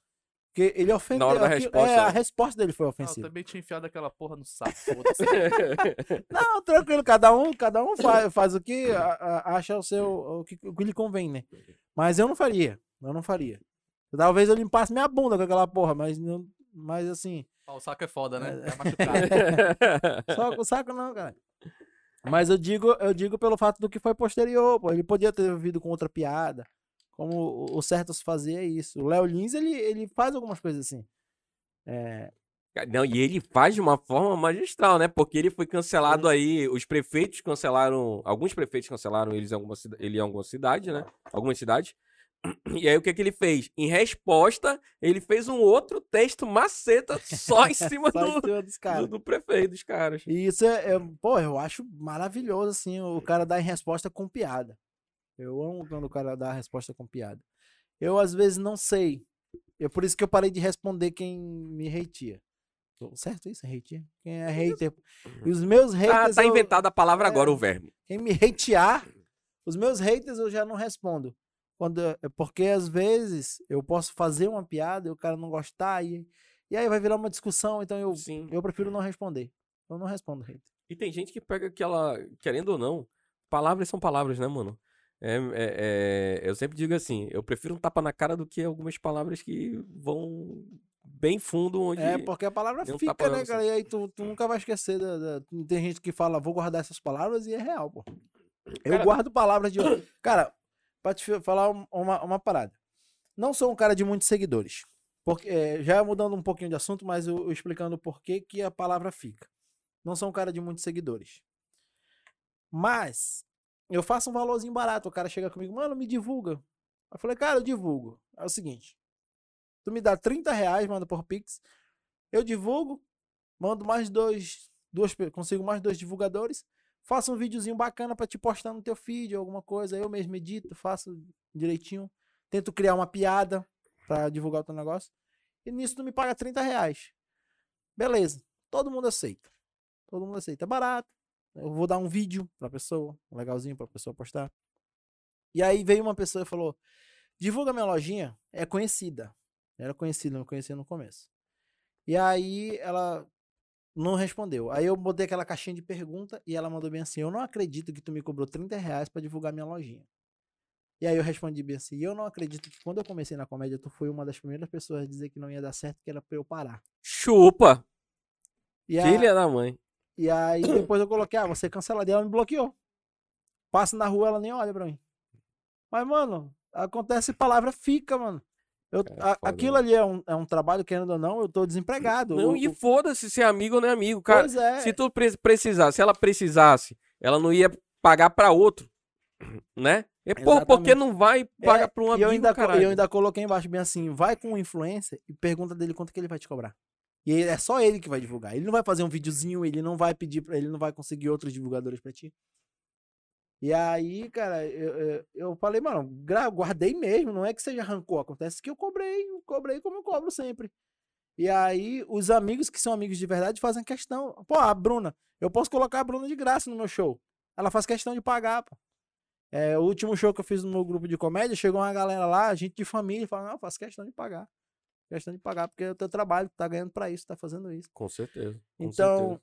Porque ele ofendeu. hora da aquilo- resposta, É, a né? resposta dele foi Não, eu ofensiva. também tinha enfiado aquela porra no saco. Não, tranquilo, cada um, cada um faz, faz o que a- a- acha o seu o que, o que lhe convém, né? Mas eu não faria, eu não faria. Talvez eu limpasse minha bunda com aquela porra, mas não, mas assim, Ah, o saco é foda, né? É. Vai machucar. só com o saco não, cara. Mas eu digo, eu digo pelo fato do que foi posterior, pô, ele podia ter vindo com outra piada, como o, certo se fazer é isso. O Léo Lins, ele, ele faz algumas coisas assim. É, Não, e ele faz de uma forma magistral, né? Porque ele foi cancelado aí, os prefeitos cancelaram, alguns prefeitos cancelaram eles em alguma, ele em alguma cidade, né? Algumas cidades. E aí o que que ele fez? Em resposta, ele fez um outro texto maceta só em cima Só em do, cima dos do, do prefeito dos caras. E isso é, é- pô, eu acho maravilhoso, assim, o cara dar em resposta com piada. Eu amo quando o cara dá a resposta com piada. Eu, às vezes, não sei. É por isso que eu parei de responder quem me hateia. Tô certo isso? Hateia? Quem é hater? E os meus Ah, haters. tá eu- inventada a palavra é. agora, o verme. Quem me hatear, os meus haters eu já não respondo. Quando, é porque às vezes eu posso fazer uma piada e o cara não gostar e, e aí vai virar uma discussão, então eu, Sim. eu prefiro não responder. Eu não respondo hater. E tem gente que pega aquela, querendo ou não, palavras são palavras, né, mano? É, é- é- eu sempre digo assim, eu prefiro um tapa na cara do que algumas palavras que vão bem fundo onde... É, porque a palavra fica, né, cara? E aí tu, tu nunca vai esquecer. Da, da- Tem gente que fala, vou guardar essas palavras e é real, pô. Eu Cara- guardo palavras de. Cara, pra te falar um- uma, uma parada. Não sou um cara de muitos seguidores. Porque, é, já mudando um pouquinho de assunto, mas eu, eu explicando o porquê que a palavra fica. Não sou um cara de muitos seguidores. Mas eu faço um valorzinho barato. O cara chega comigo, mano, me divulga. Eu falei, cara, eu divulgo. É o seguinte. Tu me dá 30 reais, manda por Pix. Eu divulgo, mando mais dois, duas, consigo mais dois divulgadores, faço um videozinho bacana pra te postar no teu feed, alguma coisa. Eu mesmo edito, faço direitinho. Tento criar uma piada pra divulgar o teu negócio. E nisso tu me paga 30 reais. Beleza. Todo mundo aceita. Todo mundo aceita. É barato. Eu vou dar um vídeo pra pessoa, um legalzinho pra pessoa postar. E aí veio uma pessoa e falou: divulga minha lojinha, é conhecida. Era conhecida, não conhecia no começo. E aí ela não respondeu. Aí eu botei aquela caixinha de pergunta e ela mandou bem assim: Eu não acredito que tu me cobrou 30 reais pra divulgar minha lojinha. E aí eu respondi bem assim: Eu não acredito que quando eu comecei na comédia, tu foi uma das primeiras pessoas a dizer que não ia dar certo, que era pra eu parar. Chupa! A- Filha da mãe. E aí depois eu coloquei: Ah, você cancela dela, ela me bloqueou. Passa na rua, ela nem olha pra mim. Mas, mano, acontece palavra fica, mano. Eu, É a- aquilo né? ali é um, é um trabalho, querendo ou não, eu tô desempregado. Não, O- e foda-se se é amigo ou não é amigo, cara. pois é. Se tu pre- precisar, se ela precisasse, ela não ia pagar pra outro, né? E por, porque Exatamente. não vai pagar É, pra um e amigo, eu ainda, caralho? eu ainda coloquei embaixo bem assim, vai com o influencer e pergunta dele quanto que ele vai te cobrar. E é só ele que vai divulgar. Ele não vai fazer um videozinho, ele não vai pedir para ele não vai conseguir outros divulgadores pra ti. E aí, cara, eu, eu, falei, mano, guardei mesmo, não é que seja rancor, acontece que eu cobrei, cobrei como eu cobro sempre. E aí, os amigos que são amigos de verdade fazem questão. Pô, a Bruna, eu posso colocar a Bruna de graça no meu show. Ela faz questão de pagar, pô. É, o último show que eu fiz no meu grupo de comédia, chegou uma galera lá, gente de família, falou, não, faço questão de pagar. Questão de pagar, porque é o teu trabalho, tu tá ganhando pra isso, tá fazendo isso. Com certeza. com Então, certeza.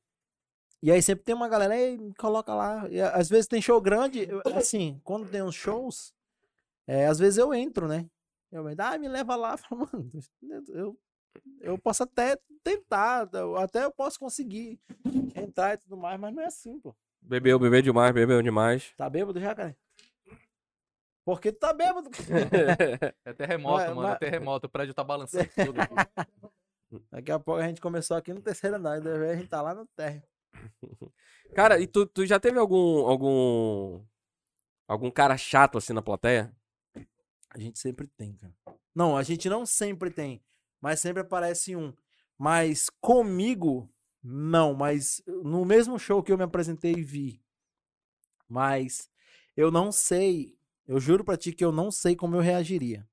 e aí sempre tem uma galera, me coloca lá. E, às vezes tem show grande, assim, quando tem uns shows, é, às vezes eu entro, né? Eu entro, ah, me leva lá. Eu falo, Mano, eu, eu posso até tentar, até eu posso conseguir entrar e tudo mais, mas não é assim, pô. Bebeu, bebeu demais, bebeu demais. Tá bêbado já, cara? Porque tu tá bêbado. É terremoto, Mas- mano. mas- É terremoto. O prédio tá balançando tudo aqui. Daqui a pouco a gente começou aqui no terceiro andar, e a gente tá lá no térreo. Cara, e tu, tu já teve algum, algum, algum cara chato assim na plateia? A gente sempre tem, cara. Não, a gente não sempre tem, mas sempre aparece um. Mas comigo, não. Mas no mesmo show que eu me apresentei e vi. Mas eu não sei. Eu juro pra ti que eu não sei como eu reagiria.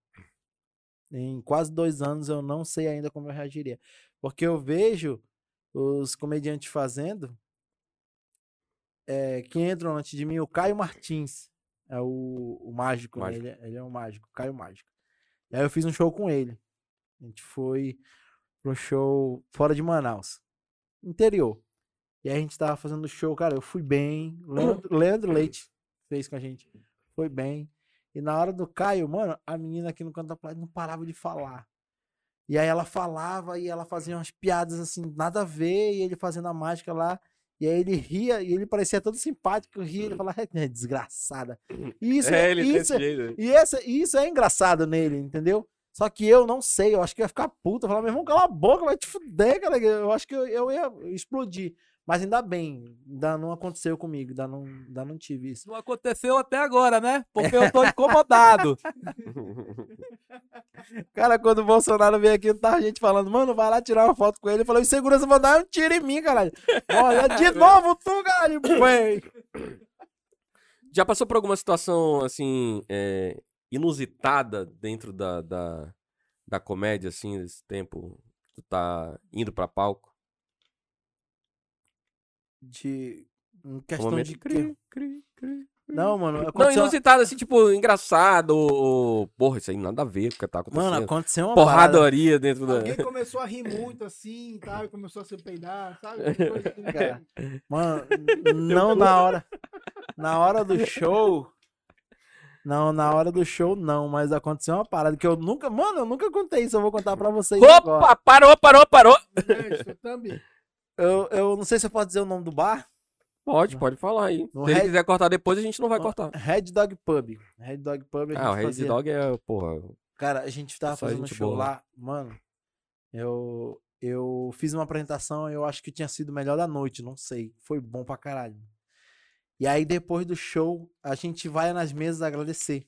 Em quase dois anos eu não sei ainda como eu reagiria. Porque eu vejo os comediantes fazendo. é, que entram antes de mim, o Caio Martins. É o, o mágico, né? Mágico. Ele, é- ele é um mágico, Caio Mágico. E aí eu fiz um show com ele. A gente foi pro show fora de Manaus. Interior. E aí a gente tava fazendo show, cara, eu fui bem. Leandro, Leandro Leite fez com a gente. Foi bem. E na hora do Caio, mano, a menina aqui no canto da plateia não parava de falar. E aí ela falava e ela fazia umas piadas assim, nada a ver, e ele fazendo a mágica lá. E aí ele ria, e ele parecia todo simpático, ria, ele falava, é desgraçada. E isso, é, isso, é- jeito. e essa, isso é engraçado nele, entendeu? Só que eu não sei, eu acho que eu ia ficar puta, falar, meu irmão, cala a boca, vai te fuder, cara. Eu acho que eu, eu ia explodir. Mas ainda bem, ainda não aconteceu comigo, ainda não, ainda não tive isso. Não aconteceu até agora, né? Porque eu tô incomodado. Cara, quando o Bolsonaro veio aqui, tava gente falando, mano, vai lá tirar uma foto com ele. Ele falou, os segurança vão dar um tiro em mim, caralho. Olha, de novo tu, caralho. Já passou por alguma situação, assim, é, inusitada dentro da, da, da comédia, assim, desse tempo que tu tá indo pra palco? De. Em Um questão momento de. cri, cri, cri. Não, mano. Não, Aconteceu... inusitado, assim, tipo, engraçado, ou, Porra, isso aí nada a ver com o que tá acontecendo. Mano, aconteceu uma parada. Porradaria dentro da... Alguém começou a rir muito assim tal, e começou a se peidar, sabe? Assim. Cara, Mano, não na hora. Na hora do show. Não, na hora do show não, mas aconteceu uma parada que eu nunca. Mano, eu nunca contei isso, eu vou contar pra vocês agora. Opa, parou, parou, parou. Mestre, também. Eu, eu não sei se eu posso dizer o nome do bar. Pode, pode falar aí. No Se ele Red- quiser cortar depois, a gente não vai cortar. Red Dog Pub. Red Dog Pub. A Ah, o Red fazia- Dog é, porra... Cara, a gente tava Só fazendo um gente show boa lá. lá, mano. Eu, eu fiz uma apresentação, eu acho que tinha sido o melhor da noite, não sei. Foi bom pra caralho. E aí, depois do show, a gente vai nas mesas agradecer.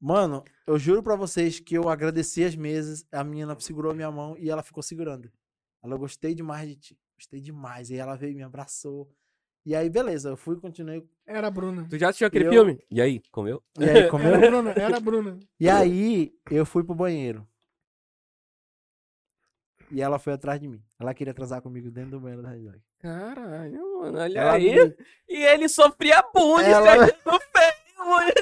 Mano, eu juro pra vocês que eu agradeci as mesas, a menina segurou minha mão e ela ficou segurando. Ela, eu gostei demais de ti, gostei demais. E ela veio e me abraçou. E aí, beleza, eu fui e continuei. Era a Bruna. Tu já assistiu aquele Eu- filme? E aí, comeu? E aí, Era a comeu? Bruna, era a Bruna. E aí, eu fui pro banheiro. E ela foi atrás de mim. Ela queria transar comigo dentro do banheiro da Red Dog. Caralho, mano, olha Ela aí. me- E ele sofria bullying, Ela- feio, mano.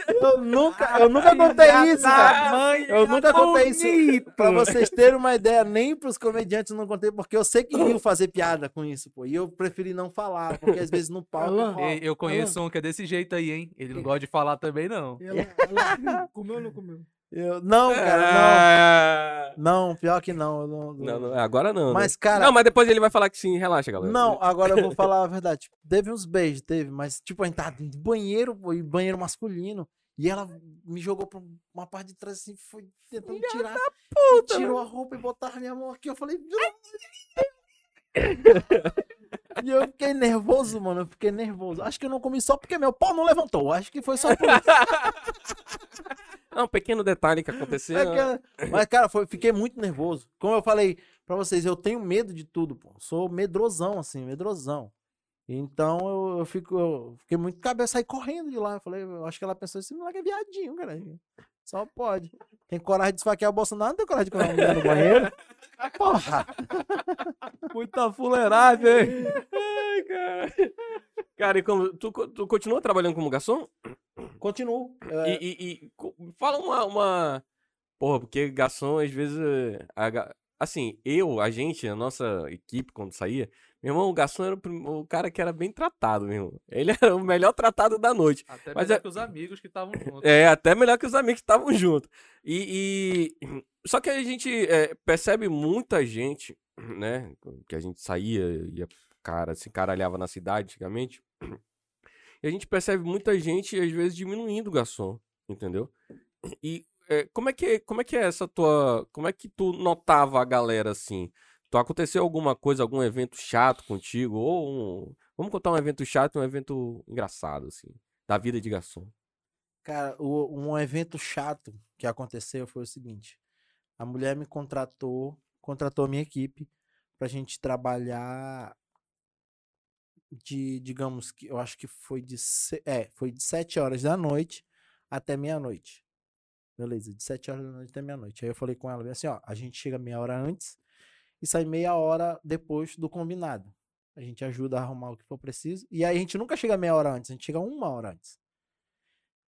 Eu nunca, eu nunca contei isso, cara. Eu nunca contei isso. Pra vocês terem uma ideia, nem pros comediantes eu não contei, porque eu sei que iam fazer piada com isso, pô. E eu preferi não falar, porque às vezes no palco. eu Alan, Eu conheço um que é desse jeito aí, hein? Ele não gosta de falar também, não. Comeu ou não comeu? Eu- não, cara, Ah, não. Não, pior que não. não, Não, não, agora não. né? Mas, cara. Não, mas depois ele vai falar que sim, relaxa, galera. Não, agora eu vou falar a verdade. Tipo, teve uns beijos, teve, mas tipo, a gente tava dentro do banheiro, banheiro masculino. E ela me jogou pra uma parte de trás assim, foi tentando tirar. e tirou a roupa e botar a minha mão aqui. Eu falei. E eu fiquei nervoso, mano. Eu fiquei nervoso. Acho que eu não comi só porque meu pau não levantou. Acho que foi só por isso. É um pequeno detalhe que aconteceu. É né? que- Mas, cara, foi, fiquei muito nervoso. Como eu falei pra vocês, eu tenho medo de tudo, pô. Sou medrosão, assim, medrosão. Então eu, eu fico, eu fiquei muito cabeça sair correndo de lá. Eu falei, eu acho que ela pensou, esse moleque é viadinho, cara. Só pode. Tem coragem de esfaquear o Bolsonaro, não tem coragem de uma mulher no banheiro. Porra! Muita fuleiragem, hein? Ai, cara. Cara, e como, tu, tu continua trabalhando como garçom? Continuo. E, É, e- e co- fala uma, uma. Porra, porque garçom, às vezes. a assim, eu, a gente, a nossa equipe, quando saía, meu irmão, o garçom era o, o cara que era bem tratado, meu irmão. Ele era o melhor tratado da noite. Até Mas melhor é- que os amigos que estavam juntos. É, até melhor que os amigos que estavam juntos. E, e- Só que a gente é, percebe muita gente, né? Que a gente saía, ia, cara, se encaralhava na cidade antigamente. E a gente percebe muita gente, às vezes, diminuindo o garçom, entendeu? E como, é que, como é que é essa tua. Como é que tu notava a galera assim? Tu aconteceu alguma coisa, algum evento chato contigo? Ou um. Vamos contar um evento chato e um evento engraçado, assim, da vida de garçom. Cara, o- um evento chato que aconteceu foi o seguinte: a mulher me contratou, contratou a minha equipe pra gente trabalhar de, digamos que eu acho que foi de, é, foi de 7 horas da noite até meia-noite. Beleza, de 7 horas da noite até meia-noite. Aí eu falei com ela, assim, ó, a gente chega meia hora antes e sai meia hora depois do combinado. A gente ajuda a arrumar o que for preciso. E aí a gente nunca chega meia hora antes, a gente chega uma hora antes.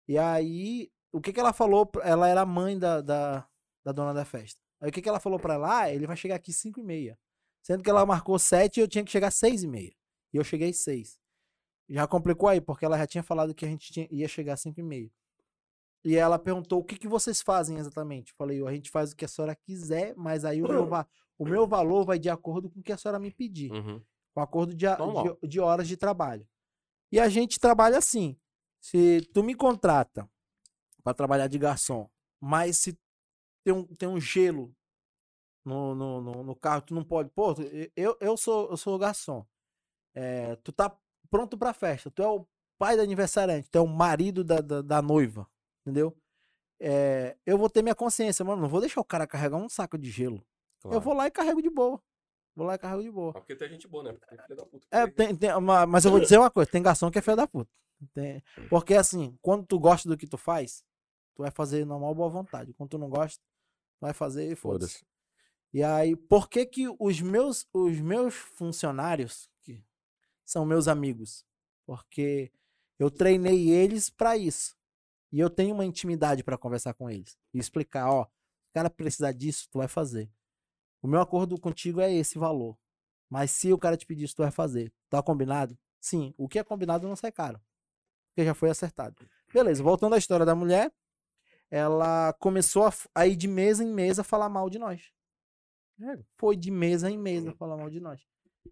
E aí, o que que ela falou? Ela era mãe da, da, da dona da festa. Aí o que que ela falou pra ela? Ah, ele vai chegar aqui 5 e meia. Sendo que ela marcou 7 e eu tinha que chegar 6 e meia. E eu cheguei 6. Já complicou aí, porque ela já tinha falado que a gente tinha- ia chegar 5 e meia. E ela perguntou, o que que vocês fazem exatamente? Falei, a gente faz o que a senhora quiser, mas aí o meu, o meu valor vai de acordo com o que a senhora me pedir Uhum. com acordo de, de, de horas de trabalho. E a gente trabalha assim. Se tu me contrata para trabalhar de garçom, mas se tem um, tem um gelo no, no, no, no carro, tu não pode. Pô, eu, eu, sou, eu sou garçom. é, tu tá pronto pra festa, tu é o pai do aniversariante, tu é o marido da, da, da noiva, entendeu? É, eu vou ter minha consciência, mano, não vou deixar o cara carregar um saco de gelo. Eu vou lá e carrego de boa. Vou lá e carrego de boa. Porque tem gente boa, né? Porque tem filho da puta. É, tem- tem, tem- ma- mas eu vou dizer uma coisa, tem garçom que é filho da puta. Tem- porque assim, quando tu gosta do que tu faz, tu vai fazer na maior boa vontade. Quando tu não gosta, tu vai fazer e foda-se. Foda-se. E aí, por que que os meus, os meus funcionários, que são meus amigos? Porque eu treinei eles pra isso. E eu tenho uma intimidade pra conversar com eles. E explicar, ó, o cara precisar disso, tu vai fazer. O meu acordo contigo é esse valor. Mas se o cara te pedir isso, tu vai fazer. Tá combinado? Sim. O que é combinado não sai caro. Porque já foi acertado. Beleza, voltando à história da mulher, ela começou a, a ir de mesa em mesa falar mal de nós. Foi de mesa em mesa falar mal de nós.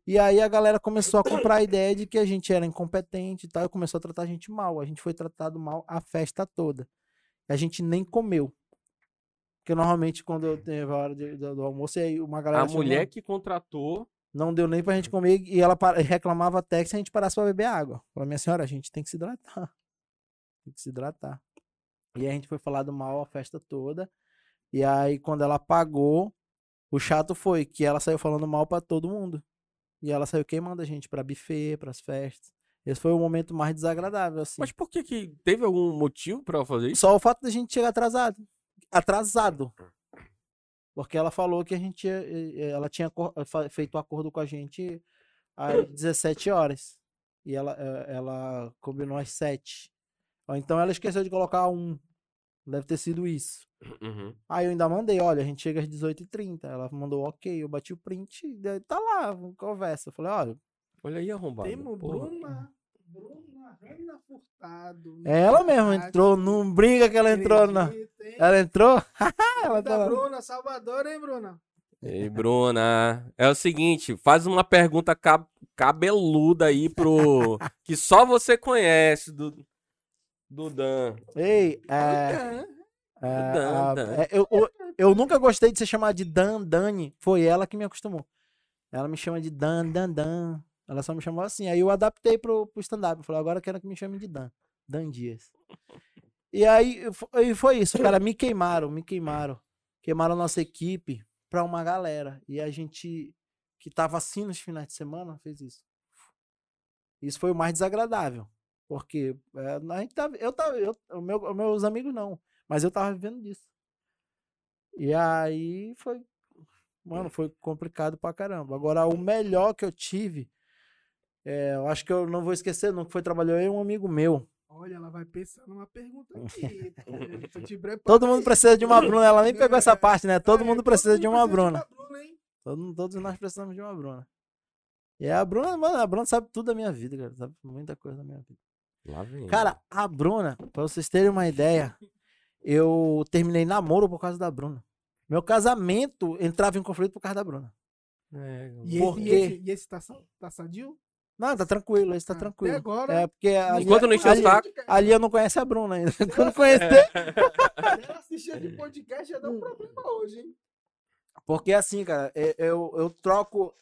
E aí a galera começou a comprar a ideia de que a gente era incompetente e tal, e começou a tratar a gente mal. A gente foi tratado mal a festa toda. A gente nem comeu. Porque normalmente quando eu teve a hora de- do, do almoço, aí uma galera A mulher que contratou. não deu nem pra gente comer e ela reclamava até que se a gente parasse pra beber água. Falou, minha senhora, a gente tem que se hidratar. Tem que se hidratar. E aí a gente foi falar do mal a festa toda. E aí, quando ela pagou, o chato foi que ela saiu falando mal pra todo mundo. E ela saiu queimando a gente pra buffet, pras festas. Esse foi o momento mais desagradável, assim. Mas por que que teve algum motivo pra ela fazer isso? Só o fato da gente chegar atrasado. Atrasado. Porque ela falou que a gente ia- eh, ela tinha fa- feito um acordo com a gente às 17 horas. E ela, eh, ela combinou às 7. Ou então ela esqueceu de colocar um. Deve ter sido isso. Uhum. Aí eu ainda mandei, olha, a gente chega às 18h30. Ela mandou ok, eu bati o print, daí tá lá, conversa. Eu falei, olha, Olha aí, arrombado. Temos. Bruna. Bruna Furtado. é ela mesma entrou, não brinca que ela entrou, não. Hein? Ela entrou? ela tá. Bruna, Salvador, hein, Bruna? Ei, Bruna. É o seguinte, faz uma pergunta cab- cabeluda aí pro. que só você conhece do. Do Dan. Ei, é. É, Dan, a- Dan. é, eu, eu, eu nunca gostei de ser chamado de Dan, Dani. Foi ela que me acostumou. Ela me chama de Dan, Dan, Dan. Ela só me chamou assim. Aí eu adaptei pro, pro stand-up. Eu Falei, agora eu quero que me chame de Dan. Dan Dias. E aí e foi isso, cara. Me queimaram, me queimaram. Queimaram a nossa equipe pra uma galera. E a gente que tava assim nos finais de semana fez isso. Isso foi o mais desagradável. Porque é, a gente tava, eu tava, eu, meu, meus amigos não. Mas eu tava vivendo disso. E aí foi. Mano, foi complicado pra caramba. Agora, o melhor que eu tive. é, eu acho que eu não vou esquecer, não, que foi trabalhou eu e um amigo meu. Olha, ela vai pensar numa pergunta aqui. Preparando Todo mundo precisa de uma Bruna. Ela nem pegou essa parte, né? Todo É, mundo precisa de uma Bruna. Todo- todos nós precisamos de uma Bruna. E a Bruna, mano, a Bruna sabe tudo da minha vida, cara. Sabe muita coisa da minha vida. Lá vem. Cara, a Bruna, pra vocês terem uma ideia, eu terminei namoro por causa da Bruna. Meu casamento entrava em conflito por causa da Bruna. É, E Por esse, e esse, e esse tá, tá sadio? Não, tá tranquilo, esse tá Ah, tranquilo. Até agora. É porque ali, Enquanto não encher o ali, saco. ali eu não conheço a Bruna ainda. Quando conhecer. Ela assistiu de podcast já deu um problema hoje, hein? Porque assim, cara, é- eu, eu troco.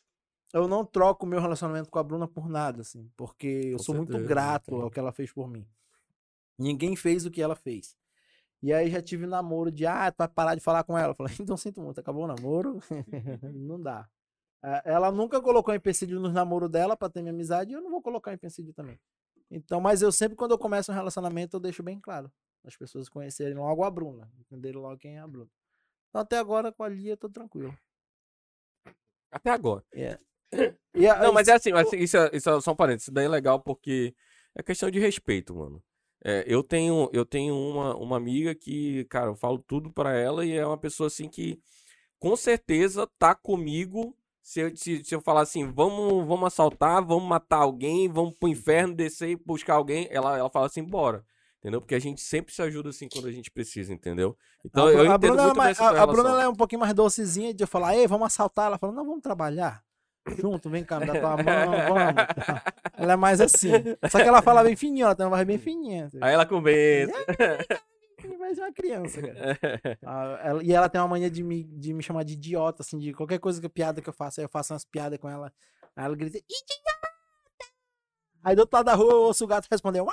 Eu não troco meu relacionamento com a Bruna por nada, assim. Porque eu Com sou muito certeza, grato não tem. ao que ela fez por mim. Ninguém fez o que ela fez. E aí já tive namoro de, ah, tu vai parar de falar com ela. Eu falei, então sinto muito, acabou o namoro. não dá. Ela nunca colocou empecilho nos namoros dela pra ter minha amizade e eu não vou colocar empecilho também. Então, mas eu sempre, quando eu começo um relacionamento, eu deixo bem claro. As pessoas conhecerem logo a Bruna. Entenderem logo quem é a Bruna. Então, até agora, com a Lia, eu tô tranquilo. Até agora. E a- Não, mas é assim, assim, isso, é, isso é só um parênteses. Isso daí é legal porque é questão de respeito, mano. É, eu tenho, eu tenho uma, uma amiga que, cara, eu falo tudo pra ela e é uma pessoa assim que com certeza tá comigo. Se eu, se, se eu falar assim, vamos, vamos assaltar, vamos matar alguém, vamos pro inferno, descer e buscar alguém, ela, ela fala assim, bora. Entendeu? Porque a gente sempre se ajuda assim quando a gente precisa, entendeu? Então a, eu a entendo Bruna, é muito a- tua a Bruna é um pouquinho mais docezinha de eu falar, ei, vamos assaltar. Ela fala, não, vamos trabalhar. Junto, vem cá, me dá tua mão, vamos. Ela é mais assim. Só que ela fala bem fininho, ela tem uma voz bem fininha. assim. Aí ela convence. Parece uma criança, cara. Ah, ela- e ela tem uma mania de me, de me chamar de idiota, assim, de qualquer coisa que piada que eu faço. Aí eu faço umas piadas com ela. Aí ela grita, idiota! Aí do outro lado da rua eu ouço o gato responder. "Uá".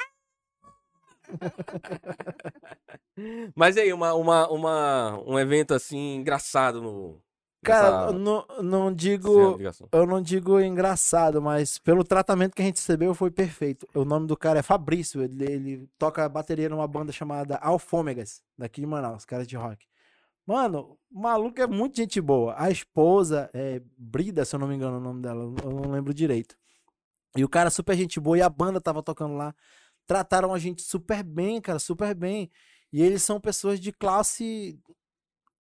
Mas aí, uma, uma, uma, um evento assim engraçado no. Cara, nessa eu não, não digo. Eu não digo engraçado, mas pelo tratamento que a gente recebeu foi perfeito. O nome do cara é Fabrício, ele, ele toca bateria numa banda chamada Alfômegas, daqui de Manaus, cara de rock. Mano, o maluco é muito gente boa. A esposa é Brida, se eu não me engano o nome dela, eu não lembro direito. E o cara super gente boa e a banda tava tocando lá. Trataram a gente super bem, cara, super bem. E eles são pessoas de classe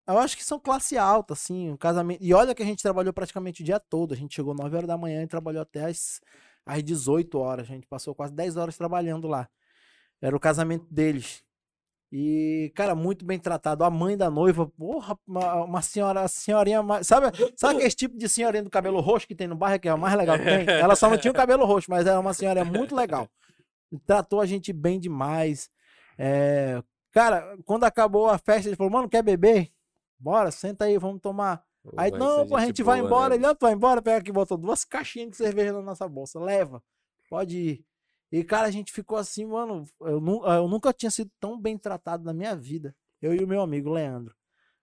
eu acho que são classe alta, assim, um casamento. E olha que a gente trabalhou praticamente o dia todo. A gente chegou 9 horas da manhã e trabalhou até as, às 18 horas. A gente passou quase 10 horas trabalhando lá. Era o casamento deles. E, cara, muito bem tratado. A mãe da noiva, porra, uma, uma senhora, senhorinha. Sabe, sabe aquele tipo de senhorinha do cabelo roxo que tem no bairro, que é a mais legal que tem? Ela só não tinha o cabelo roxo, mas era uma senhora muito legal. Tratou a gente bem demais. É, Cara, quando acabou a festa, ele falou, mano, quer beber? Bora, senta aí, vamos tomar. Aí, não, a gente gente vai boa, embora. né? Ele, ah, tu vai embora, pega aqui, botou duas caixinhas de cerveja na nossa bolsa. Leva, pode ir. E, cara, a gente ficou assim, mano. Eu, nu- eu nunca tinha sido tão bem tratado na minha vida. Eu e o meu amigo, Leandro.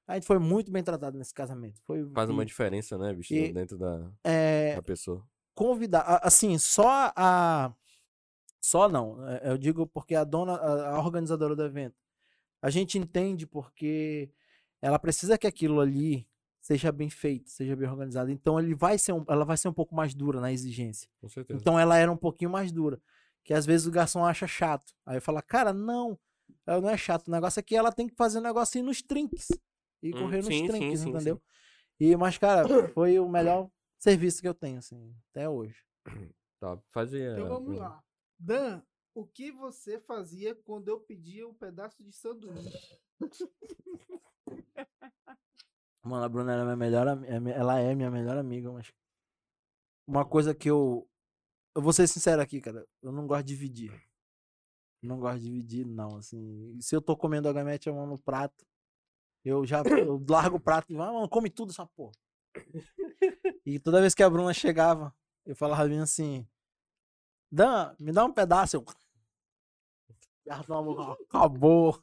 A gente foi muito bem tratado nesse casamento. Foi, Faz uma e, diferença, né, bicho, e- dentro da, é, da pessoa. convidar. Assim, só a. Só não. é, Eu digo porque a dona, a organizadora do evento, a gente entende porque ela precisa que aquilo ali seja bem feito, seja bem organizado. Então ele vai ser um, ela vai ser um pouco mais dura na exigência. Com certeza. Então ela era um pouquinho mais dura. Que às vezes o garçom acha chato. Aí fala, cara, não, ela não é chato. O negócio é que ela tem que fazer o negócio ir nos trinques. E Hum, correr nos sim, sim, trinques, sim, entendeu? E, mas, cara, foi o melhor serviço que eu tenho, assim, até hoje. Tá, fazer. Então a- vamos lá. Dan, o que você fazia quando eu pedia um pedaço de sanduíche? Mano, a Bruna era minha melhor, é ela é minha melhor amiga, mas uma coisa que eu eu vou ser sincero aqui, cara, eu não gosto de dividir. Não gosto de dividir, não, assim. Se eu tô comendo a gamete a mão no prato, eu já eu largo o prato e vai, mano, come tudo essa porra. E toda vez que a Bruna chegava, eu falava bem assim: Dan, me dá um pedaço. Eu... Acabou.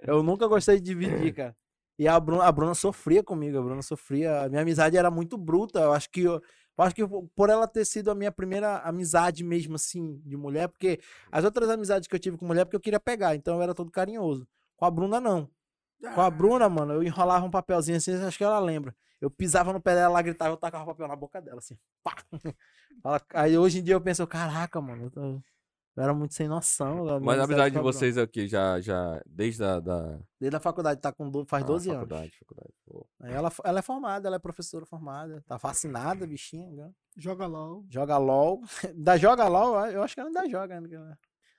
Eu nunca gostei de dividir, cara. E a Bruna, a Bruna sofria comigo, a Bruna sofria. A minha amizade era muito bruta. Eu acho que eu, eu acho que por ela ter sido a minha primeira amizade mesmo assim de mulher, porque as outras amizades que eu tive com mulher porque eu queria pegar, então eu era todo carinhoso. Com a Bruna não. Com a Bruna, mano, eu enrolava um papelzinho assim, acho que ela lembra. Eu pisava no pé dela, ela gritava, eu tacava o papel na boca dela, assim. Pá! Aí hoje em dia eu penso, caraca, mano, eu, tô- eu era muito sem noção. Mas a amizade de vocês é o quê? Já, já, desde a da, Desde a faculdade, tá com do- faz ah, 12 anos. faculdade, faculdade. Ela, ela é formada, ela é professora formada. Tá fascinada, bichinha. né? Joga LOL. Joga LOL. Da Joga LOL, eu acho que ela ainda joga. né?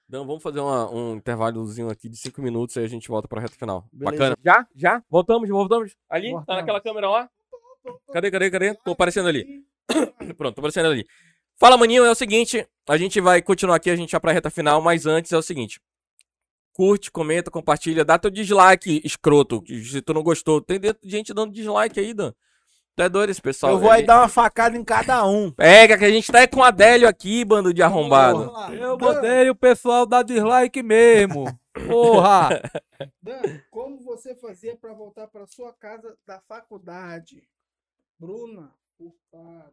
Então vamos fazer uma- um intervalozinho aqui de 5 minutos aí a gente volta pra reta final. Beleza. Bacana. Já? Já? Voltamos, voltamos. Ali? Tá Voltamos. naquela câmera lá? Cadê, cadê, cadê? Tô aparecendo ali. Pronto, tô aparecendo ali. Fala, maninho, é o seguinte, a gente vai continuar aqui, a gente já pra reta final, mas antes é o seguinte. Curte, comenta, compartilha, dá teu dislike, escroto, se tu não gostou. Tem dentro- gente dando dislike aí, Dan. Tu é doido esse pessoal. Eu vou aí dar uma facada em cada um. Pega, que a gente tá com o Adélio aqui, bando de arrombado. Lá. Eu botei o pessoal dar dislike mesmo. Porra! Dan, como você fazia pra voltar pra sua casa da faculdade? Bruna, por favor.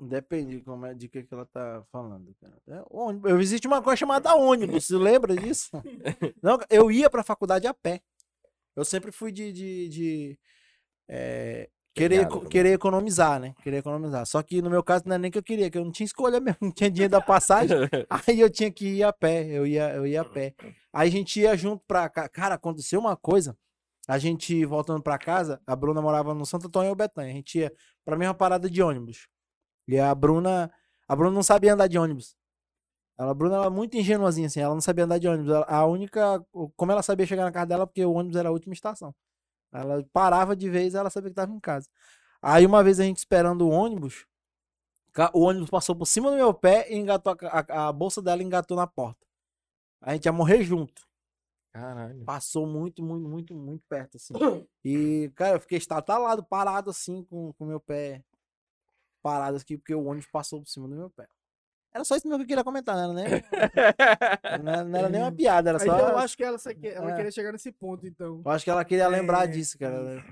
Depende de, como é, de que, que ela tá falando. cara. É, ônibus. Existe uma coisa chamada ônibus, você lembra disso? Não, eu ia pra faculdade a pé. Eu sempre fui de. de, de, é, querer, também. querer economizar, né? Querer economizar. Só que no meu caso não é nem que eu queria, que eu não tinha escolha mesmo, não tinha dinheiro da passagem. Aí eu tinha que ir a pé, eu ia, eu ia a pé. Aí a gente ia junto pra cá. Cara, aconteceu uma coisa. A gente voltando pra casa, a Bruna morava no Santo Antônio ou Betanha. A gente ia pra mesma parada de ônibus. E a Bruna, a Bruna não sabia andar de ônibus. Ela, a Bruna era muito ingenuazinha assim, ela não sabia andar de ônibus. Ela- A única, como ela sabia chegar na casa dela, porque o ônibus era a última estação. Ela parava de vez, ela sabia que estava em casa. Aí uma vez a gente esperando o ônibus, o ônibus passou por cima do meu pé e engatou a, a- a bolsa dela engatou na porta. A gente ia morrer junto. Caralho. Passou muito, muito, muito, muito perto, assim. E, cara, eu fiquei estatalado, parado, assim, com o meu pé. Paradas aqui porque o ônibus passou por cima do meu pé. Era só isso mesmo que eu queria comentar, não era nem, não era, não era nem uma piada, era só. Então eu acho que ela, ela É. queria chegar nesse ponto, então. eu acho que ela queria lembrar É. disso, cara.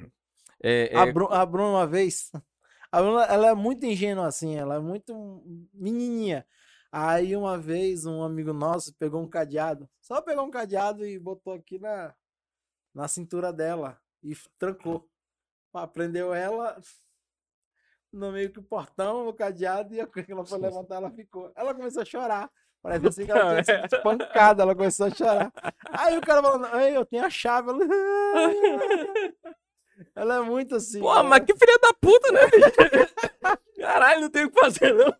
É, A, é, Bru- a Bruna, uma vez, a Bruna, ela é muito ingênua assim, ela é muito menininha. Aí uma vez um amigo nosso pegou um cadeado, só pegou um cadeado e botou aqui na, na cintura dela e trancou. Prendeu ela no meio que o portão, o cadeado, e a hora que ela foi levantar, ela ficou. Ela começou a chorar. Parece assim que ela tinha sido espancada, ela começou a chorar. Aí o cara falou, Ei, eu tenho a chave. Ela, ela é muito assim. Pô, ela- mas que filha da puta, né, bicho? Caralho, não tem o que fazer, não.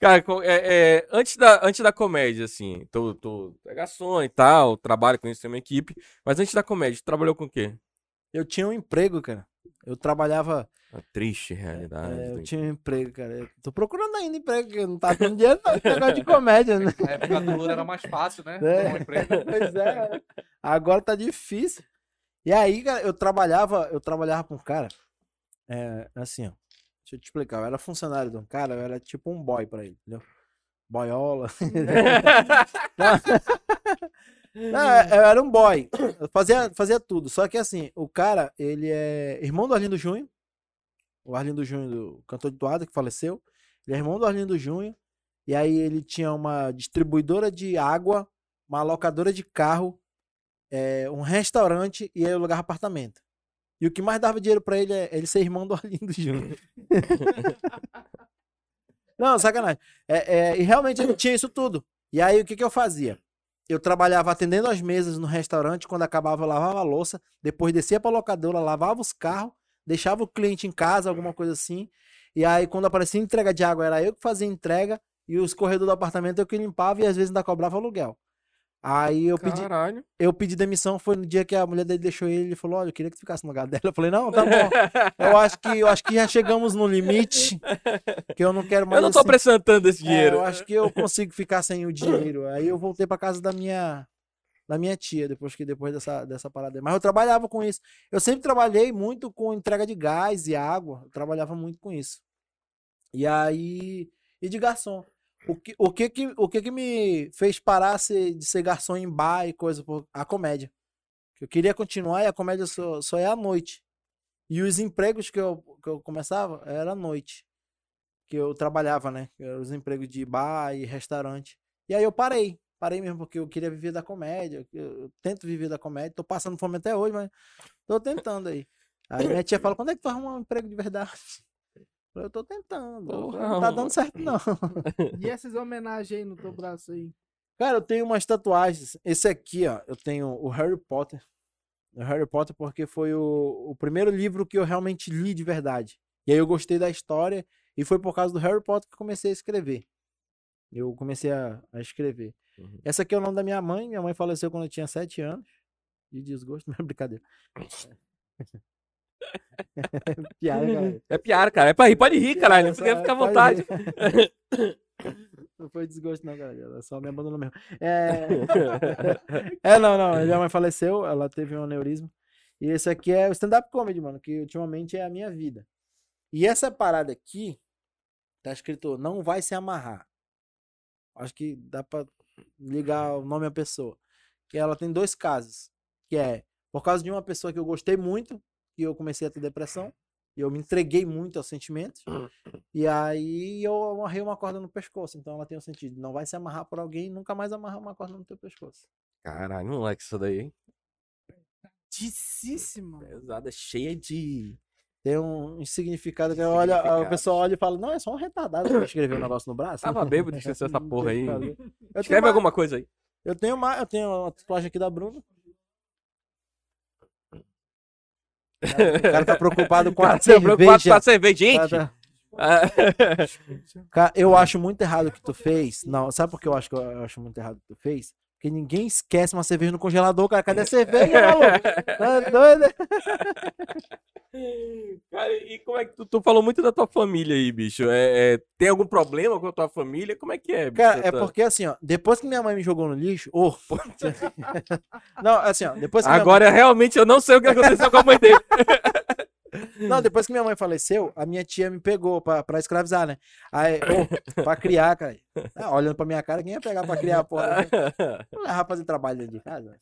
Cara, é, é, antes, da, antes da comédia, assim, tu, tu é garçom e tal, trabalho com isso, tem uma equipe, mas antes da comédia, tu trabalhou com o quê? Eu tinha um emprego, cara. Eu trabalhava. A triste realidade. é, eu tinha um emprego, cara. Eu tô procurando ainda emprego, porque não tá dando dinheiro, não. Esse negócio de comédia, né? Na época do Lula era mais fácil, né? É. Um emprego. Pois é. Agora tá difícil. E aí, cara, eu trabalhava, eu trabalhava com um cara. É, assim, ó. Deixa eu te explicar. Eu era funcionário de um cara, eu era tipo um boy pra ele, entendeu? Boiola. Não, eu era um boy. Eu fazia, fazia tudo. Só que assim, o cara, ele é irmão do Arlindo Junho. O Arlindo Junho, do cantor de toada, que faleceu. Ele é irmão do Arlindo Junho. E aí ele tinha uma distribuidora de água, uma locadora de carro, é, um restaurante e aí alugava apartamento. E o que mais dava dinheiro pra ele é ele ser irmão do Arlindo Júnior. Não, sacanagem. É, é, e realmente ele tinha isso tudo. E aí o que, que eu fazia? Eu trabalhava atendendo as mesas no restaurante, quando acabava eu lavava a louça, depois descia pra locadora, lavava os carros, deixava o cliente em casa, alguma coisa assim. E aí quando aparecia entrega de água, era eu que fazia entrega e os corredores do apartamento eu que limpava e às vezes ainda cobrava aluguel. Aí eu pedi, Caralho. eu pedi demissão, foi no dia que a mulher dele deixou ele, ele falou, olha, eu queria que tu ficasse no lugar dela. Eu falei, não, tá bom. Eu acho que, eu acho que já chegamos no limite, que eu não quero mais Eu não tô assim. precisando tanto desse É, dinheiro. eu acho que eu consigo ficar sem o dinheiro. Aí eu voltei pra casa da minha da minha tia depois que depois dessa dessa parada. Mas eu trabalhava com isso. Eu sempre trabalhei muito com entrega de gás e água. Eu trabalhava muito com isso. E aí e de garçom. O que, o que que o que que me fez parar se- de ser garçom em bar e coisa por a comédia. Eu queria continuar e a comédia só, só é à noite. E os empregos que eu, que eu começava era à noite que eu trabalhava, né? Os empregos de bar e restaurante. E aí eu parei. Parei mesmo porque eu queria viver da comédia. Eu tento viver da comédia. Tô passando fome até hoje, mas tô tentando aí. Aí minha tia fala, quando é que tu arruma um emprego de verdade? Eu, tô tentando. Falei, não tá Porra, dando certo, não. E essas homenagens aí no teu braço aí? Cara, eu tenho umas tatuagens. Esse aqui, ó, eu tenho o Harry Potter. O Harry Potter porque foi o, o primeiro livro que eu realmente li de verdade. E aí eu gostei da história e foi por causa do Harry Potter que eu comecei a escrever. Eu comecei a, a escrever. Uhum. Essa aqui é o nome da minha mãe. Minha mãe faleceu quando eu tinha sete anos. De desgosto, não é brincadeira. Piada, cara. É piada, cara. É pra rir, pode rir, caralho. Não Essa- fica, fica à vontade. Não foi desgosto, não, cara. Ela só me abandonou mesmo. É... é, não, não. Minha mãe faleceu, ela teve um aneurisma. E esse aqui é o stand-up comedy, mano, que ultimamente é a minha vida. E essa parada aqui, tá escrito, não vai se amarrar. Acho que dá pra ligar o nome à pessoa. Que ela tem dois casos. Que é, por causa de uma pessoa que eu gostei muito, e eu comecei a ter depressão. E eu me entreguei muito aos sentimentos. E aí eu amarrei uma corda no pescoço. Então ela tem o sentido. Não vai se amarrar por alguém e nunca mais amarrar uma corda no teu pescoço. Caralho, moleque, isso daí, hein? Dicíssima. Pesada, cheia de. Tem um, um significado que olha, a Significado. pessoa olha e fala, não, é só um retardado que escreveu um negócio no braço. Tava bêbado de esquecer essa porra aí. o Escreve uma, alguma coisa aí. eu tenho uma, eu tenho uma tatuagem aqui da Bruna. O cara tá preocupado com a você é preocupado com cerveja. a cerveja, gente. tá- Cara, eu acho muito errado o que tu fez. Não, sabe por que eu acho que eu acho muito errado o que tu fez? Porque ninguém esquece uma cerveja no congelador, cara. Cadê a cerveja, maluco? Tá doido? Cara, e como é que tu, tu falou muito da tua família aí, bicho? É, é, tem algum problema com a tua família? Como é que é, bicho? Cara, é Tá- porque assim, ó, depois que minha mãe me jogou no lixo, ô, não, assim, ó, depois Agora realmente eu não sei o que aconteceu com a mãe dele. Não, depois que minha mãe faleceu, a minha tia me pegou pra, pra escravizar, né? Aí, ô, pra criar, cara. Ah, olhando pra minha cara, quem ia pegar pra criar, porra? Não levar fazer trabalho dentro de casa.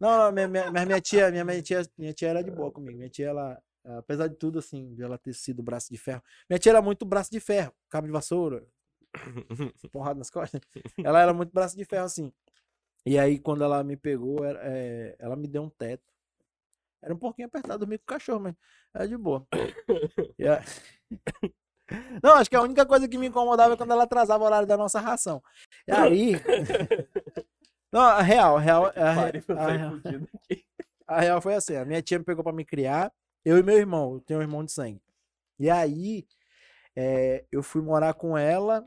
Não, não, minha, minha, tia, minha, minha tia, minha tia era de boa comigo. Minha tia, ela, apesar de tudo, assim, de ela ter sido braço de ferro. Minha tia era muito braço de ferro, cabo de vassoura, porrada nas costas. Ela era muito braço de ferro, assim. E aí, quando ela me pegou, é, ela me deu um teto. Era um pouquinho apertado dormir com o cachorro, mas era de boa. A- Não, acho que a única coisa que me incomodava é quando ela atrasava o horário da nossa ração. E aí. Não, a real, a real. A, re- a real- a real foi assim: a minha tia me pegou pra me criar, eu e meu irmão, eu tenho um irmão de sangue. E aí, eh, eu fui morar com ela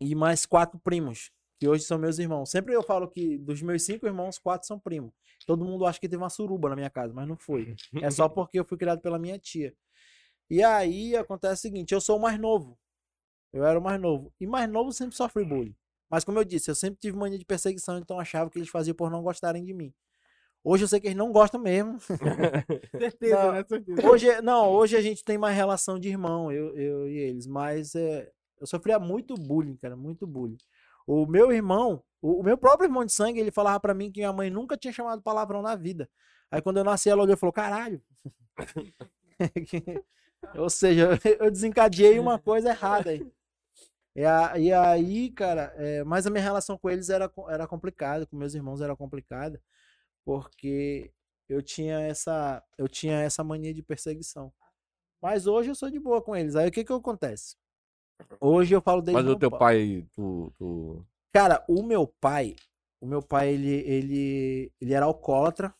e mais quatro primos, que hoje são meus irmãos. Sempre eu falo que dos meus cinco irmãos, quatro são primos. Todo mundo acha que teve uma suruba na minha casa, mas não foi. É só porque eu fui criado pela minha tia. E aí acontece o seguinte: eu sou o mais novo. Eu era o mais novo. E mais novo sempre sofre bullying. Mas como eu disse, eu sempre tive mania de perseguição, então achava que eles faziam por não gostarem de mim. Hoje eu sei que eles não gostam mesmo. Certeza, Não. né? Certeza. Hoje, não, hoje a gente tem mais relação de irmão, eu, eu e eles, mas é, eu sofria muito bullying, cara, muito bullying. O meu irmão, o, meu próprio irmão de sangue, ele falava pra mim que minha mãe nunca tinha chamado palavrão na vida. Aí quando eu nasci, ela olhou e falou: caralho. Ou seja, eu desencadeei uma coisa errada aí. E, a- e aí, cara, é, mas a minha relação com eles era, era complicada, com meus irmãos era complicada, porque eu tinha essa eu tinha essa mania de perseguição. Mas hoje eu sou de boa com eles. Aí o que que acontece? Hoje eu falo desde Mas o teu pa- pai, tu, tu... Cara, o meu pai, o meu pai ele ele ele era alcoólatra.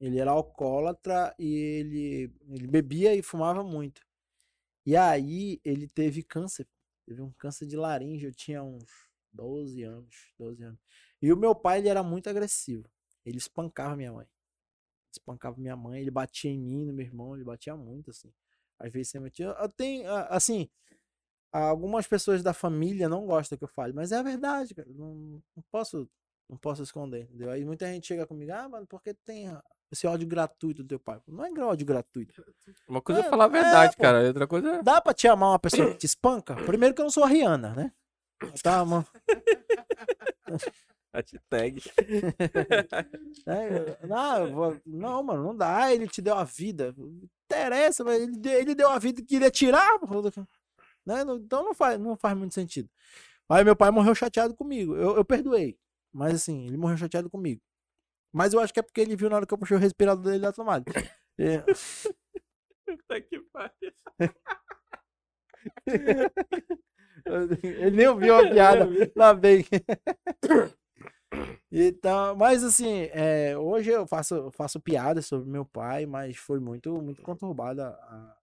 Ele era alcoólatra e ele ele bebia e fumava muito. E aí ele teve câncer. Teve um câncer de laringe, eu tinha uns 12 anos, 12 anos. E o meu pai, ele era muito agressivo. Ele espancava minha mãe. Espancava minha mãe, ele batia em mim, no meu irmão, ele batia muito, assim. Às vezes você metia. Eu tenho, assim, algumas pessoas da família não gostam que eu fale, mas é a verdade, cara. Não, não posso, não posso esconder, entendeu? Aí muita gente chega comigo, ah, mano, por que tu tem esse ódio gratuito do teu pai? Não é ódio gratuito. Uma coisa é É, falar a é, verdade, pô. cara. Outra coisa é. Dá pra te amar uma pessoa que te espanca? Primeiro que eu não sou a Rihanna, né? Tá, mano. Hashtag. É, não, não, mano, não dá. Ele te deu a vida. Não interessa, mas ele, deu- ele deu a vida e queria tirar. Né? Então não faz, não faz muito sentido. Aí meu pai morreu chateado comigo. Eu, eu perdoei. Mas assim, ele morreu chateado comigo. Mas eu acho que é porque ele viu na hora que eu puxei o respirador dele da tomada. É, Puta que pariu. ele nem ouviu a piada. Lá vem. Então, mas assim, é, hoje eu faço, eu faço piadas sobre meu pai, mas foi muito, muito conturbada a,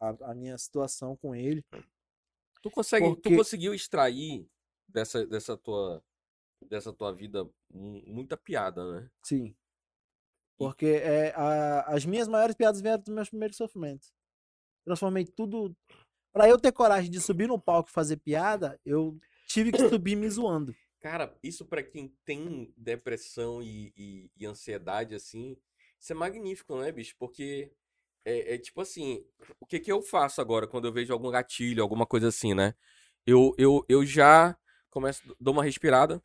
a, a minha situação com ele. Tu consegue, Porque- tu conseguiu extrair dessa, dessa tua dessa tua vida mu- muita piada, né? Sim. Porque é, a- as minhas maiores piadas vieram dos meus primeiros sofrimentos. Transformei tudo. Pra eu ter coragem de subir no palco e fazer piada, eu tive que subir me zoando. Cara, isso pra quem tem depressão e, e- e ansiedade, assim, isso é magnífico, né, bicho? Porque é, é tipo assim, o que que eu faço agora quando eu vejo algum gatilho, alguma coisa assim, né? Eu, eu, eu já começo, dou uma respirada,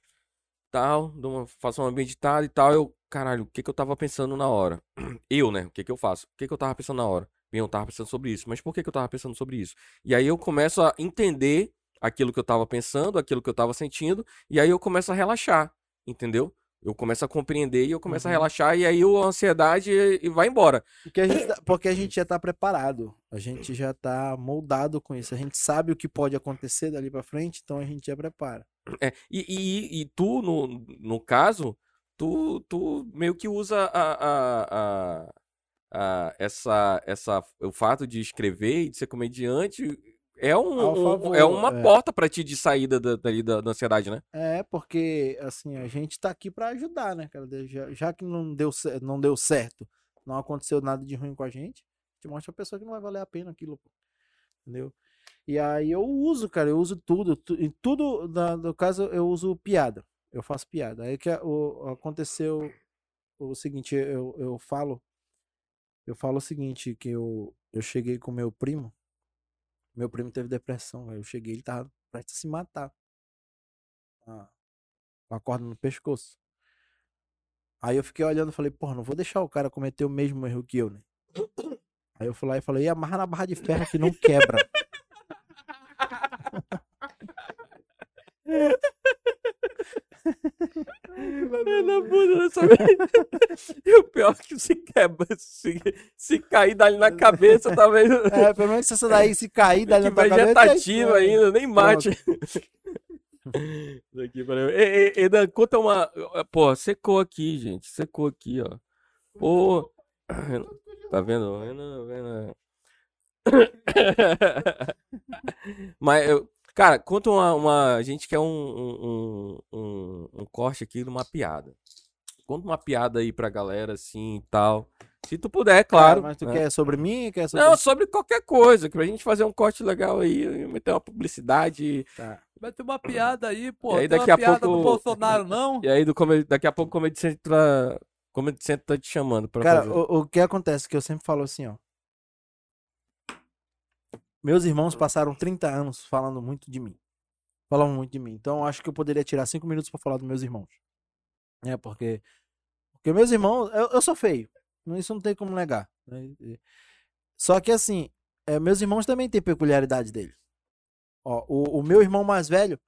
tal, dou uma, faço uma meditada e tal, eu, caralho, o que que eu tava pensando na hora? Eu, né? O que que eu faço? O que que eu tava pensando na hora? Bem, eu tava pensando sobre isso, mas por que que eu tava pensando sobre isso? E aí eu começo a entender aquilo que eu tava pensando, aquilo que eu tava sentindo, e aí eu começo a relaxar, entendeu? Eu começo a compreender e eu começo a Uhum. relaxar, e aí a ansiedade e vai embora. Porque a gente, tá- porque a gente já tá preparado. A gente já tá moldado com isso. A gente sabe o que pode acontecer dali pra frente, então a gente já prepara. É, e, e, e tu, no, no caso, tu, tu meio que usa a, a, a, a- essa, essa, o fato de escrever e de ser comediante é, um, um- favor, é uma é. porta pra ti de saída da, da, da ansiedade, né? É, porque, assim, a gente tá aqui pra ajudar, né, cara? Já, já que não deu, não deu certo, não aconteceu nada de ruim com a gente, a gente mostra pra pessoa que não vai valer a pena aquilo, pô. Entendeu? E aí eu uso, cara, eu uso tudo. tu- em tudo, na- no caso, eu uso piada. Eu faço piada. Aí que a- o, aconteceu o seguinte, eu, eu falo Eu falo o seguinte, que eu, eu cheguei com meu primo. Meu primo teve depressão. Aí eu cheguei, ele tava prestes a se matar. Ah, Com a corda no pescoço. Aí eu fiquei olhando e falei, porra, não vou deixar o cara cometer o mesmo erro que eu, né? Aí eu fui lá e falei, amarra na barra de ferro que não quebra. Filha da puta, não sabe? E o pior é que se quebra, se, se cair dali na cabeça, talvez. É, pelo menos se essa daí se cair, dá que na cabeça, vegetativo aí, ainda, nem mate. Ei, Dan, conta uma. Pô, secou aqui, gente. Secou aqui, ó. Pô. Tá vendo? Vendo, vendo. Mas, eu- cara, conta uma, uma. A gente quer um, um, um, um- corte aqui numa piada. Conta uma piada aí pra galera, assim e tal. Se tu puder, é claro. Mas tu né? quer sobre mim? Quer sobre... Não, sobre qualquer coisa, que pra gente fazer um corte legal aí, meter uma publicidade. Tá. Vai ter uma piada aí, pô. E aí tem daqui uma a piada pouco- do Bolsonaro, não? E aí do come- daqui a pouco o Comedy Centro tá, Comedy Centro tá te chamando pra Cara, fazer. o, o que acontece, que eu sempre falo assim, ó. Meus irmãos passaram 30 anos falando muito de mim. Falavam muito de mim. Então acho que eu poderia tirar 5 minutos pra falar dos meus irmãos. É, porque. Porque meus irmãos. Eu, eu sou feio. Isso não tem como negar. né? Só que assim, é, meus irmãos também têm peculiaridade deles. Ó, o, o meu irmão mais velho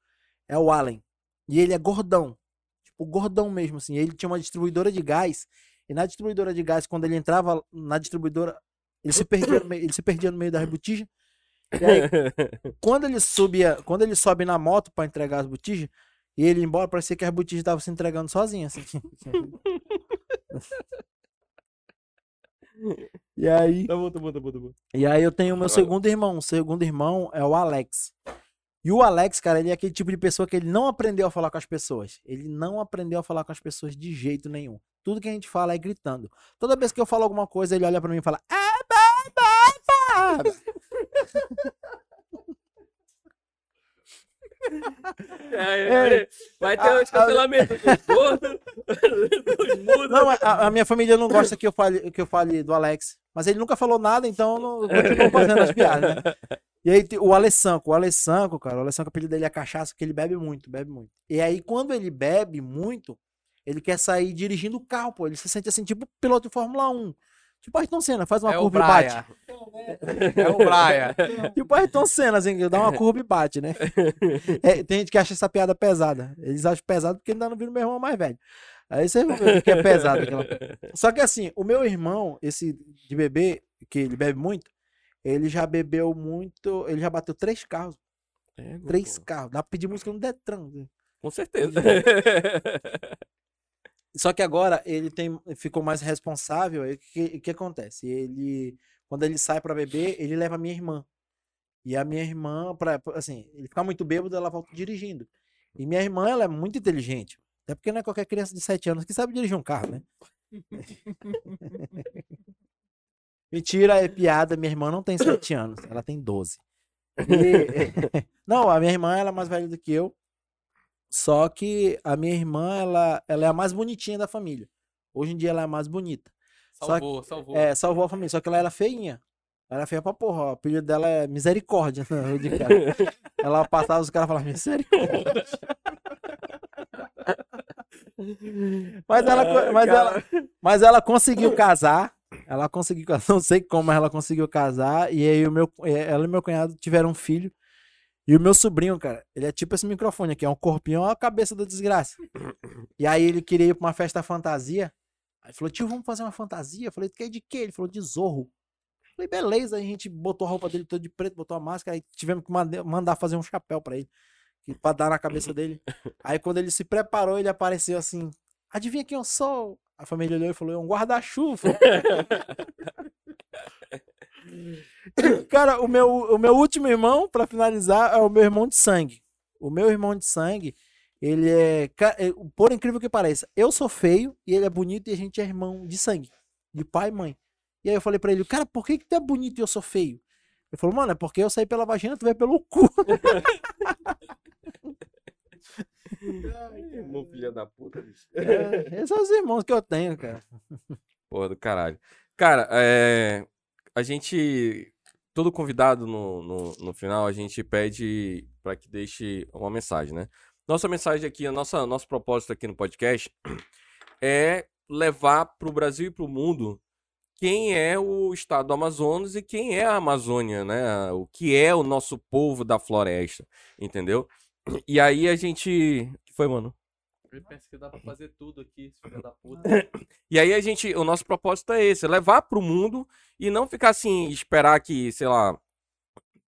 é o Allen. E ele é gordão. Tipo, gordão mesmo, assim. Ele tinha uma distribuidora de gás. E na distribuidora de gás, quando ele entrava na distribuidora, ele se perdia no meio, ele se perdia no meio das botijas. Aí, quando ele subia, quando ele sobe na moto pra entregar as botijas, e ele embora, parecia que as botijas estavam se entregando sozinhas, assim. e aí, Tá bom, tá bom, tá bom, tá bom. e aí eu tenho o meu segundo irmão. O segundo irmão é o Alex. E o Alex, cara, ele é aquele tipo de pessoa que ele não aprendeu a falar com as pessoas. Ele não aprendeu a falar com as pessoas de jeito nenhum. Tudo que a gente fala é gritando. Toda vez que eu falo alguma coisa, ele olha pra mim e fala: "Ah, ba, ba, ba". É, Vai ter um cancelamento do gordo, dos mudos. Não, a, a minha família não gosta que eu fale, que eu fale do Alex. Mas ele nunca falou nada, então eu não continuo fazendo as piadas, né? E aí o Alessanco, o Alessanco, cara, o Alessanco, o apelido dele é cachaça, porque ele bebe muito, bebe muito. E aí, quando ele bebe muito, ele quer sair dirigindo o carro, pô. Ele se sente assim, tipo piloto de Fórmula 1. Tipo Ayrton Senna, faz uma É curva e bate. É o Braia. Tipo Ayrton Senna, assim, dá uma curva e bate, né? É, tem gente que acha essa piada pesada. Eles acham pesado porque ainda não viram meu irmão mais velho. Aí você vê que é pesado. Aquela... Só que assim, o meu irmão, esse de bebê, que ele bebe muito, ele já bebeu muito, ele já bateu três carros. É, Três pô, carros. Dá pra pedir música no Detran. Com certeza. Só que agora ele tem, ficou mais responsável. aí O que, que acontece? Ele, quando ele sai pra beber, ele leva a minha irmã. E a minha irmã, pra, assim, ele fica muito bêbado, ela volta dirigindo. E minha irmã, ela é muito inteligente. Até porque não é qualquer criança de 7 anos que sabe dirigir um carro, né? Mentira, é piada. Minha irmã não tem 7 anos, ela tem 12. E- Não, a minha irmã ela é mais velha do que eu. Só que a minha irmã, ela, ela é a mais bonitinha da família. Hoje em dia ela é a mais bonita. Só que- Salvou, salvou. É, salvou a família. Só que ela era feinha. Ela era feia pra porra. O apelido dela é Misericórdia. né, de cara. ela passava, os caras falavam Misericórdia. Mas ela, mas, ela, mas ela conseguiu casar. Ela conseguiu, casar, não sei como, mas ela conseguiu casar. E aí o meu, eh, ela e meu cunhado tiveram um filho. E o meu sobrinho, cara, ele é tipo esse microfone aqui, é um corpinho, ó a cabeça da desgraça. E aí ele queria ir pra uma festa fantasia. Aí falou, tio, vamos fazer uma fantasia? Eu falei, tu quer de quê? Ele falou, de zorro. Eu falei, beleza. Aí a gente botou a roupa dele toda de preto, botou a máscara, aí tivemos que mandar fazer um chapéu pra ele. Pra dar na cabeça dele. Aí quando ele se preparou, ele apareceu assim, adivinha quem eu sou? A família olhou e falou, é um guarda-chuva. Cara, o meu, o meu último irmão, pra finalizar, é o meu irmão de sangue. O meu irmão de sangue, ele é. é, Por incrível que pareça, eu sou feio e ele é bonito e a gente é irmão de sangue. De pai e mãe. E aí eu falei pra ele, cara, por que, que tu é bonito e eu sou feio? Ele falou, mano, é porque eu saí pela vagina, tu veio pelo cu. Irmão, filha da puta, bicho. É, esses são os irmãos que eu tenho, cara. Porra do caralho. Cara, é, a gente. Todo convidado no, no, no final, a gente pede para que deixe uma mensagem, né? Nossa mensagem aqui, a nossa, nosso propósito aqui no podcast é levar para o Brasil e para o mundo quem é o estado do Amazonas e quem é a Amazônia, né? O que é o nosso povo da floresta, entendeu? E aí a gente. O que foi, mano? Eu penso que dá pra fazer tudo aqui, filho da puta. E aí a gente, o nosso propósito é esse, é levar pro mundo e não ficar assim, esperar que, sei lá,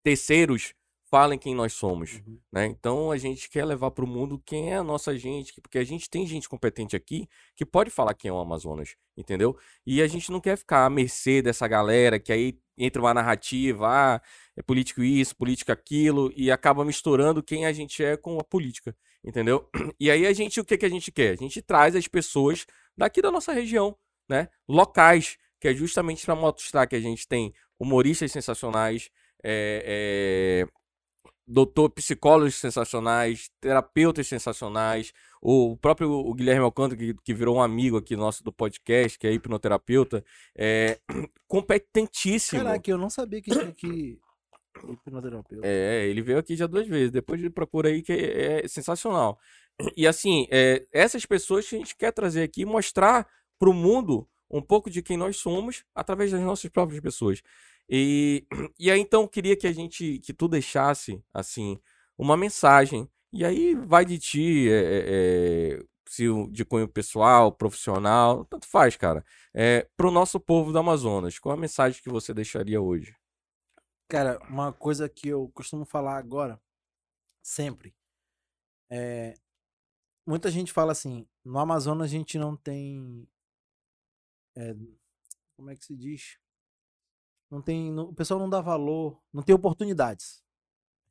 terceiros falem quem nós somos, né? Então a gente quer levar pro mundo quem é a nossa gente, que- porque a gente tem gente competente aqui que pode falar quem é o Amazonas, entendeu? E a gente não quer ficar à mercê dessa galera que aí entra uma narrativa, ah, é político isso, político aquilo, e acaba misturando quem a gente é com a política, entendeu? E aí a gente, o que, que a gente quer? A gente traz as pessoas daqui da nossa região, né? Locais, que é justamente para mostrar que a gente tem humoristas sensacionais, é, é, doutor, psicólogos sensacionais, terapeutas sensacionais, o próprio o Guilherme Alcântara, que, que virou um amigo aqui nosso do podcast, que é hipnoterapeuta, é competentíssimo. Caraca, eu não sabia que tinha que. Hipnoterapeuta. É, ele veio aqui já duas vezes. Depois ele procura aí que é, é sensacional. E assim, é, essas pessoas que a gente quer trazer aqui mostrar pro mundo um pouco de quem nós somos através das nossas próprias pessoas. E, e aí então eu queria que a gente, que tu deixasse assim uma mensagem. E aí vai de ti, é, é, se o- de cunho pessoal, profissional, tanto faz, cara. É, pro nosso povo do Amazonas, qual a mensagem que você deixaria hoje? Cara, uma coisa que eu costumo falar agora, sempre, é. Muita gente fala assim: no Amazonas a gente não tem. é, como é que se diz? Não tem. não- o pessoal não dá valor, não tem oportunidades.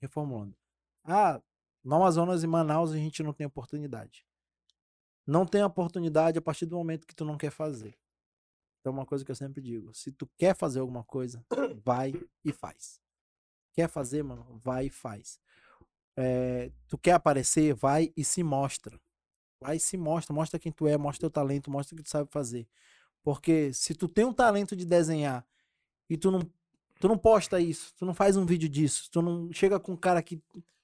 Reformulando. Ah, no Amazonas e Manaus a gente não tem oportunidade. Não tem oportunidade a partir do momento que tu não quer fazer. Então, uma coisa que eu sempre digo: se tu quer fazer alguma coisa, vai e faz. Quer fazer, mano? Vai e faz. É, tu quer aparecer? Vai e se mostra. Vai e se mostra. Mostra quem tu é, mostra teu talento, mostra o que tu sabe fazer. Porque se tu tem um talento de desenhar e tu não, tu não posta isso, tu não faz um vídeo disso, tu não chega com um cara que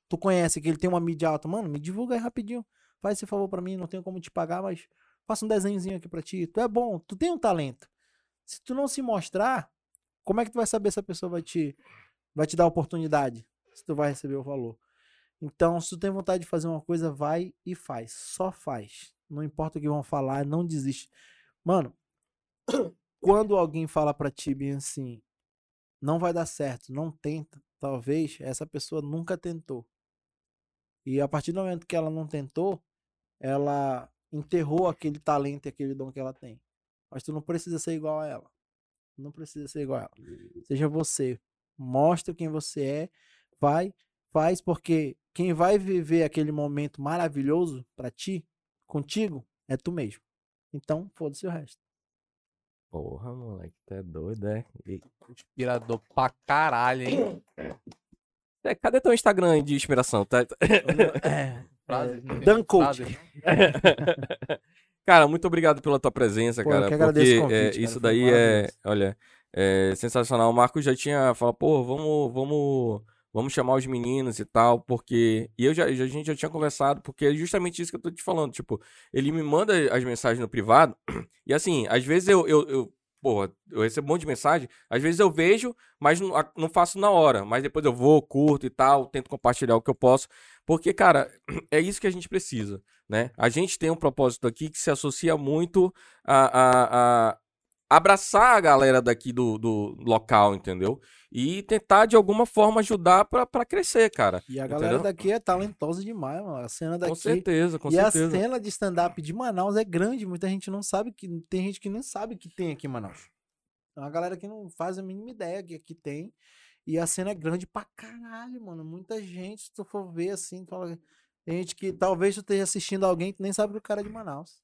tu conhece, que ele tem uma mídia alta, mano, me divulga aí rapidinho. Faz esse favor pra mim, não tenho como te pagar, mas faça um desenhozinho aqui pra ti. Tu é bom, tu tem um talento. Se tu não se mostrar, como é que tu vai saber se a pessoa vai te, vai te dar oportunidade? Se tu vai receber o valor. Então, se tu tem vontade de fazer uma coisa, vai e faz. Só faz. Não importa o que vão falar, não desiste. Mano, quando alguém fala pra ti bem assim, não vai dar certo, não tenta, talvez essa pessoa nunca tentou. E a partir do momento que ela não tentou, ela enterrou aquele talento e aquele dom que ela tem. Mas tu não precisa ser igual a ela. Não precisa ser igual a ela. Seja você. Mostra quem você é. Vai, faz, porque quem vai viver aquele momento maravilhoso pra ti, contigo, é tu mesmo. Então, foda-se o resto. Porra, moleque, tu é doido, é? E- Inspirador pra caralho, hein? É, cadê teu Instagram de inspiração? Tá- É, Frase, é, não tem Dan Coach. cara, muito obrigado pela tua presença, Pô, eu cara. que agradeço o porque é, convite, cara, isso daí é, olha, é sensacional. O Marco já tinha falado, pô, vamos, vamos, vamos chamar os meninos e tal, porque e eu já, a gente já tinha conversado, porque é justamente isso que eu tô te falando, tipo, ele me manda as mensagens no privado e assim, às vezes eu, eu, eu Porra, eu recebo um monte de mensagem. Às vezes eu vejo, mas não, não faço na hora. Mas depois eu vou, curto e tal, tento compartilhar o que eu posso. Porque, cara, é isso que a gente precisa, né? A gente tem um propósito aqui que se associa muito a, a, a abraçar a galera daqui do, do local, entendeu? E tentar, de alguma forma, ajudar pra, pra crescer, cara. E a galera Entendeu? daqui é talentosa demais, mano. A cena daqui. Com certeza, com e certeza. a cena de stand-up de Manaus é grande. Muita gente não sabe que. Tem gente que nem sabe que tem aqui em Manaus. É uma galera que não faz a mínima ideia que aqui tem. E a cena é grande pra caralho, mano. Muita gente, se tu for ver assim, fala. Tem gente que talvez tu esteja assistindo alguém que nem sabe que o cara é de Manaus.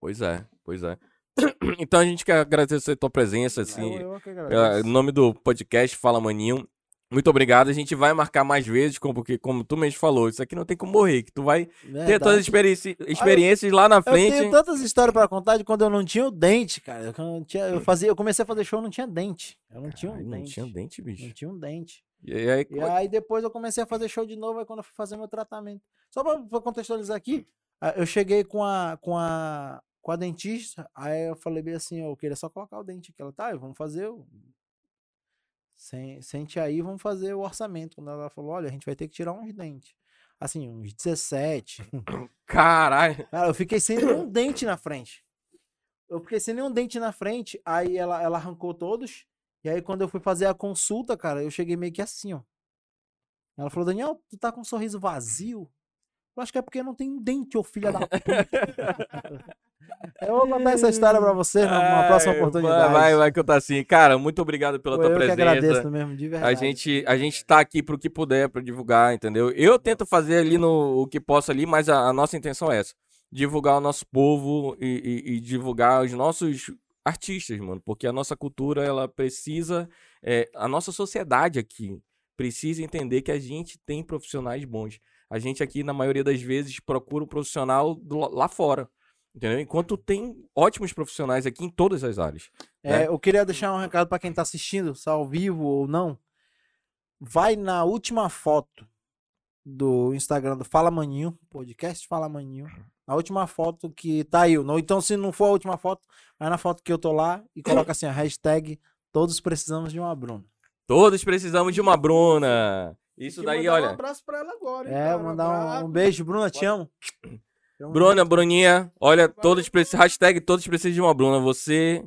Pois é, pois é. Então a gente quer agradecer a tua presença, assim. eu, eu o nome do podcast Fala Maninho. Muito obrigado. A gente vai marcar mais vezes, porque, como tu mesmo falou, isso aqui não tem como morrer. Que tu vai ter Verdade. todas as experiência- experiências lá na Eu frente. tenho tantas histórias pra contar de quando eu não tinha o dente, cara. Eu, tinha, eu, fazia, eu comecei a fazer show, não tinha dente. Eu não tinha um Ai, dente. não tinha dente, Não bicho. tinha um dente. E aí, E aí depois eu comecei a fazer show de novo, aí quando eu fui fazer meu tratamento. Só pra, pra contextualizar aqui, ah, eu cheguei com a, com a, com a dentista, aí eu falei bem assim, eu queria só colocar o dente aqui. Ela, tá, vamos fazer o... Sente aí, vamos fazer o orçamento. Quando ela falou, olha, a gente vai ter que tirar uns dentes. Assim, uns 17. caralho. Cara, eu fiquei sem nenhum dente na frente. Eu fiquei sem nenhum dente na frente, aí ela, ela arrancou todos. E aí, quando eu fui fazer a consulta, cara, eu cheguei meio que assim, ó. Ela falou, Daniel, tu tá com um sorriso vazio? Eu acho que é porque não tem dente, ô filha da puta. eu vou contar essa história pra você numa próxima Ai, oportunidade. Vai, vai que eu tá assim. Cara, muito obrigado pela Pô, tua eu presença. agradeço mesmo, de verdade. A gente, a gente tá aqui pro que puder pra divulgar, entendeu? Eu tento fazer ali no o que posso ali, mas a, a nossa intenção é essa: divulgar o nosso povo e, e- e divulgar os nossos artistas, mano, porque a nossa cultura ela precisa, é, a nossa sociedade aqui precisa entender que a gente tem profissionais bons. A gente aqui na maioria das vezes procura um profissional do- lá fora. Entendeu? Enquanto tem ótimos profissionais aqui em todas as áreas. É, né? eu queria deixar um recado pra quem tá assistindo, se ao vivo ou não. Vai na última foto do Instagram do Fala Maninho, podcast Fala Maninho. A última foto que tá aí. Ou então, se não for a última foto, vai na foto que eu tô lá e coloca assim a hashtag Todos precisamos de uma Bruna. Todos precisamos de uma Bruna. Isso daí, mandar Um olha. abraço pra ela agora, hein, É, cara? mandar um, um beijo, Bruna, te amo. Amo Bruna, Bruninha, olha, todos precisam. Hashtag todos precisam de uma Bruna. Você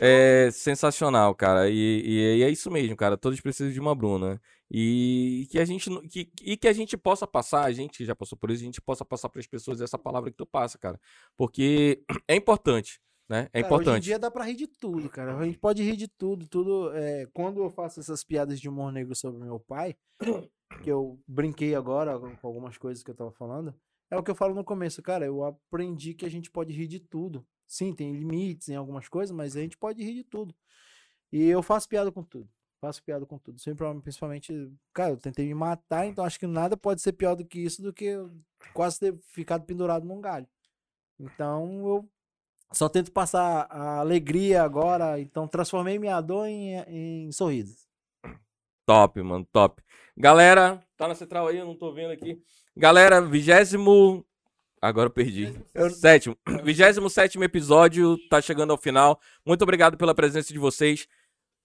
é sensacional, cara. E, e- e é isso mesmo, cara. Todos precisam de uma Bruna. E que a gente que, e que a gente possa passar, a gente que já passou por isso, a gente possa passar para as pessoas essa palavra que tu passa, cara. Porque é importante, né? É Cara, Hoje em importante. dia dá pra rir de tudo, cara. A gente pode rir de tudo, tudo. é, quando eu faço essas piadas de humor negro sobre meu pai, que eu brinquei agora com com algumas coisas que eu tava falando, é o que eu falo no começo, cara. Eu aprendi que a gente pode rir de tudo. Sim, tem limites em algumas coisas, mas a gente pode rir de tudo. E eu faço piada com tudo. Faço piada com tudo. Sempre, principalmente, cara, eu tentei me matar, então acho que nada pode ser pior do que isso, do que quase ter ficado pendurado num galho. Então eu só tento passar a alegria agora, então transformei minha dor em, em sorrisos. Top, mano, top. Galera, tá na central aí, eu não tô vendo aqui. Galera, vigésimo. Agora eu perdi. Sétimo. Vigésimo sétimo episódio, tá chegando ao final. Muito obrigado pela presença de vocês.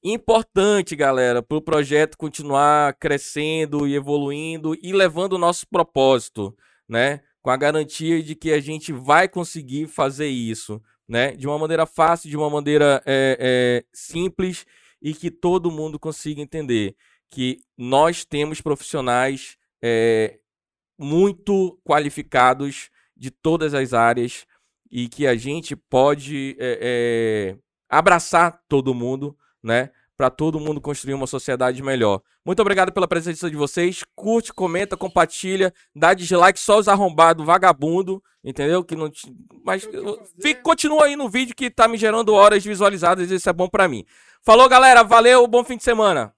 Importante, galera, pro projeto continuar crescendo e evoluindo e levando o nosso propósito, né? Com a garantia de que a gente vai conseguir fazer isso, né? De uma maneira fácil, de uma maneira é, é, simples e que todo mundo consiga entender que nós temos profissionais é, muito qualificados de todas as áreas e que a gente pode é, é, abraçar todo mundo, né? Para todo mundo construir uma sociedade melhor. Muito obrigado pela presença de vocês. Curte, comenta, compartilha, dá dislike só os arrombados, vagabundo, entendeu? Que não, te- mas fica, continua aí no vídeo que tá me gerando horas visualizadas, isso é bom para mim. Falou, galera, valeu, bom fim de semana.